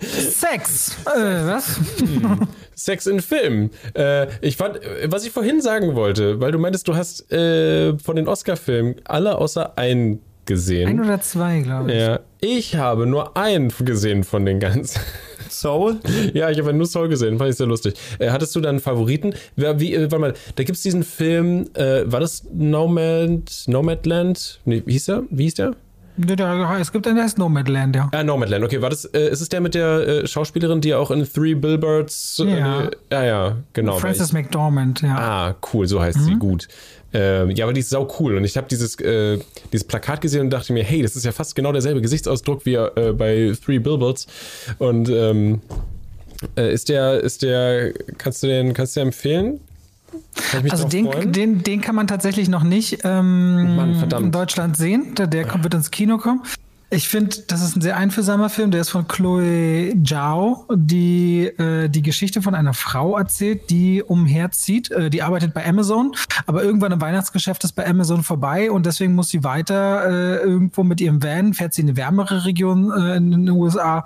Sex. Äh, was? Sex in Filmen. Äh, ich fand, was ich vorhin sagen wollte, weil du meintest, du hast äh, von den Oscar-Filmen alle außer einen gesehen. Ein oder zwei, glaube ich. Ja, ich habe nur einen gesehen von den ganzen. Soul? Ja, ich habe nur Soul gesehen, fand ich sehr lustig. Äh, hattest du dann Favoriten? Wie, äh, warte mal, da gibt es diesen Film, äh, war das Nomad, Nomadland? Nee, wie hieß der? Wie hieß der? Es gibt einen, der heißt Nomadland, ja. Ah, Nomadland, okay. War das, äh, ist es der mit der äh, Schauspielerin, die auch in Three Billboards. Äh, ja. ja, ja, genau. Frances McDormand, ja. Ah, cool, so heißt mhm. sie, gut. Ähm, ja, aber die ist sau cool. Und ich habe dieses, äh, dieses Plakat gesehen und dachte mir, hey, das ist ja fast genau derselbe Gesichtsausdruck wie äh, bei Three Billboards. Und ähm, äh, ist der, ist der, kannst du den, kannst du den empfehlen? Also den, den, den kann man tatsächlich noch nicht ähm, Mann, in Deutschland sehen. Der, der kommt, wird ins Kino kommen. Ich finde, das ist ein sehr einfühlsamer Film. Der ist von Chloe Zhao, die äh, die Geschichte von einer Frau erzählt, die umherzieht. Äh, die arbeitet bei Amazon, aber irgendwann im Weihnachtsgeschäft ist bei Amazon vorbei und deswegen muss sie weiter äh, irgendwo mit ihrem Van, fährt sie in eine wärmere Region äh, in den USA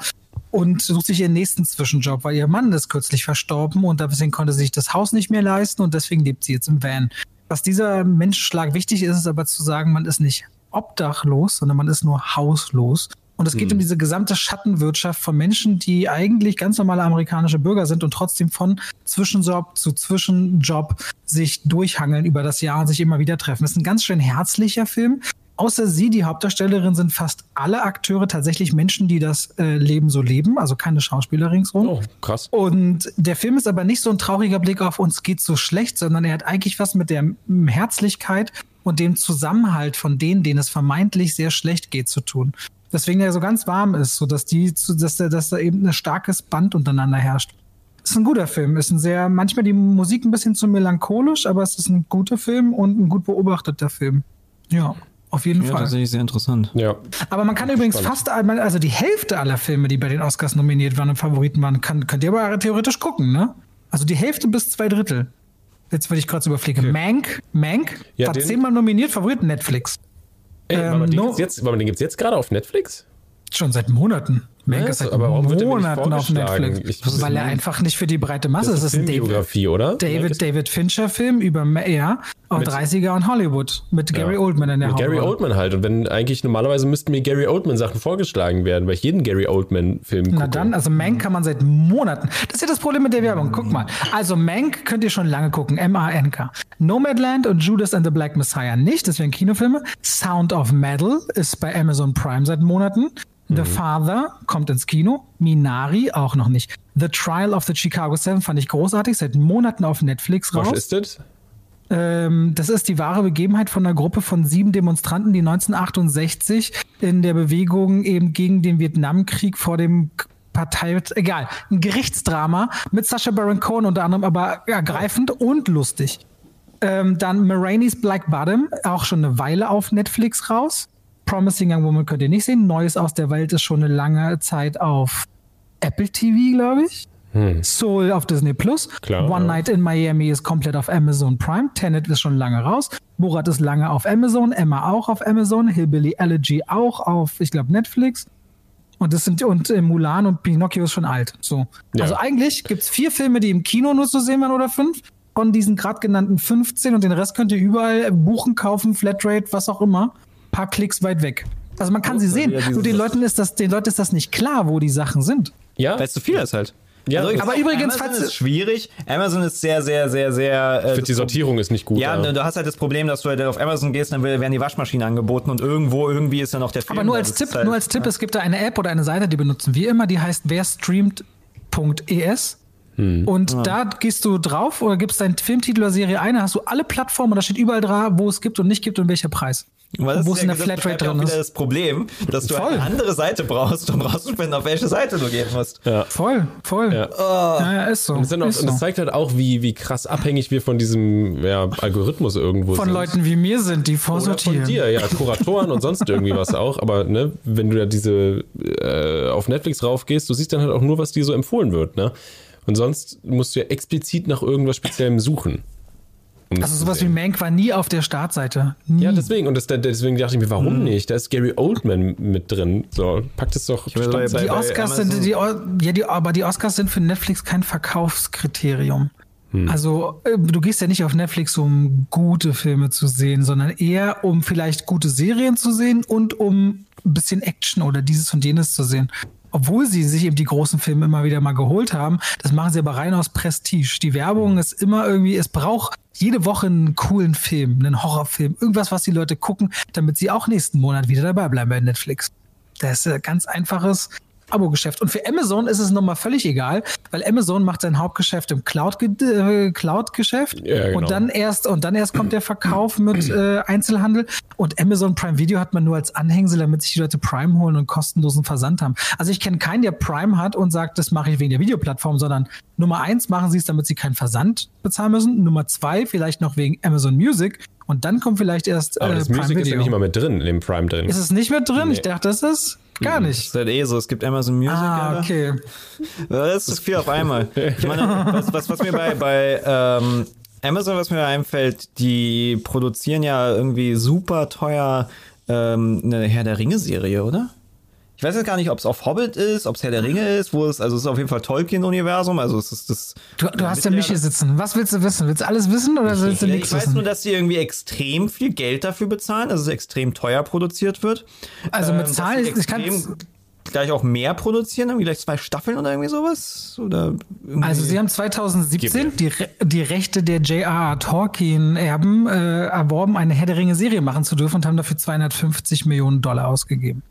und sucht sich ihren nächsten Zwischenjob, weil ihr Mann ist kürzlich verstorben und deswegen konnte sie sich das Haus nicht mehr leisten und deswegen lebt sie jetzt im Van. Was dieser Menschenschlag wichtig ist, ist aber zu sagen, man ist nicht obdachlos, sondern man ist nur hauslos. Und es geht hm. um diese gesamte Schattenwirtschaft von Menschen, die eigentlich ganz normale amerikanische Bürger sind und trotzdem von Zwischenjob zu Zwischenjob sich durchhangeln über das Jahr und sich immer wieder treffen. Das ist ein ganz schön herzlicher Film. Außer sie, die Hauptdarstellerin, sind fast alle Akteure tatsächlich Menschen, die das äh, Leben so leben, also keine Schauspieler ringsrum. Oh, krass. Und der Film ist aber nicht so ein trauriger Blick auf uns geht so schlecht, sondern er hat eigentlich was mit der Herzlichkeit und dem Zusammenhalt von denen, denen es vermeintlich sehr schlecht geht, zu tun. Deswegen er so ganz warm ist, so dass die, dass da, dass da eben ein starkes Band untereinander herrscht. Ist ein guter Film, ist ein sehr, manchmal die Musik ein bisschen zu melancholisch, aber es ist ein guter Film und ein gut beobachteter Film. Ja. Auf jeden ja, Fall. Tatsächlich sehr interessant. Ja. Aber man kann übrigens spannend. fast einmal, also die Hälfte aller Filme, die bei den Oscars nominiert waren und Favoriten waren, kann, könnt ihr aber theoretisch gucken, ne? Also die Hälfte bis zwei Drittel. Jetzt würde ich kurz überfliegen. Okay. Mank, Mank ja, war zehnmal nominiert, Favoriten Netflix. Ey, ähm, aber den no, gibt's jetzt, jetzt, jetzt gerade auf Netflix? Schon seit Monaten. Mank ist seit aber Monaten auf Netflix. Ich, weil er einfach nicht für die breite Masse ist. Das ist ein Biografie, oder? David, David Fincher-Film über ja, mit, 30er und Hollywood mit ja. Gary Oldman in der mit Gary Oldman halt. Und wenn eigentlich normalerweise müssten mir Gary Oldman-Sachen vorgeschlagen werden, weil ich jeden Gary Oldman-Film gucke. Na dann, also Mank kann man seit Monaten. Das ist ja das Problem mit der Werbung. Guck mal. Also Mank könnt ihr schon lange gucken. M-A-N-K. Nomadland und Judas and the Black Messiah nicht. Das wären Kinofilme. Sound of Metal ist bei Amazon Prime seit Monaten. The mhm. Father kommt ins Kino. Minari auch noch nicht. The Trial of the Chicago Seven fand ich großartig. Seit Monaten auf Netflix raus. Was ist das? Ähm, das ist die wahre Begebenheit von einer Gruppe von sieben Demonstranten, die 1968 in der Bewegung eben gegen den Vietnamkrieg vor dem Partei, egal, ein Gerichtsdrama mit Sacha Baron Cohen unter anderem, aber ergreifend und lustig. Ähm, dann Maraine's Black Bottom, auch schon eine Weile auf Netflix raus. Promising Young Woman könnt ihr nicht sehen. Neues aus der Welt ist schon eine lange Zeit auf Apple TV, glaube ich. Hm. Soul auf Disney Plus. Klar, One ja. Night in Miami ist komplett auf Amazon Prime. Tenet ist schon lange raus. Borat ist lange auf Amazon. Emma auch auf Amazon. Hillbilly Elegy auch auf, ich glaube, Netflix. Und das sind und äh, Mulan und Pinocchio ist schon alt. So. Ja. Also eigentlich gibt es vier Filme, die im Kino nur zu sehen waren oder fünf. Von diesen gerade genannten 15 und den Rest könnt ihr überall buchen, kaufen, Flatrate, was auch immer paar Klicks weit weg. Also man kann sie sehen. Nur den Leuten ist das, den Leuten ist das nicht klar, wo die Sachen sind. Ja. Weil es zu viel ist halt. Ja, also, aber übrigens, Amazon ist schwierig. Amazon ist sehr, sehr, sehr, sehr. Äh, ich finde die Sortierung ist nicht gut. Ja, ja, du hast halt das Problem, dass du halt auf Amazon gehst, dann werden die Waschmaschinen angeboten und irgendwo irgendwie ist ja noch der Film. Aber nur als Tipp, halt, nur als Tipp, ja. es gibt da eine App oder eine Seite, die benutzen wir immer, die heißt werstreamt.es. Hm. Und ja. da gehst du drauf oder gibst deinen Filmtitel oder Serie ein, hast du alle Plattformen und da steht überall dran, wo es gibt und nicht gibt und welcher Preis. Weil wo es in der Flatrate drin ist. Das Problem, dass du voll. eine andere Seite brauchst, um rauszufinden, auf welche Seite du gehen musst. Ja. Voll, voll. Ja, oh. ja, ist so. Und, auch, ist und das zeigt halt auch, wie, wie krass abhängig wir von diesem ja, Algorithmus irgendwo von sind. Von Leuten wie mir sind, die vorsortieren. Oder von dir, ja, Kuratoren und sonst irgendwie was auch. Aber ne, wenn du da diese äh, auf Netflix raufgehst, du siehst dann halt auch nur, was dir so empfohlen wird. Ne? Und sonst musst du ja explizit nach irgendwas Speziellem suchen. Also sowas wie Mank war nie auf der Startseite. Nie. Ja, deswegen. Und das, deswegen dachte ich mir, warum hm. nicht? Da ist Gary Oldman mit drin. So, packt es doch. Bei, die Oscars sind, die, ja, die, aber die Oscars sind für Netflix kein Verkaufskriterium. Hm. Also, äh, du gehst ja nicht auf Netflix, um gute Filme zu sehen, sondern eher, um vielleicht gute Serien zu sehen und um ein bisschen Action oder dieses und jenes zu sehen obwohl sie sich eben die großen Filme immer wieder mal geholt haben, das machen sie aber rein aus Prestige. Die Werbung ist immer irgendwie, es braucht jede Woche einen coolen Film, einen Horrorfilm, irgendwas, was die Leute gucken, damit sie auch nächsten Monat wieder dabei bleiben bei Netflix. Das ist ein ganz einfaches Abo-Geschäft. Und für Amazon ist es nochmal völlig egal, weil Amazon macht sein Hauptgeschäft im Cloud-Geschäft äh, Cloud Ja, genau. und dann erst und dann erst kommt der Verkauf mit äh, Einzelhandel und Amazon Prime Video hat man nur als Anhängsel, damit sich die Leute Prime holen und kostenlosen Versand haben. Also ich kenne keinen, der Prime hat und sagt, das mache ich wegen der Videoplattform, sondern Nummer eins machen sie es, damit sie keinen Versand bezahlen müssen. Nummer zwei vielleicht noch wegen Amazon Music und dann kommt vielleicht erst Aber äh, das Prime Music ist ja Video. nicht mal mit drin, in dem Prime drin. ist es nicht mit drin? Ich dachte, das ist gar Das nicht. ist halt eh so, es gibt Amazon Music. Ah, Alter. okay. Das ist viel auf einmal. Ich meine, was, was, was mir bei, bei ähm, Amazon, was mir einfällt, die produzieren ja irgendwie super teuer ähm, eine Herr der Ringe-Serie, oder? Ich weiß jetzt gar nicht, ob es auf Hobbit ist, ob es Herr der Ringe ist, wo es, also es ist auf jeden Fall Tolkien-Universum, also es ist das. Du, du hast ja mich hier sitzen. Was willst du wissen? Willst du alles wissen oder willst du nichts ich weiß wissen? nur, dass die irgendwie extrem viel Geld dafür bezahlen, also es extrem teuer produziert wird. Also mit Ähm, dass Zahlen, sie ich kann gleich auch mehr produzieren, irgendwie gleich zwei Staffeln oder irgendwie sowas? Oder irgendwie Also sie haben 2017 die, Re die Rechte der J.R.R. Tolkien-Erben äh, erworben, eine Herr der Ringe-Serie machen zu dürfen und haben dafür 250 Millionen Dollar ausgegeben.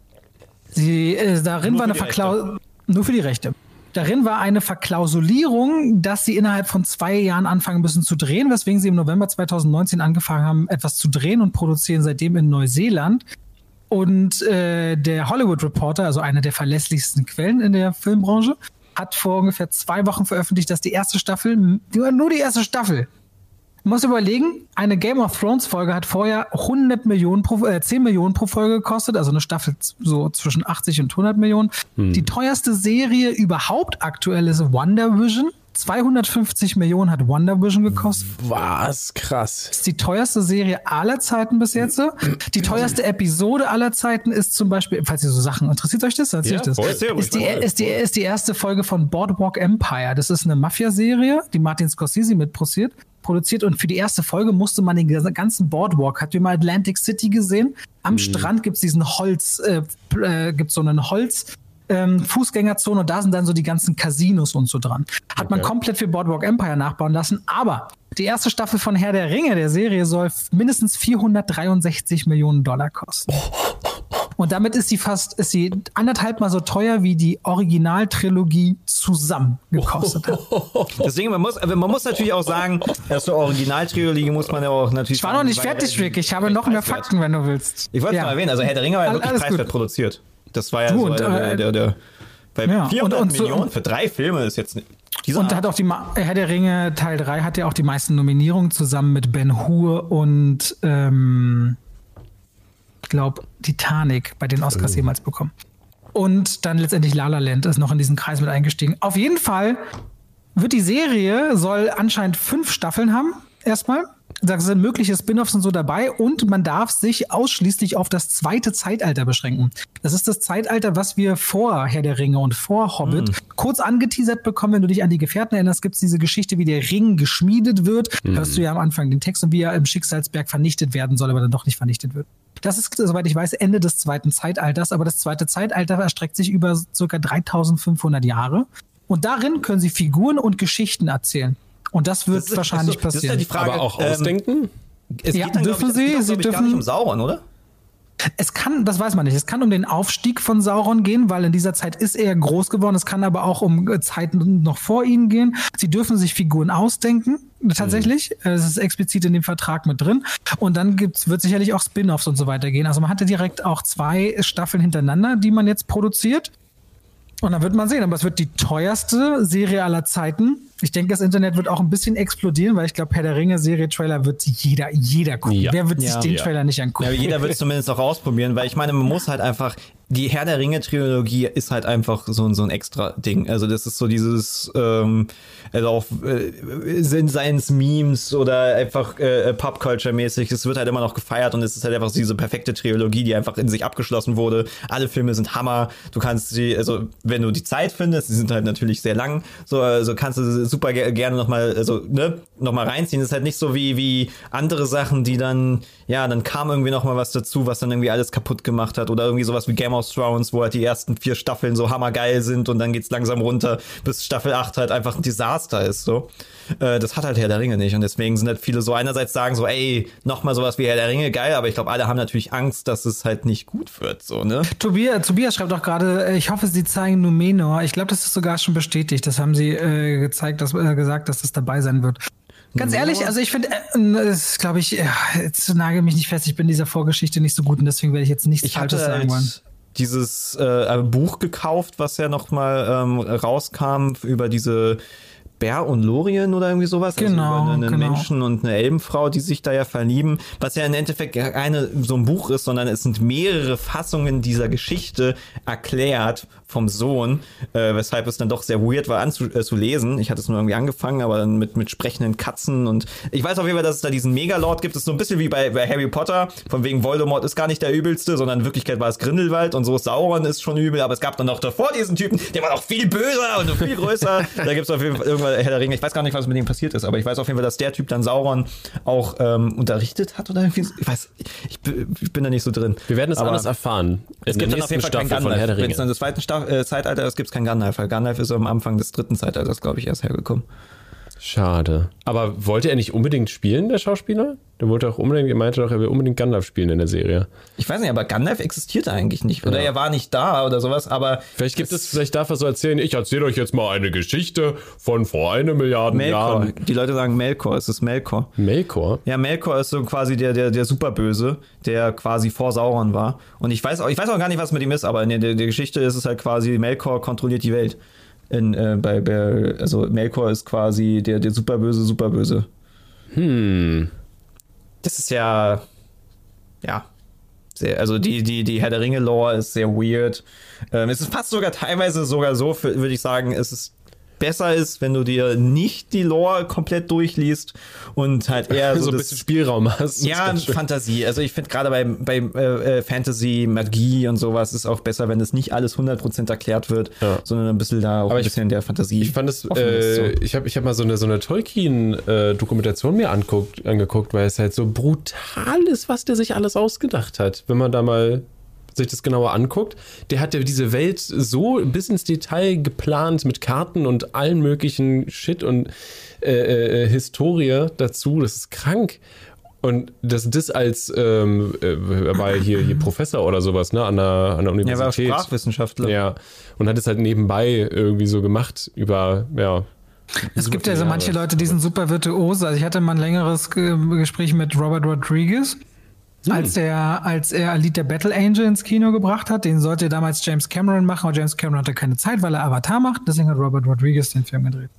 Sie, äh, darin Nur war eine die Verklau nur für die Rechte. Darin war eine Verklausulierung, dass sie innerhalb von zwei Jahren anfangen müssen zu drehen, weswegen sie im November 2019 angefangen haben, etwas zu drehen und produzieren seitdem in Neuseeland. Und äh, der Hollywood Reporter, also einer der verlässlichsten Quellen in der Filmbranche, hat vor ungefähr zwei Wochen veröffentlicht, dass die erste Staffel, die war nur die erste Staffel, Du musst überlegen, eine Game of Thrones Folge hat vorher 100 Millionen pro, äh, 10 Millionen pro Folge gekostet, also eine Staffel so zwischen 80 und 100 Millionen. Die teuerste Serie überhaupt aktuell ist Wonder Vision. 250 Millionen hat Wonder Vision gekostet. Was? Krass. ist die teuerste Serie aller Zeiten bis jetzt. Die teuerste Episode aller Zeiten ist zum Beispiel, falls ihr so Sachen interessiert euch das, Ja, ich das. voll. Ist die, voll. ist, die, ist die erste Folge von Boardwalk Empire. Das ist eine Mafia-Serie, die Martin Scorsese mit produziert. und für die erste Folge musste man den ganzen Boardwalk, habt ihr mal Atlantic City gesehen? Am Strand gibt's diesen Holz, äh, äh, gibt's so einen Holz, ähm, Fußgängerzone und da sind dann so die ganzen Casinos und so dran. Hat man Okay. komplett für Boardwalk Empire nachbauen lassen, aber die erste Staffel von Herr der Ringe der Serie soll mindestens 463 Millionen Dollar kosten. Und damit ist sie fast, ist sie anderthalb mal so teuer wie die Originaltrilogie zusammen gekostet hat. Deswegen, man muss, man muss natürlich auch sagen, dass zur Originaltrilogie muss man ja auch natürlich. Ich war noch nicht fertig, Rick. Ich habe noch mehr Fakten, wenn du willst. Ich wollte es Ja. mal erwähnen, also Herr der Ringe war ja wirklich alles preiswert gut. produziert. Das war ja Du, so und, der, der, äh, der, bei ja, 400 und- und Millionen für drei Filme ist jetzt. Dieser Und hat auch die Ma Herr der Ringe Teil 3 hat ja auch die meisten Nominierungen zusammen mit Ben Hur und ähm, glaube Titanic bei den Oscars jemals bekommen. Und dann letztendlich La La Land ist noch in diesen Kreis mit eingestiegen. Auf jeden Fall wird die Serie soll anscheinend fünf Staffeln haben erstmal. Da sind mögliche Spin-offs und so dabei und man darf sich ausschließlich auf das zweite Zeitalter beschränken. Das ist das Zeitalter, was wir vor Herr der Ringe und vor Hobbit kurz angeteasert bekommen. Wenn du dich an die Gefährten erinnerst, gibt es diese Geschichte, wie der Ring geschmiedet wird. Hörst du ja am Anfang den Text und wie er im Schicksalsberg vernichtet werden soll, aber dann doch nicht vernichtet wird. Das ist, soweit ich weiß, Ende des zweiten Zeitalters, aber das zweite Zeitalter erstreckt sich über circa 3500 Jahre. Und darin können sie Figuren und Geschichten erzählen. Und das wird Das ist- wahrscheinlich achso, das ist ja passieren. die Frage, Aber auch ähm, ausdenken? Es Ja, geht dann, dürfen ich, sie, sie geht, glaub ich, gar dürfen- nicht um Sauron, oder? Es kann, das weiß man nicht, es kann um den Aufstieg von Sauron gehen, weil in dieser Zeit ist er groß geworden. Es kann aber auch um äh, Zeiten noch vor ihnen gehen. Sie dürfen sich Figuren ausdenken, tatsächlich. Es ist explizit in dem Vertrag mit drin. Und dann gibt's, wird sicherlich auch Spin-offs und so weiter gehen. Also man hatte direkt auch zwei Staffeln hintereinander, die man jetzt produziert. Und dann wird man sehen, aber es wird die teuerste Serie aller Zeiten. Ich denke, das Internet wird auch ein bisschen explodieren, weil ich glaube, Herr der Ringe Serie Trailer wird jeder, jeder gucken. Ja. Wer wird sich Ja. den Ja. Trailer nicht angucken? Jeder wird es zumindest auch ausprobieren, weil ich meine, man muss halt einfach, die Herr der Ringe-Trilogie ist halt einfach so, ein- so ein extra Ding. Also das ist so dieses, ähm, also auch äh, sind seins Memes oder einfach äh, Pop-Culture-mäßig, es wird halt immer noch gefeiert und es ist halt einfach diese perfekte Trilogie, die einfach in sich abgeschlossen wurde. Alle Filme sind Hammer. Du kannst sie, also wenn du die Zeit findest, die sind halt natürlich sehr lang, so also kannst du super ge gerne nochmal, also ne, nochmal reinziehen. Das ist halt nicht so wie, wie andere Sachen, die dann, ja, dann kam irgendwie nochmal was dazu, was dann irgendwie alles kaputt gemacht hat oder irgendwie sowas wie Game of of Thrones, wo halt die ersten vier Staffeln so hammergeil sind und dann geht's langsam runter, bis Staffel 8 halt einfach ein Desaster ist, so. Äh, das hat halt Herr der Ringe nicht und deswegen sind halt viele so einerseits sagen so, ey, nochmal sowas wie Herr der Ringe, geil, aber ich glaube, alle haben natürlich Angst, dass es halt nicht gut wird, so, ne? Tobias, Tobias schreibt auch gerade, äh, ich hoffe, sie zeigen Numenor. Ich glaube, das ist sogar schon bestätigt. Das haben sie äh, gezeigt, dass, äh, gesagt, dass das dabei sein wird. Ganz ehrlich, also ich finde, äh, das glaube ich, äh, jetzt nagel mich nicht fest, ich bin dieser Vorgeschichte nicht so gut und deswegen werde ich jetzt nichts Ich Falsches sagen wollen. halt dieses äh, Buch gekauft, was ja noch mal ähm, rauskam über diese Bär und Lorien oder irgendwie sowas. Genau, also über einen genau. Menschen und eine Elbenfrau, die sich da ja verlieben. Was ja im Endeffekt keine so ein Buch ist, sondern es sind mehrere Fassungen dieser Geschichte erklärt vom Sohn, äh, weshalb es dann doch sehr weird war anzu äh, zu lesen. Ich hatte es nur irgendwie angefangen, aber dann mit, mit sprechenden Katzen und ich weiß auf jeden Fall, dass es da diesen Megalord gibt. Es ist so ein bisschen wie bei, bei Harry Potter, von wegen Voldemort ist gar nicht der übelste, sondern in Wirklichkeit war es Grindelwald und so Sauron ist schon übel, aber es gab dann noch davor diesen Typen, der war noch viel böser und viel größer. da gibt es auf jeden Fall irgendwann Herr der Ringe. Ich weiß gar nicht, was mit dem passiert ist, aber ich weiß auf jeden Fall, dass der Typ dann Sauron auch ähm, unterrichtet hat oder irgendwie. Ich weiß, ich, bin- ich bin da nicht so drin. Wir werden es Aber alles erfahren. Es in gibt dann auf jeden Fall kein Staffel Herr der Gandalf. Wenn es dann das zweite Staff äh, Zeitalter ist, gibt kein Gandalf, weil Gandalf ist am Anfang des dritten Zeitalters, glaube ich, erst hergekommen. Schade. Aber wollte er nicht unbedingt spielen, der Schauspieler? Der wollte auch unbedingt, er meinte doch, er will unbedingt Gandalf spielen in der Serie. Ich weiß nicht, aber Gandalf existierte eigentlich nicht. Oder Ja. er war nicht da oder sowas, aber. Vielleicht gibt es, vielleicht darf er so erzählen, ich erzähle euch jetzt mal eine Geschichte von vor einer Milliarde Melkor. Jahren. Die Leute sagen Melkor, es ist Melkor. Melkor? Ja, Melkor ist so quasi der, der, der Superböse, der quasi vor Sauron war. Und ich weiß auch, ich weiß auch gar nicht, was mit ihm ist, aber in der, der Geschichte ist es halt quasi, Melkor kontrolliert die Welt. In, äh, bei, bei, also Melkor ist quasi der, der Superböse, Superböse. Hm. Das ist ja, ja, sehr, also die, die, die Herr der Ringe-Lore ist sehr weird. Ähm, es ist fast sogar teilweise sogar so, würde ich sagen, es ist besser ist, wenn du dir nicht die Lore komplett durchliest und halt eher so, so ein das- bisschen Spielraum hast. Das ja. Fantasie. Also ich finde gerade bei, bei äh, äh, Fantasy, Magie und sowas ist auch besser, wenn es nicht alles 100% erklärt wird, Ja. sondern ein bisschen da auch Aber ein ich- bisschen der Fantasie. Ich fand es, äh, so. ich habe ich hab mal so eine, so eine Tolkien-Dokumentation mir anguckt, angeguckt, weil es halt so brutal ist, was der sich alles ausgedacht hat. Wenn man da mal sich das genauer anguckt, der hat ja diese Welt so bis ins Detail geplant mit Karten und allen möglichen Shit und äh, äh, Historie dazu. Das ist krank. Und das, das als, ähm, äh, er war ja hier, hier Professor oder sowas, ne, an der, an der er war Universität. Sprachwissenschaftler. Ja, und hat es halt nebenbei irgendwie so gemacht über, ja. Es gibt ja so manche. Leute, die sind super virtuose. Also ich hatte mal ein längeres Ge Gespräch mit Robert Rodriguez, als er, als er Alita Battle Angel ins Kino gebracht hat. Den sollte damals James Cameron machen, aber James Cameron hatte keine Zeit, weil er Avatar macht. Deswegen hat Robert Rodriguez den Film gedreht.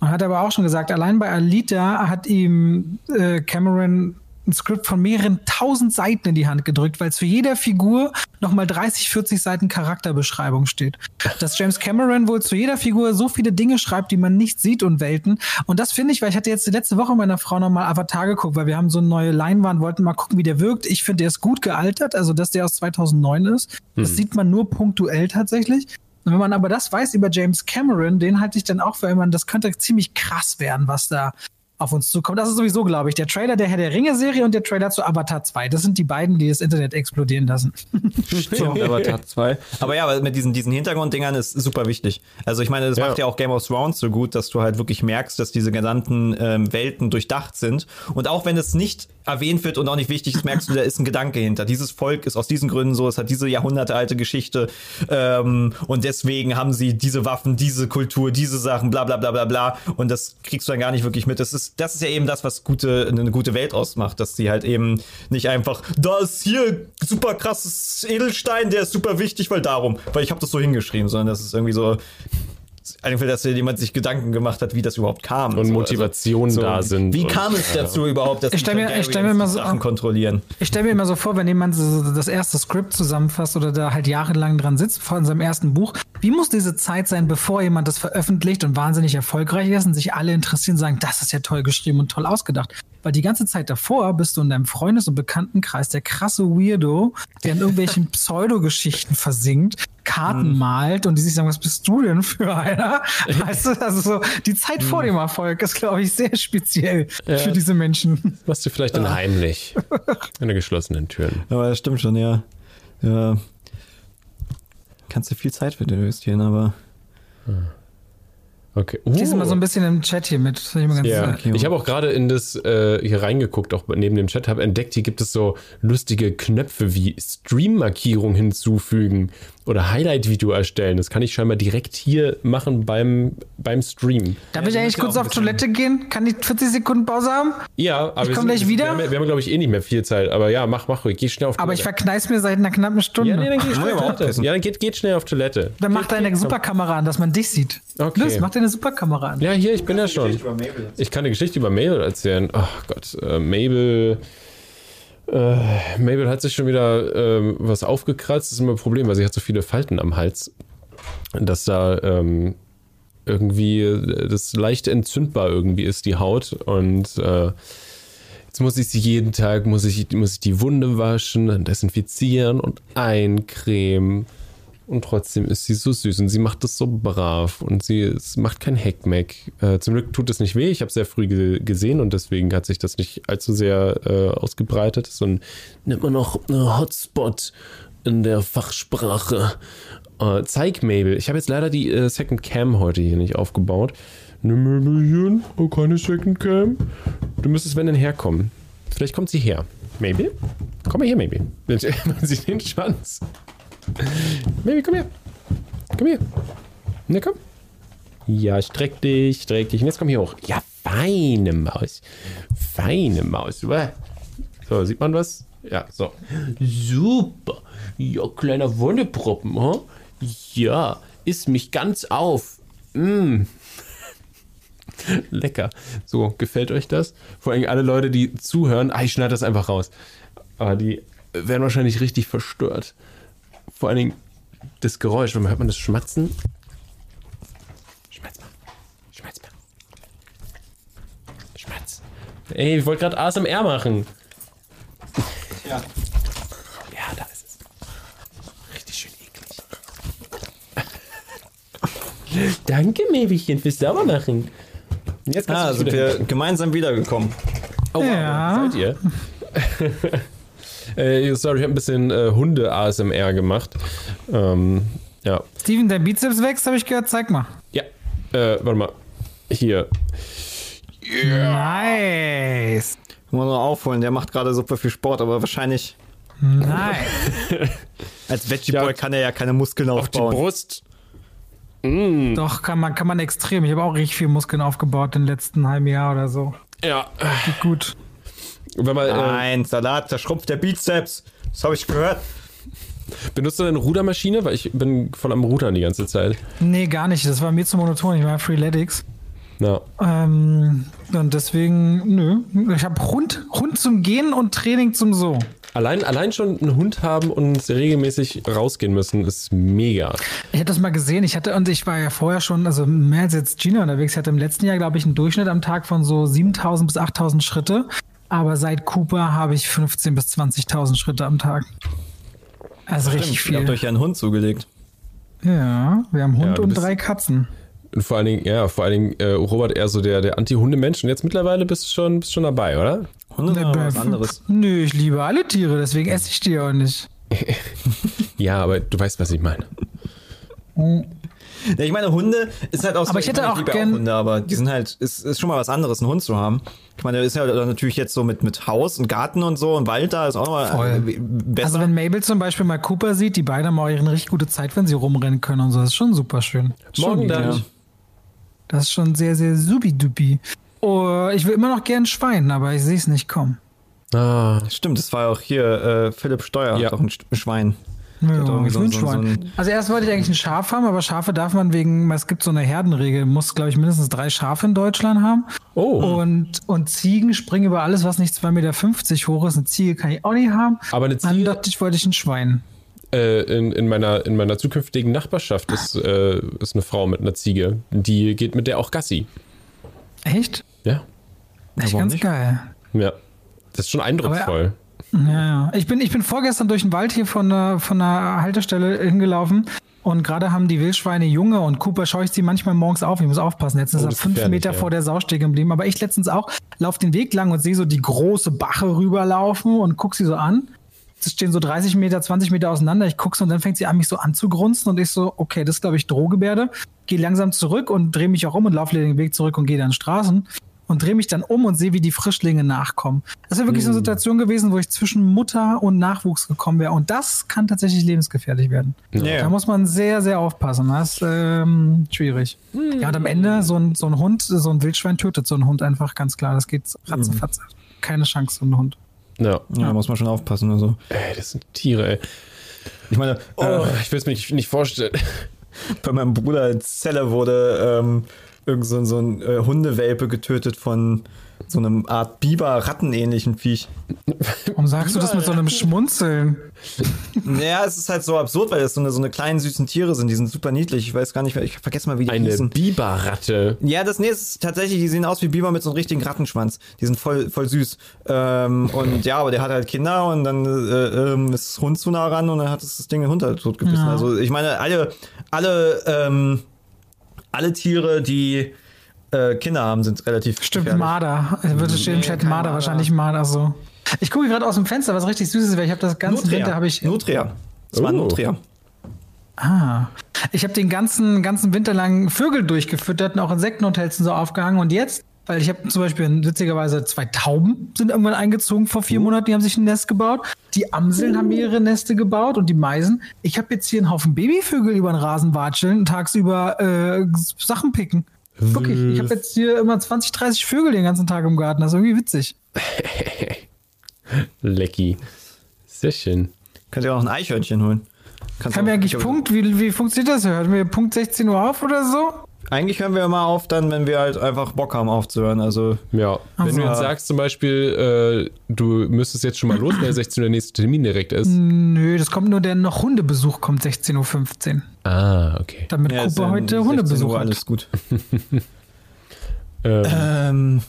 Und hat aber auch schon gesagt, allein bei Alita hat ihm äh, Cameron ein Skript von mehreren tausend Seiten in die Hand gedrückt, weil zu jeder Figur nochmal 30, 40 Seiten Charakterbeschreibung steht. Dass James Cameron wohl zu jeder Figur so viele Dinge schreibt, die man nicht sieht und Welten. Und das finde ich, weil ich hatte jetzt die letzte Woche meiner Frau nochmal Avatar geguckt, weil wir haben so eine neue Leinwand, wollten mal gucken, wie der wirkt. Ich finde, der ist gut gealtert, also dass der aus 2009 ist. Das sieht man nur punktuell tatsächlich. Und wenn man aber das weiß über James Cameron, den halte ich dann auch für jemanden, das könnte ziemlich krass werden, was da auf uns zukommt. Das ist sowieso, glaube ich, der Trailer der Herr der Ringe-Serie und der Trailer zu Avatar 2. Das sind die beiden, die das Internet explodieren lassen. Stimmt, Avatar 2. Aber ja, mit diesen, diesen Hintergrunddingern ist super wichtig. Also ich meine, das Ja. macht ja auch Game of Thrones so gut, dass du halt wirklich merkst, dass diese gesamten ähm, Welten durchdacht sind. Und auch wenn es nicht erwähnt wird und auch nicht wichtig ist, merkst du, da ist ein Gedanke hinter. Dieses Volk ist aus diesen Gründen so, es hat diese jahrhundertealte Geschichte ähm, und deswegen haben sie diese Waffen, diese Kultur, diese Sachen, bla bla bla bla bla. Und das kriegst du dann gar nicht wirklich mit. Das ist, das ist ja eben das, was gute, eine gute Welt ausmacht, dass sie halt eben nicht einfach, da ist hier super krasses Edelstein, der ist super wichtig, weil darum, weil ich habe das so hingeschrieben, sondern das ist irgendwie so einfach, dass jemand sich Gedanken gemacht hat, wie das überhaupt kam. Und So, Motivationen da sind Wie kam es dazu überhaupt, dass Ich stell mir- ich mir so- Sachen kontrollieren? Ich stelle mir immer so vor, wenn jemand so das erste Skript zusammenfasst oder da halt jahrelang dran sitzt vor seinem ersten Buch, wie muss diese Zeit sein, bevor jemand das veröffentlicht und wahnsinnig erfolgreich ist und sich alle interessieren und sagen, das ist ja toll geschrieben und toll ausgedacht. Weil die ganze Zeit davor bist du in deinem Freundes- und Bekanntenkreis der krasse Weirdo, der in irgendwelchen Pseudogeschichten versinkt, Karten malt und die sich sagen, was bist du denn für einer? Weißt du, also so, die Zeit vor dem Erfolg ist, glaube ich, sehr speziell für diese Menschen. Machst du vielleicht dann heimlich. Hinter geschlossenen Türen. Aber das stimmt schon, ja. Ja. Kannst du viel Zeit für investieren, aber. Okay. Ich lese Uh. mal so ein bisschen im Chat hier mit. Ja, ich habe auch gerade in das äh, hier reingeguckt, auch neben dem Chat, habe entdeckt, hier gibt es so lustige Knöpfe wie Stream-Markierung hinzufügen oder Highlight-Video erstellen. Das kann ich scheinbar direkt hier machen beim, beim Stream. Darf ich eigentlich ja kurz auf Toilette gehen? Kann ich 40 Sekunden Pause haben? Ja, aber Ich wir komm sind- gleich wieder. Wir haben, haben glaube ich, eh nicht mehr viel Zeit. Aber ja, mach, mach ruhig. Geh schnell auf Aber ich Toilette. verkneiß mir seit einer knappen Stunde. ja, nee, dann geh schnell auf Toilette. Ja, dann geht, geht schnell auf Toilette. Dann mach deine Superkamera an, dass man dich sieht. Okay. Los, mach deine Superkamera an. Ja, hier, ich bin ja schon. Ich kann eine Geschichte über Mabel erzählen. Ach Gott, äh, Mabel. Äh, Mabel hat sich schon wieder ähm, was aufgekratzt. Das ist immer ein Problem, weil sie hat so viele Falten am Hals, dass da ähm, irgendwie äh, das leicht entzündbar irgendwie ist, die Haut. Und äh, jetzt muss ich sie jeden Tag, muss ich, muss ich die Wunde waschen, desinfizieren und eincremen. Und trotzdem ist sie so süß und sie macht das so brav und sie macht kein Heckmeck. Äh, zum Glück tut es nicht weh. Ich habe sehr früh ge gesehen und deswegen hat sich das nicht allzu sehr äh, ausgebreitet. So ein nennt man noch äh, Hotspot in der Fachsprache. Äh, zeig Mabel. Ich habe jetzt leider die äh, Second Cam heute hier nicht aufgebaut. Ne Mabelchen, oh, keine Second Cam. Du müsstest, wenn denn herkommen. Vielleicht kommt sie her. Mabel? Komm mal her, Mabel. Man sieht den Schwanz. Baby, komm her. Komm her. Na komm. Ja, streck dich, streck dich. Und jetzt komm hier hoch. Ja, feine Maus. Feine Maus. So, sieht man was? Ja, so. Super. Ja, kleiner Wonneproppen, huh? Ja, isst mich ganz auf. Mm. Lecker. So, gefällt euch das? Vor allem alle Leute, die zuhören, ah, ich schneide das einfach raus. Aber die werden wahrscheinlich richtig verstört. Vor allen Dingen das Geräusch, wenn man hört man das Schmatzen. Schmatz mal. Schmatz mal. Schmatz. Ey, ich wollte gerade ASMR machen. Ja. Ja, da ist es. Richtig schön eklig. Danke, Mäbchen, fürs Saubermachen. Jetzt kannst Ah, sind wieder- wir gemeinsam wiedergekommen. Oh, wow, Ja. seid ihr? äh, sorry, ich habe ein bisschen äh, Hunde-ASMR gemacht. Ähm, ja. Steven, dein Bizeps wächst, habe ich gehört. Zeig mal. Ja. Äh, warte mal. Hier. Nice. Muss man nur aufholen, der macht gerade super viel Sport, aber wahrscheinlich Nice. als Veggie Boy Ja. kann er ja keine Muskeln Auf die aufbauen. Brust. Doch, kann man, kann man extrem. Ich habe auch richtig viel Muskeln aufgebaut im letzten halben Jahr oder so. Ja. Geht gut. Wenn man, äh, Nein, Salat, da schrumpft der Bizeps. Das habe ich gehört. benutzt du eine Rudermaschine? Weil ich bin voll am Rudern die ganze Zeit. Nee, gar nicht. Das war mir zu monoton. Ich war Freeletics. Ja. Ähm, und deswegen, nö. Ich habe Hund, Hund zum Gehen und Training zum So. Allein, allein schon einen Hund haben und regelmäßig rausgehen müssen, ist mega. Ich hatte das mal gesehen. Ich hatte, und ich war ja vorher schon, also mehr als jetzt Gina unterwegs. Ich hatte im letzten Jahr, glaube ich, einen Durchschnitt am Tag von so 7000 bis 8000 Schritte. Aber seit Cooper habe ich 15.000 bis 20.000 Schritte am Tag. Also richtig Ihr habt viel. euch ja einen Hund zugelegt. Ja, wir haben Hund du und drei Katzen. Und vor allen Dingen, ja, vor allen Dingen äh, Robert eher so der, der Anti-Hunde-Mensch. Und jetzt mittlerweile bist du schon, bist schon dabei, oder? Hunde sind was anderes. Nö, ich liebe alle Tiere, deswegen esse ich die auch nicht. Ja, aber du weißt, was ich meine. Ja, ich meine, Hunde ist halt auch so. Aber ich hätte meine, auch gern- Hunde, aber die sind halt, ist, ist schon mal was anderes, einen Hund zu haben. Ich meine, der ist ja natürlich jetzt so mit, mit Haus und Garten und so und Wald da ist auch nochmal besser. Also wenn Mabel zum Beispiel mal Cooper sieht, die beiden haben auch eine richtig gute Zeit, wenn sie rumrennen können und so. Das ist schon super schön. Morgen dann. ja. Das ist schon sehr, sehr subidubi. Oh, ich will immer noch gern Schwein, aber ich sehe es nicht kommen. Ah, Stimmt, das war auch hier äh, Philipp Steuer, Ja. hat auch ein Sch- Schwein. Ja, ich so- so- so also erst wollte ich eigentlich ein Schaf haben, aber Schafe darf man wegen, es gibt so eine Herdenregel, muss, glaube ich, mindestens drei Schafe in Deutschland haben. Oh. Und, und Ziegen springen über alles, was nicht 2,50 Meter hoch ist. Eine Ziege kann ich auch nicht haben. Aber eine Dann Ziege- dachte ich, wollte ich ein Schwein. äh, in, in, meiner, in meiner zukünftigen Nachbarschaft ist, äh, ist eine Frau mit einer Ziege. Die geht mit der auch Gassi. Echt? Ja. Echt ganz nicht? geil. Ja. Das ist schon eindrucksvoll. Ja, ja. Ich bin, ich bin vorgestern durch den Wald hier von der, von der Haltestelle hingelaufen und gerade haben die Wildschweine Junge und Cooper scheucht sie manchmal morgens auf. Ich muss aufpassen. Jetzt ist Oh, er fünf Meter ja. vor der Sau stehen geblieben. Aber ich letztens auch lauf den Weg lang und sehe so die große Bache rüberlaufen und guck sie so an. stehen so 30 Meter, 20 Meter auseinander. Ich gucke so und dann fängt sie an, mich so anzugrunzen und ich so, okay, das ist, glaube ich, Drohgebärde. Gehe langsam zurück und drehe mich auch um und laufe den Weg zurück und gehe dann Straßen und drehe mich dann um und sehe, wie die Frischlinge nachkommen. Das wäre wirklich so eine Situation gewesen, wo ich zwischen Mutter und Nachwuchs gekommen wäre. Und das kann tatsächlich lebensgefährlich werden. Ja. Da muss man sehr, sehr aufpassen. Das ist ähm, schwierig. Ja, und am Ende so ein, so ein Hund, so ein Wildschwein tötet so ein Hund einfach ganz klar. Das geht ratzefatze. Keine Chance, so ein Hund. Ja. Ja, muss man schon aufpassen. Also. Ey, das sind Tiere, ey. Ich meine, Oh, äh, ich will es mir nicht, nicht vorstellen. bei meinem Bruder in Zelle wurde ähm, irgend so, ein- so ein äh, Hundewelpe getötet von so einem Art Biber-Rattenähnlichen Viech. Warum sagst du das mit so einem Schmunzeln? Naja, es ist halt so absurd, weil das so eine, so eine kleinen süßen Tiere sind. Die sind super niedlich. Ich weiß gar nicht, ich vergesse mal, wie die Eine hießen. Biberratte. Ja, das nee, ist tatsächlich, die sehen aus wie Biber mit so einem richtigen Rattenschwanz. Die sind voll, voll süß. Ähm, und ja, aber der hat halt Kinder und dann äh, ähm, ist das Hund zu nah ran und dann hat es das Ding den Hund halt totgebissen. Ja. Also ich meine, alle, alle, ähm, alle Tiere, die äh, Kinder haben, sind relativ Stimmt, gefährlich. Marder. Es würde stehen im Chat Marder, Marder. wahrscheinlich Marder so. Ich gucke gerade aus dem Fenster, was richtig süß ist, weil ich habe das ganze Winter habe ich Nutria. Das war Oh. Nutria. Ah. Ich habe den ganzen, ganzen Winter lang Vögel durchgefüttert und auch Insektenhotels und so aufgehangen. Und jetzt, weil ich habe zum Beispiel witzigerweise zwei Tauben sind irgendwann eingezogen vor vier Monaten, die haben sich ein Nest gebaut. Die Amseln haben ihre Neste gebaut und die Meisen. Ich habe jetzt hier einen Haufen Babyvögel über den Rasen watscheln und tagsüber äh, Sachen picken. Wirklich, ich habe jetzt hier immer 20, 30 Vögel den ganzen Tag im Garten. Das ist irgendwie witzig. Lecky. Sehr schön. Könnt ihr auch ein Eichhörnchen holen. Kannst wir auch- eigentlich Punkt? Wie, wie funktioniert das? Hören wir Punkt 16 Uhr auf oder so? Eigentlich hören wir immer auf, dann, wenn wir halt einfach Bock haben aufzuhören. Also Ja, wenn Also- du jetzt sagst zum Beispiel, äh, du müsstest jetzt schon mal los, weil 16 Uhr der nächste Termin direkt ist. Nö, das kommt nur der noch Hundebesuch kommt 16.15 Uhr. Ah, okay. Damit ja, ja heute 16 Hundebesuch hat. alles gut. Ähm, Ähm,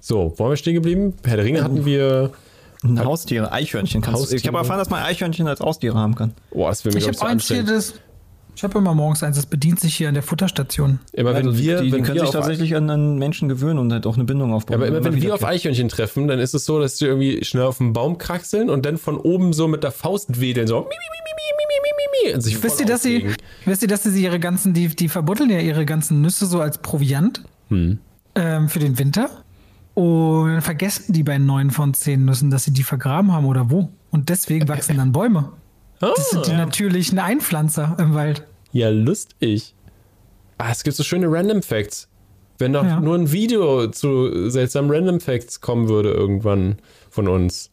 so, wo haben wir stehen geblieben? Herr der Ringe hatten wir. Haustiere, Eichhörnchen. Kannst du, ich Haustiere. habe erfahren, dass man Eichhörnchen als Haustiere haben kann. Oh, das wäre mir, Ich glaube ich, habe so eins hier, das. Ich habe immer morgens eins, das bedient sich hier an der Futterstation. Immer wenn ja, wir, die, wenn können wir sich tatsächlich an, an, Menschen gewöhnen und halt auch eine Bindung aufbauen. Ja, aber immer, wenn wir auf Eichhörnchen treffen, dann ist es so, dass sie irgendwie schnell auf den Baum kraxeln und dann von oben so mit der Faust wedeln, so. Sich wisst, ihr, dass sie, wisst ihr, dass sie ihre ganzen, die, die verbuddeln ja ihre ganzen Nüsse so als Proviant hm. ähm, für den Winter und dann vergessen die bei neun von zehn Nüssen, dass sie die vergraben haben oder wo. Und deswegen wachsen dann Bäume. Das sind die natürlichen Einpflanzer im Wald. ja, lustig. Ah, es gibt so schöne Random Facts. Wenn doch Ja. nur ein Video zu seltsamen Random Facts kommen würde irgendwann von uns.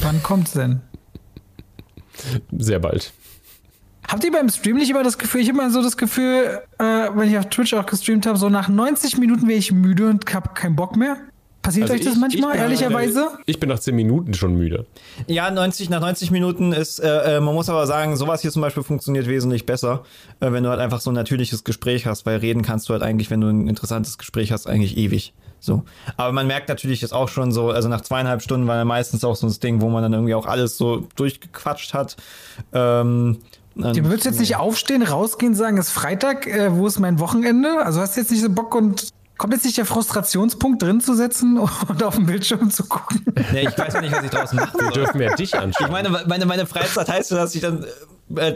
Wann kommt's denn? Sehr bald. Habt ihr beim Stream nicht immer das Gefühl, ich habe immer so das Gefühl, äh, wenn ich auf Twitch auch gestreamt habe, so nach 90 Minuten wäre ich müde und hab keinen Bock mehr? Passiert Also euch das ich- manchmal, ich bin- ehrlicherweise? Ich bin nach 10 Minuten schon müde. Ja, 90, nach 90 Minuten ist, äh, äh, man muss aber sagen, sowas hier zum Beispiel funktioniert wesentlich besser, äh, wenn du halt einfach so ein natürliches Gespräch hast, weil reden kannst du halt eigentlich, wenn du ein interessantes Gespräch hast, eigentlich ewig. So. Aber man merkt natürlich jetzt auch schon so, also nach zweieinhalb Stunden war ja meistens auch so das Ding, wo man dann irgendwie auch alles so durchgequatscht hat. Ähm, Du würdest jetzt nicht aufstehen, rausgehen, sagen, es ist Freitag, äh, wo ist mein Wochenende? Also hast du jetzt nicht so Bock und kommt jetzt nicht der Frustrationspunkt drin zu setzen und auf den Bildschirm zu gucken? nee, ich weiß ja nicht, was ich draußen mache. Wir dürfen ja dich anschauen. Ich meine, meine, meine Freizeit heißt ja, dass ich dann äh,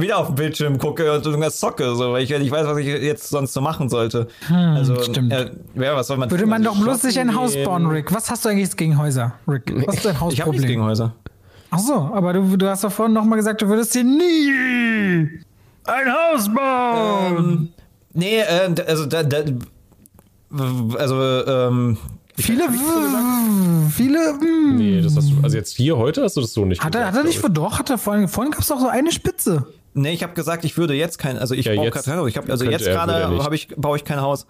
wieder auf den Bildschirm gucke und irgendwas zocke, so, weil ich ja nicht weiß, was ich jetzt sonst so machen sollte. also, stimmt. Äh, ja, was soll man Würde man Also, doch bloß sich ein Haus bauen, Rick. Was hast du eigentlich gegen Häuser, Rick? Was ist dein Ich habe nichts Hausproblem? gegen Häuser. Ach so, aber du, du hast doch vorhin noch mal gesagt, du würdest dir nie ein Haus bauen. Ähm, nee, äh, also da, da, also ähm, viele, viele. mm. Nee, das hast du. Also jetzt hier heute hast du das so nicht Hat er, gesagt, hat er nicht vor doch? Hat er vorhin, vorhin gab es doch so eine Spitze. nee, ich habe gesagt, ich würde jetzt kein, also ich Ja, baue jetzt gerade kein Haus. Ich habe also jetzt er, er gerade habe ich baue ich kein Haus,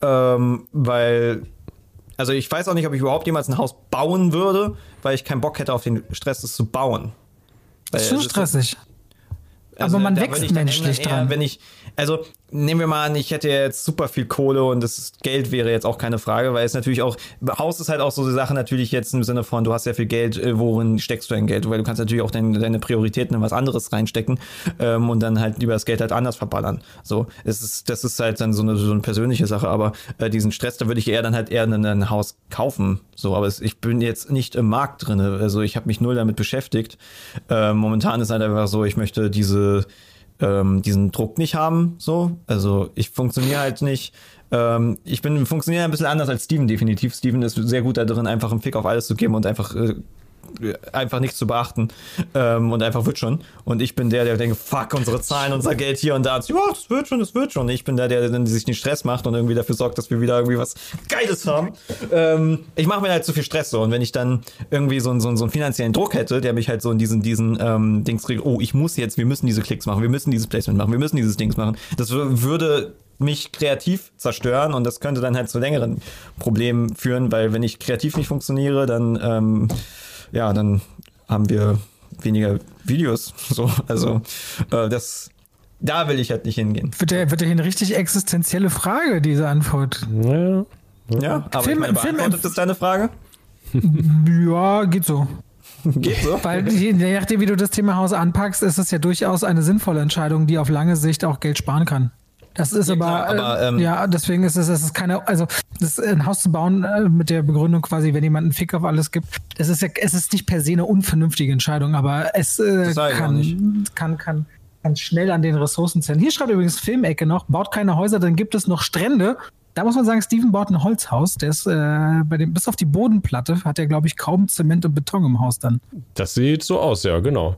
ähm, weil also ich weiß auch nicht, ob ich überhaupt jemals ein Haus bauen würde, weil ich keinen Bock hätte auf den Stress, es zu bauen. Weil Das ist schon stressig. Aber man wächst menschlich eher, dran. Wenn ich, also nehmen wir mal an, ich hätte jetzt super viel Kohle und das Geld wäre jetzt auch keine Frage, weil es natürlich auch, Haus ist halt auch so eine Sache natürlich jetzt im Sinne von, du hast ja viel Geld, äh, worin steckst du dein Geld? Weil du kannst natürlich auch dein, deine Prioritäten in was anderes reinstecken ähm, und dann halt lieber das Geld halt anders verballern. So, es ist, das ist halt dann so eine, so eine persönliche Sache, aber äh, diesen Stress, da würde ich eher dann halt eher ein, ein Haus kaufen. So, aber es, ich bin jetzt nicht im Markt drinne, also ich habe mich null damit beschäftigt. Äh, momentan ist halt einfach so, ich möchte diese ähm, diesen Druck nicht haben. So, also ich funktioniere halt nicht. Ähm, ich bin funktioniere ein bisschen anders als Steven definitiv. Steven ist sehr gut da drin, einfach einen Fick auf alles zu geben und einfach äh, einfach nichts zu beachten ähm, und einfach wird schon. Und ich bin der, der denkt, fuck, unsere Zahlen, unser Geld hier und da. Ja, das wird schon, das wird schon. Ich bin der, der dann sich den Stress macht und irgendwie dafür sorgt, dass wir wieder irgendwie was Geiles haben. Ähm, ich mache mir halt zu viel Stress so. Und wenn ich dann irgendwie so, einen- so, so einen finanziellen Druck hätte, der mich halt so in diesen, diesen ähm, Dings kriegt, oh, ich muss jetzt, wir müssen diese Klicks machen, wir müssen dieses Placement machen, wir müssen dieses Dings machen. Das wür- würde mich kreativ zerstören und das könnte dann halt zu längeren Problemen führen, weil wenn ich kreativ nicht funktioniere, dann ähm, ja, dann haben wir weniger Videos. So, also äh, das, da will ich halt nicht hingehen. Wird ja, wird ja hier eine richtig existenzielle Frage, diese Antwort. Ja. Ja, aber Film- ich meine, Film- beantwortet das deine Frage? Ja, geht so. Geht so. Weil je nachdem, wie du das Thema Haus anpackst, ist es ja durchaus eine sinnvolle Entscheidung, die auf lange Sicht auch Geld sparen kann. Das ist aber, klar, aber, äh, ähm, ja, deswegen ist es, es ist keine, also das ein Haus zu bauen äh, mit der Begründung quasi, wenn jemand einen Fick auf alles gibt, das ist ja, es ist nicht per se eine unvernünftige Entscheidung, aber es äh, kann, kann, kann, kann schnell an den Ressourcen zählen. Hier schreibt übrigens Filmecke noch, baut keine Häuser, dann gibt es noch Strände. Da muss man sagen, Steven baut ein Holzhaus. Der ist äh, bei dem, bis auf die Bodenplatte hat er, glaube ich, kaum Zement und Beton im Haus dann. Das sieht so aus, ja, genau.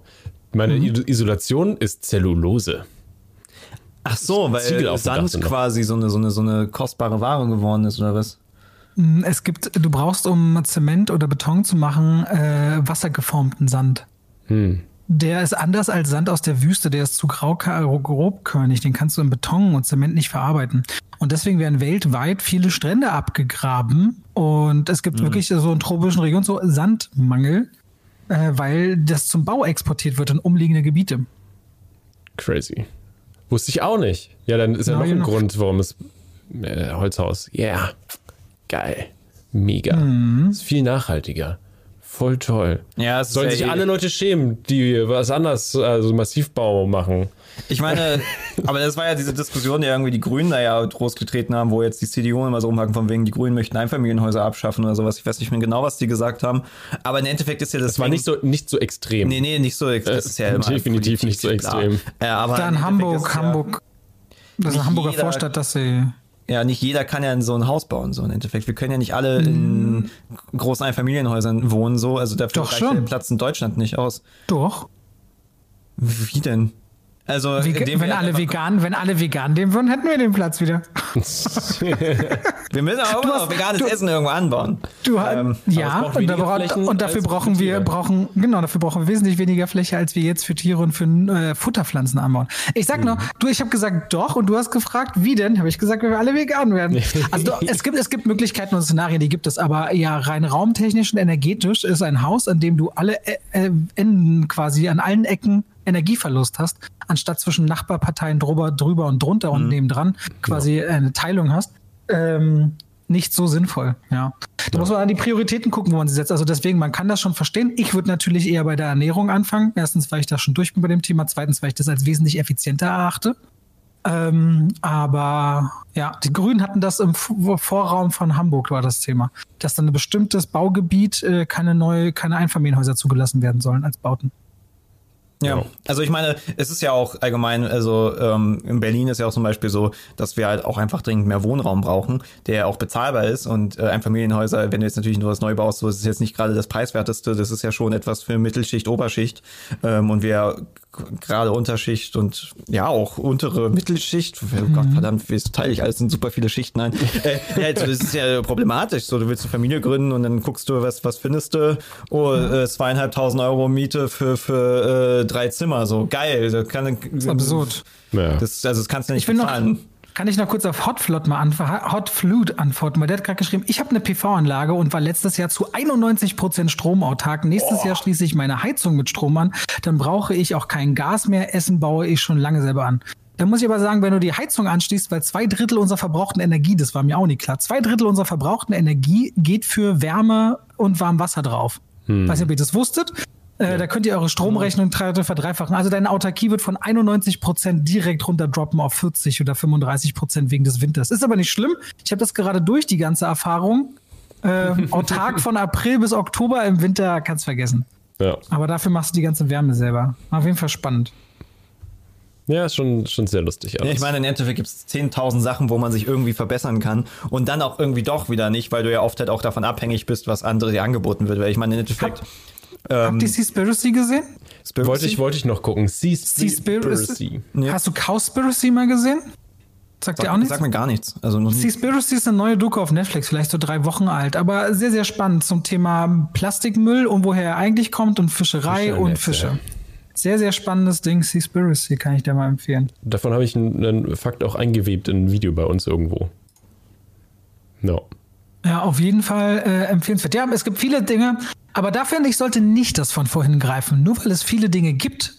Meine Mhm. Isolation ist Zellulose. Ach so, weil Sand quasi so eine, so, eine, so eine kostbare Ware geworden ist, oder was? Es gibt, du brauchst, um Zement oder Beton zu machen, äh, wassergeformten Sand. Der ist anders als Sand aus der Wüste, der ist zu grau, grobkörnig, den kannst du in Beton und Zement nicht verarbeiten. Und deswegen werden weltweit viele Strände abgegraben und es gibt wirklich so in tropischen Regionen so Sandmangel, äh, weil das zum Bau exportiert wird in umliegende Gebiete. Crazy. Wusste ich auch nicht. Ja, dann ist ja Ja, noch ein genau. Grund, warum es äh, Holzhaus. Yeah. Geil. Mega. Mhm. Ist viel nachhaltiger. Voll toll. Ja, Sollen ja sich eh- alle Leute schämen, die was anders, also Massivbau machen. Ich meine, aber das war ja diese Diskussion, die irgendwie die Grünen da ja großgetreten haben, wo jetzt die CDU immer so rumhaken, von wegen, die Grünen möchten Einfamilienhäuser abschaffen oder sowas. Ich weiß nicht mehr genau, was die gesagt haben. Aber im Endeffekt ist ja das. Das war nicht so, nicht so extrem. Nee, nee, nicht so. Das Äh, ist ja immer definitiv nicht so extrem. Ja, aber Da im in Endeffekt Hamburg, ist es ja- Hamburg. Das ist eine Hamburger jeder- Vorstadt, dass sie. Ja, nicht jeder kann ja in so ein Haus bauen, so im Endeffekt. Wir können ja nicht alle in großen Einfamilienhäusern wohnen, so. Also dafür Doch reicht schon. der Platz in Deutschland nicht aus. Doch. Wie denn? Also, indem wenn alle vegan, wenn alle vegan leben würden, hätten wir den Platz wieder. Wir müssen auch immer hast- noch veganes du- Essen irgendwo anbauen. Du, Ähm, ja, und, da und dafür brauchen wir brauchen genau dafür brauchen wir wesentlich weniger Fläche, als wir jetzt für Tiere und für äh, Futterpflanzen anbauen. Ich sag Mhm. nur, du, ich habe gesagt doch und du hast gefragt, wie denn? Habe ich gesagt, wenn wir alle vegan werden. Also du, es gibt es gibt Möglichkeiten und Szenarien, die gibt es, aber ja rein raumtechnisch und energetisch ist ein Haus, an dem du alle äh, äh, Enden quasi an allen Ecken Energieverlust hast, anstatt zwischen Nachbarparteien drüber, drüber und drunter Mhm. und nebendran quasi eine Teilung hast. Ähm, nicht so sinnvoll, ja. Da muss man an die Prioritäten gucken, wo man sie setzt. Also deswegen, man kann das schon verstehen. Ich würde natürlich eher bei der Ernährung anfangen. Erstens, weil ich da schon durch bin bei dem Thema. Zweitens, weil ich das als wesentlich effizienter erachte. Ähm, aber ja, die Grünen hatten das im Vorraum von Hamburg war das Thema, dass dann ein bestimmtes Baugebiet äh, keine neue, keine Einfamilienhäuser zugelassen werden sollen als Bauten. Ja, also ich meine, es ist ja auch allgemein, also ähm, in Berlin ist ja auch zum Beispiel so, dass wir halt auch einfach dringend mehr Wohnraum brauchen, der auch bezahlbar ist und äh, Einfamilienhäuser, wenn du jetzt natürlich nur was neu baust, so ist es jetzt nicht gerade das preiswerteste, das ist ja schon etwas für Mittelschicht, Oberschicht. Ähm, und wir gerade Unterschicht und ja auch untere Mittelschicht, oh Gott verdammt, wie teile ich alles in super viele Schichten ein. äh, ja, also das ist ja problematisch, so du willst eine Familie gründen und dann guckst du, was was findest du, oh äh, zweieinhalbtausend Euro Miete für für äh, drei Zimmer, so geil, das kann Das ist absurd. Ja. das, also das kannst du nicht Ich bezahlen. Kann ich noch kurz auf Hotflot mal antworten? Hotflut antworten, weil der hat gerade geschrieben, ich habe eine PV-Anlage und war letztes Jahr zu 91 Prozent stromautark. Nächstes oh. Jahr schließe ich meine Heizung mit Strom an. Dann brauche ich auch kein Gas mehr. Essen baue ich schon lange selber an. Da muss ich aber sagen, wenn du die Heizung anschließt, weil zwei Drittel unserer verbrauchten Energie, das war mir auch nicht klar, zwei Drittel unserer verbrauchten Energie geht für Wärme und Warmwasser drauf. Hm. Weiß nicht, ob ihr das wusstet. Äh, ja. Da könnt ihr eure Stromrechnung verdreifachen. Also deine Autarkie wird von 91 Prozent direkt runterdroppen auf 40 oder 35 Prozent wegen des Winters. Ist aber nicht schlimm. Ich habe das gerade durch, die ganze Erfahrung. Ähm, autark von April bis Oktober im Winter kannst vergessen. Ja. Aber dafür machst du die ganze Wärme selber. Auf jeden Fall spannend. Ja, ist schon, schon sehr lustig. Alles. Ja, ich meine, im Endeffekt gibt es 10.000 Sachen, wo man sich irgendwie verbessern kann und dann auch irgendwie doch wieder nicht, weil du ja oft halt auch davon abhängig bist, was andere dir angeboten wird. Weil ich meine, im Endeffekt. Hab, ähm, habt ihr Seaspiracy gesehen? Spiracy? Wollte ich, wollte ich noch gucken. Seaspiracy. Ja. Hast du Cowspiracy mal gesehen? Sagt sag, dir auch nichts? Sag mir gar nichts. Also Seaspiracy ist eine neue Doku auf Netflix, vielleicht so drei Wochen alt, aber sehr, sehr spannend zum Thema Plastikmüll und woher er eigentlich kommt und Fischerei Fische und Fische. Sehr, sehr spannendes Ding, Seaspiracy, kann ich dir mal empfehlen. Davon habe ich einen, einen, Fakt auch eingewebt in ein Video bei uns irgendwo. No. Ja, auf jeden Fall äh, empfehlenswert. Ja, es gibt viele Dinge, aber da finde ich, sollte nicht das von vorhin greifen. Nur weil es viele Dinge gibt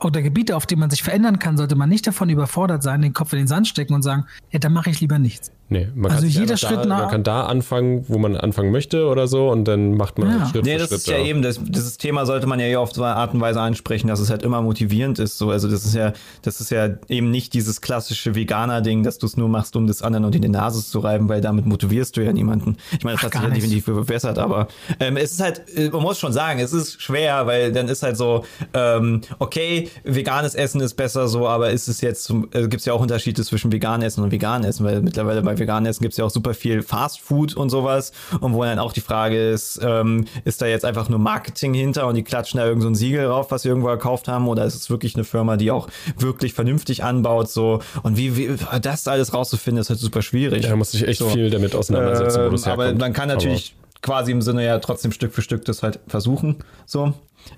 oder Gebiete, auf denen man sich verändern kann, sollte man nicht davon überfordert sein, den Kopf in den Sand stecken und sagen, ja, dann mache ich lieber nichts. Nee, man also jeder Schritt da, nach. Man kann da anfangen, wo man anfangen möchte oder so und dann macht man ja. Schritt nee, für das Schritt. ist ja eben, das, dieses Thema sollte man ja auf so eine Art und Weise ansprechen, dass es halt immer motivierend ist. So. Also das ist ja, das ist ja eben nicht dieses klassische Veganer-Ding, dass du es nur machst, um das anderen und in die Nase zu reiben, weil damit motivierst du ja niemanden. Ich meine, das Ach, hat sich ja definitiv verbessert, aber ähm, es ist halt, äh, man muss schon sagen, es ist schwer, weil dann ist halt so, ähm, okay, veganes Essen ist besser so, aber ist es jetzt, äh, gibt es ja auch Unterschiede zwischen veganem Essen und veganem Essen, weil mittlerweile bei bei veganem Essen gibt es ja auch super viel Fast Food und sowas. Und wo dann auch die Frage ist, ähm, ist da jetzt einfach nur Marketing hinter und die klatschen da irgend so ein Siegel drauf, was sie irgendwo gekauft haben? Oder ist es wirklich eine Firma, die auch wirklich vernünftig anbaut? So und wie, wie das alles rauszufinden, ist halt super schwierig. Ja, da muss sich echt so. viel damit auseinandersetzen, ähm, wo das Aber man kann natürlich aber quasi im Sinne ja trotzdem Stück für Stück das halt versuchen. So.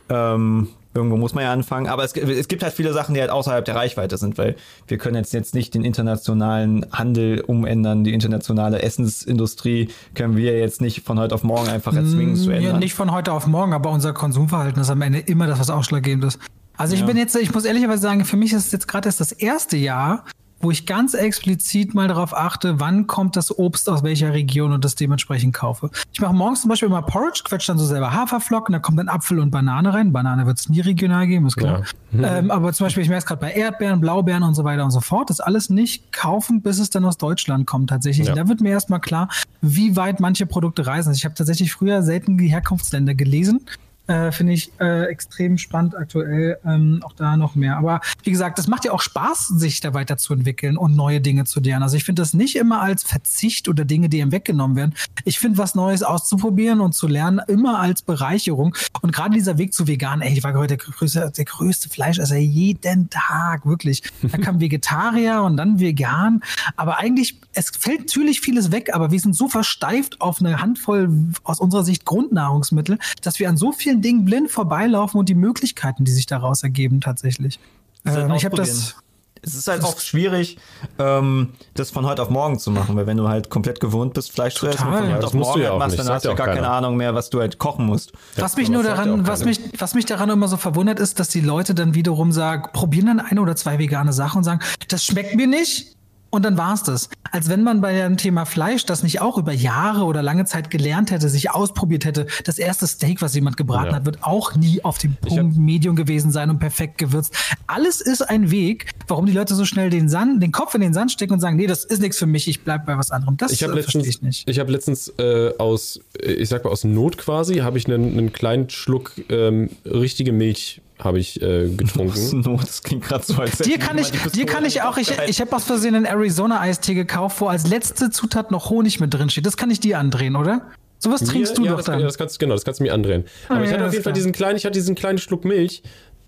Ähm, irgendwo muss man ja anfangen. Aber es, es, gibt halt viele Sachen, die halt außerhalb der Reichweite sind, weil wir können jetzt, jetzt nicht den internationalen Handel umändern, die internationale Essensindustrie können wir jetzt nicht von heute auf morgen einfach erzwingen mm, zu ändern. Nicht von heute auf morgen, aber unser Konsumverhalten ist am Ende immer das, was ausschlaggebend ist. Also ich ja. bin jetzt, ich muss ehrlicherweise sagen, für mich ist es jetzt gerade erst das erste Jahr, wo ich ganz explizit mal darauf achte, wann kommt das Obst aus welcher Region und das dementsprechend kaufe. Ich mache morgens zum Beispiel immer Porridge, quetsche dann so selber Haferflocken, da kommt dann Apfel und Banane rein. Banane wird es nie regional geben, ist klar. Ja. Ähm, aber zum Beispiel, ich merke es gerade bei Erdbeeren, Blaubeeren und so weiter und so fort, das alles nicht kaufen, bis es dann aus Deutschland kommt tatsächlich. Ja. Da wird mir erstmal klar, wie weit manche Produkte reisen. Also ich habe tatsächlich früher selten die Herkunftsländer gelesen äh, Finde ich äh, extrem spannend aktuell, ähm, auch da noch mehr. Aber wie gesagt, das macht ja auch Spaß, sich da weiterzuentwickeln und neue Dinge zu lernen. Also ich finde das nicht immer als Verzicht oder Dinge, die ihm weggenommen werden. Ich finde, was Neues auszuprobieren und zu lernen, immer als Bereicherung. Und gerade dieser Weg zu vegan, ey, ich war heute der größte, der größte Fleischesser jeden Tag, wirklich. Da kam Vegetarier und dann vegan. Aber eigentlich, es fällt natürlich vieles weg, aber wir sind so versteift auf eine Handvoll aus unserer Sicht Grundnahrungsmittel, dass wir an so vielen Dingen blind vorbeilaufen und die Möglichkeiten, die sich daraus ergeben, tatsächlich. Ähm, ich habe das. Es ist halt auch schwierig, ähm, das von heute auf morgen zu machen, weil wenn du halt komplett gewohnt bist, Fleisch zu essen, von heute ja, auf morgen ja machst, dann hast du gar keine Ahnung mehr, was du halt kochen musst. Was mich nur daran, was mich, was mich daran immer so verwundert ist, dass die Leute dann wiederum sagen, probieren dann eine oder zwei vegane Sachen und sagen, das schmeckt mir nicht, und dann war's das. Als wenn man bei dem Thema Fleisch das nicht auch über Jahre oder lange Zeit gelernt hätte, sich ausprobiert hätte. Das erste Steak, was jemand gebraten ja. hat, wird auch nie auf dem Punkt Medium gewesen sein und perfekt gewürzt. Alles ist ein Weg, warum die Leute so schnell den Sand, den Kopf in den Sand stecken und sagen, nee, das ist nichts für mich, ich bleib bei was anderem. Das ich äh, letztens, ich nicht. Ich habe letztens äh, aus, äh, ich sag mal aus Not quasi, habe ich einen, einen kleinen Schluck ähm, richtige Milch habe ich äh, getrunken. No, das klingt gerade so, als Dir kann ich, dir kann ich auch, ich, ich habe aus Versehen einen Arizona-Eistee gekauft, wo als letzte Zutat noch Honig mit drin steht. Das kann ich dir andrehen, oder? Sowas trinkst mir, du ja, doch das, dann. Ja, das kannst, genau, das kannst du mir andrehen. Aber oh, ich ja, hatte auf jeden Fall diesen kleinen, ich hatte diesen kleinen Schluck Milch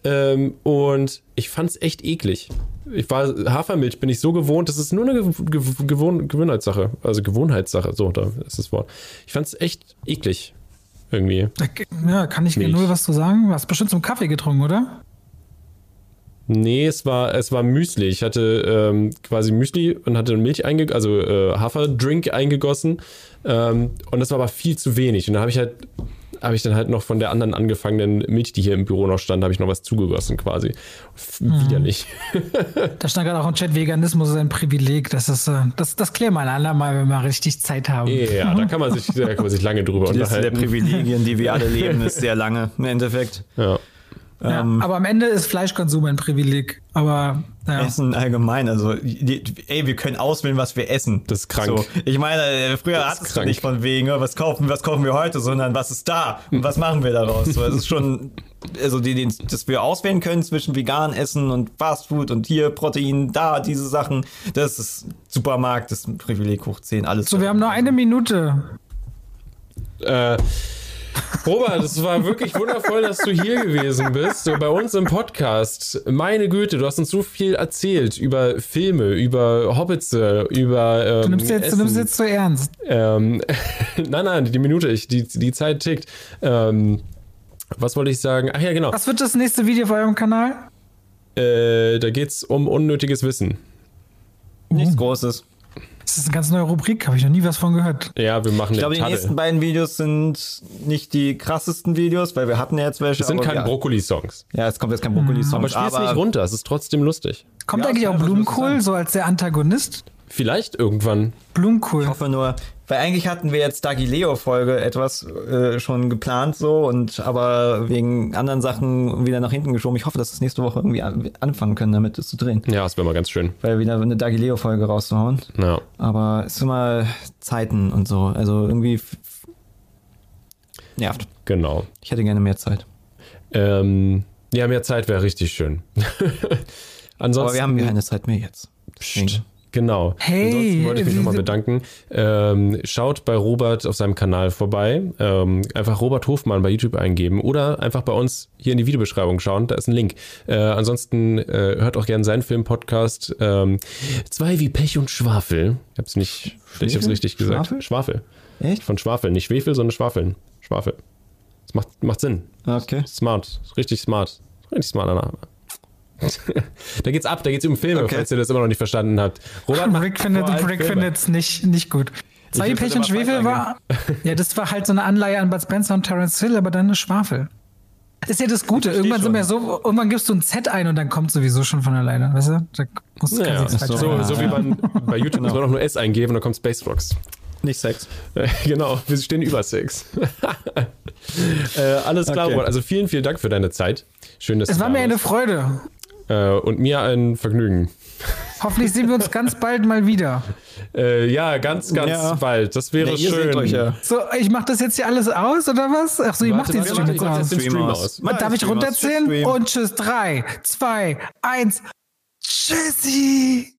ähm, und ich fand es echt eklig. Ich war Hafermilch bin ich so gewohnt, das ist nur eine Gewohn Gewohnheitssache, also Gewohnheitssache, so da ist das Wort. Ich fand es echt eklig. Irgendwie. Ja, kann ich Milch. null was zu sagen? Du hast bestimmt zum Kaffee getrunken, oder? Nee, es war, es war Müsli. Ich hatte ähm, quasi Müsli und hatte Milch eingegossen, also äh, Haferdrink eingegossen. Ähm, und das war aber viel zu wenig. Und da habe ich halt, habe ich dann halt noch von der anderen angefangenen Milch, die hier im Büro noch stand, habe ich noch was zugegossen quasi. F Widerlich. Da stand gerade auch im Chat, Veganismus ist ein Privileg. Das ist, äh, das, das klären wir ein andermal, wenn wir richtig Zeit haben. Ja, da kann man sich, da kann man sich lange drüber Die Liste der unterhalten. Privilegien, die wir alle leben, ist sehr lange im Endeffekt. Ja. Ja, aber am Ende ist Fleischkonsum ein Privileg. Aber ja. Essen allgemein, also die, ey, wir können auswählen, was wir essen. Das ist krank. So, ich meine, äh, früher hatten es nicht von wegen, oh, was kaufen, was kaufen wir heute, sondern was ist da und was machen wir daraus. So, es ist schon, also die, die, dass wir auswählen können zwischen vegan essen und Fastfood und hier Protein, da diese Sachen, das ist Supermarkt, das ist ein Privileg hoch 10, alles. So, wir haben nur eine Minute. Äh, Robert, es war wirklich wundervoll, dass du hier gewesen bist, so bei uns im Podcast. Meine Güte, du hast uns so viel erzählt über Filme, über Hobbits, über. Ähm, Du nimmst jetzt, du nimmst jetzt zu ernst. Ähm, nein, nein, die Minute, ich, die, die Zeit tickt. Ähm, was wollte ich sagen? Ach ja, genau. Was wird das nächste Video auf eurem Kanal? Äh, da geht's um unnötiges Wissen. nichts Großes. Das ist eine ganz neue Rubrik, habe ich noch nie was von gehört. Ja, wir machen Ich glaube, die eine nächsten beiden Videos sind nicht die krassesten Videos, weil wir hatten ja jetzt welche. Das sind aber keine ja, Brokkoli-Songs. Ja, es kommt jetzt kein Brokkoli-Song. Aber spiel's nicht runter, es ist trotzdem lustig. Kommt Ja, eigentlich auch Blumenkohl so als der Antagonist? Vielleicht irgendwann. Blumenkohl. Ich hoffe nur, weil eigentlich hatten wir jetzt Dagileo-Folge etwas äh, schon geplant so und aber wegen anderen Sachen wieder nach hinten geschoben. Ich hoffe, dass wir nächste Woche irgendwie an, anfangen können, damit das zu drehen. Ja, das wäre mal ganz schön. Weil wieder eine Dagileo-Folge rauszuhauen. Ja. Aber es ist immer Zeiten und so. Also irgendwie nervt. Genau. Ich hätte gerne mehr Zeit. Ähm, ja, mehr Zeit wäre richtig schön. Ansonsten, Aber wir haben keine Zeit mehr jetzt. Psst, genau. Hey, Ansonsten wollte ich mich nochmal bedanken. Ähm, schaut bei Robert auf seinem Kanal vorbei. Ähm, einfach Robert Hofmann bei YouTube eingeben oder einfach bei uns hier in die Videobeschreibung schauen. Da ist ein Link. Äh, ansonsten äh, hört auch gerne seinen Film-Podcast. Ähm, zwei wie Pech und Schwafel. Ich hab's nicht, ich hab's Schwefel? richtig gesagt. Schwafel? Schwafel. Echt? Von Schwafel. Nicht Schwefel, sondern Schwafeln. Schwafel. Das macht, macht Sinn. Okay. Smart, richtig smart. Richtig smarter Name. da geht's ab, da geht's um Filme, Okay. falls ihr das immer noch nicht verstanden habt. Robert Rick findet Rick findet's nicht, nicht gut. Zwei Pech und Schwefel war. Ja, das war halt so eine Anleihe an Bud Spencer und Terence Hill, aber dann eine Schwafel. Ist ja das Gute. Irgendwann sind wir so, irgendwann gibst du ein Z ein und dann kommt sowieso schon von alleine. Weißt du? Da musst du Ja, so, eingeben. so wie man bei YouTube muss man auch nur S eingeben und dann kommt Space Rocks. Nicht Sex. Äh, genau, wir stehen über Sex. äh, alles klar, Okay. Robert. Also vielen, vielen Dank für deine Zeit. Schön, dass Es du war da mir eine. Freude. Äh, Und mir ein Vergnügen. Hoffentlich sehen wir uns ganz bald mal wieder. Äh, ja, ganz, ganz Ja. bald. Das wäre Ja, schön. euch ja. So, ich mach das jetzt hier alles aus, oder was? Ach so, ihr macht den Stream jetzt ich mach aus. jetzt den Stream aus. Darf ich Stream runterzählen? Und tschüss. Drei, zwei, eins. Tschüssi.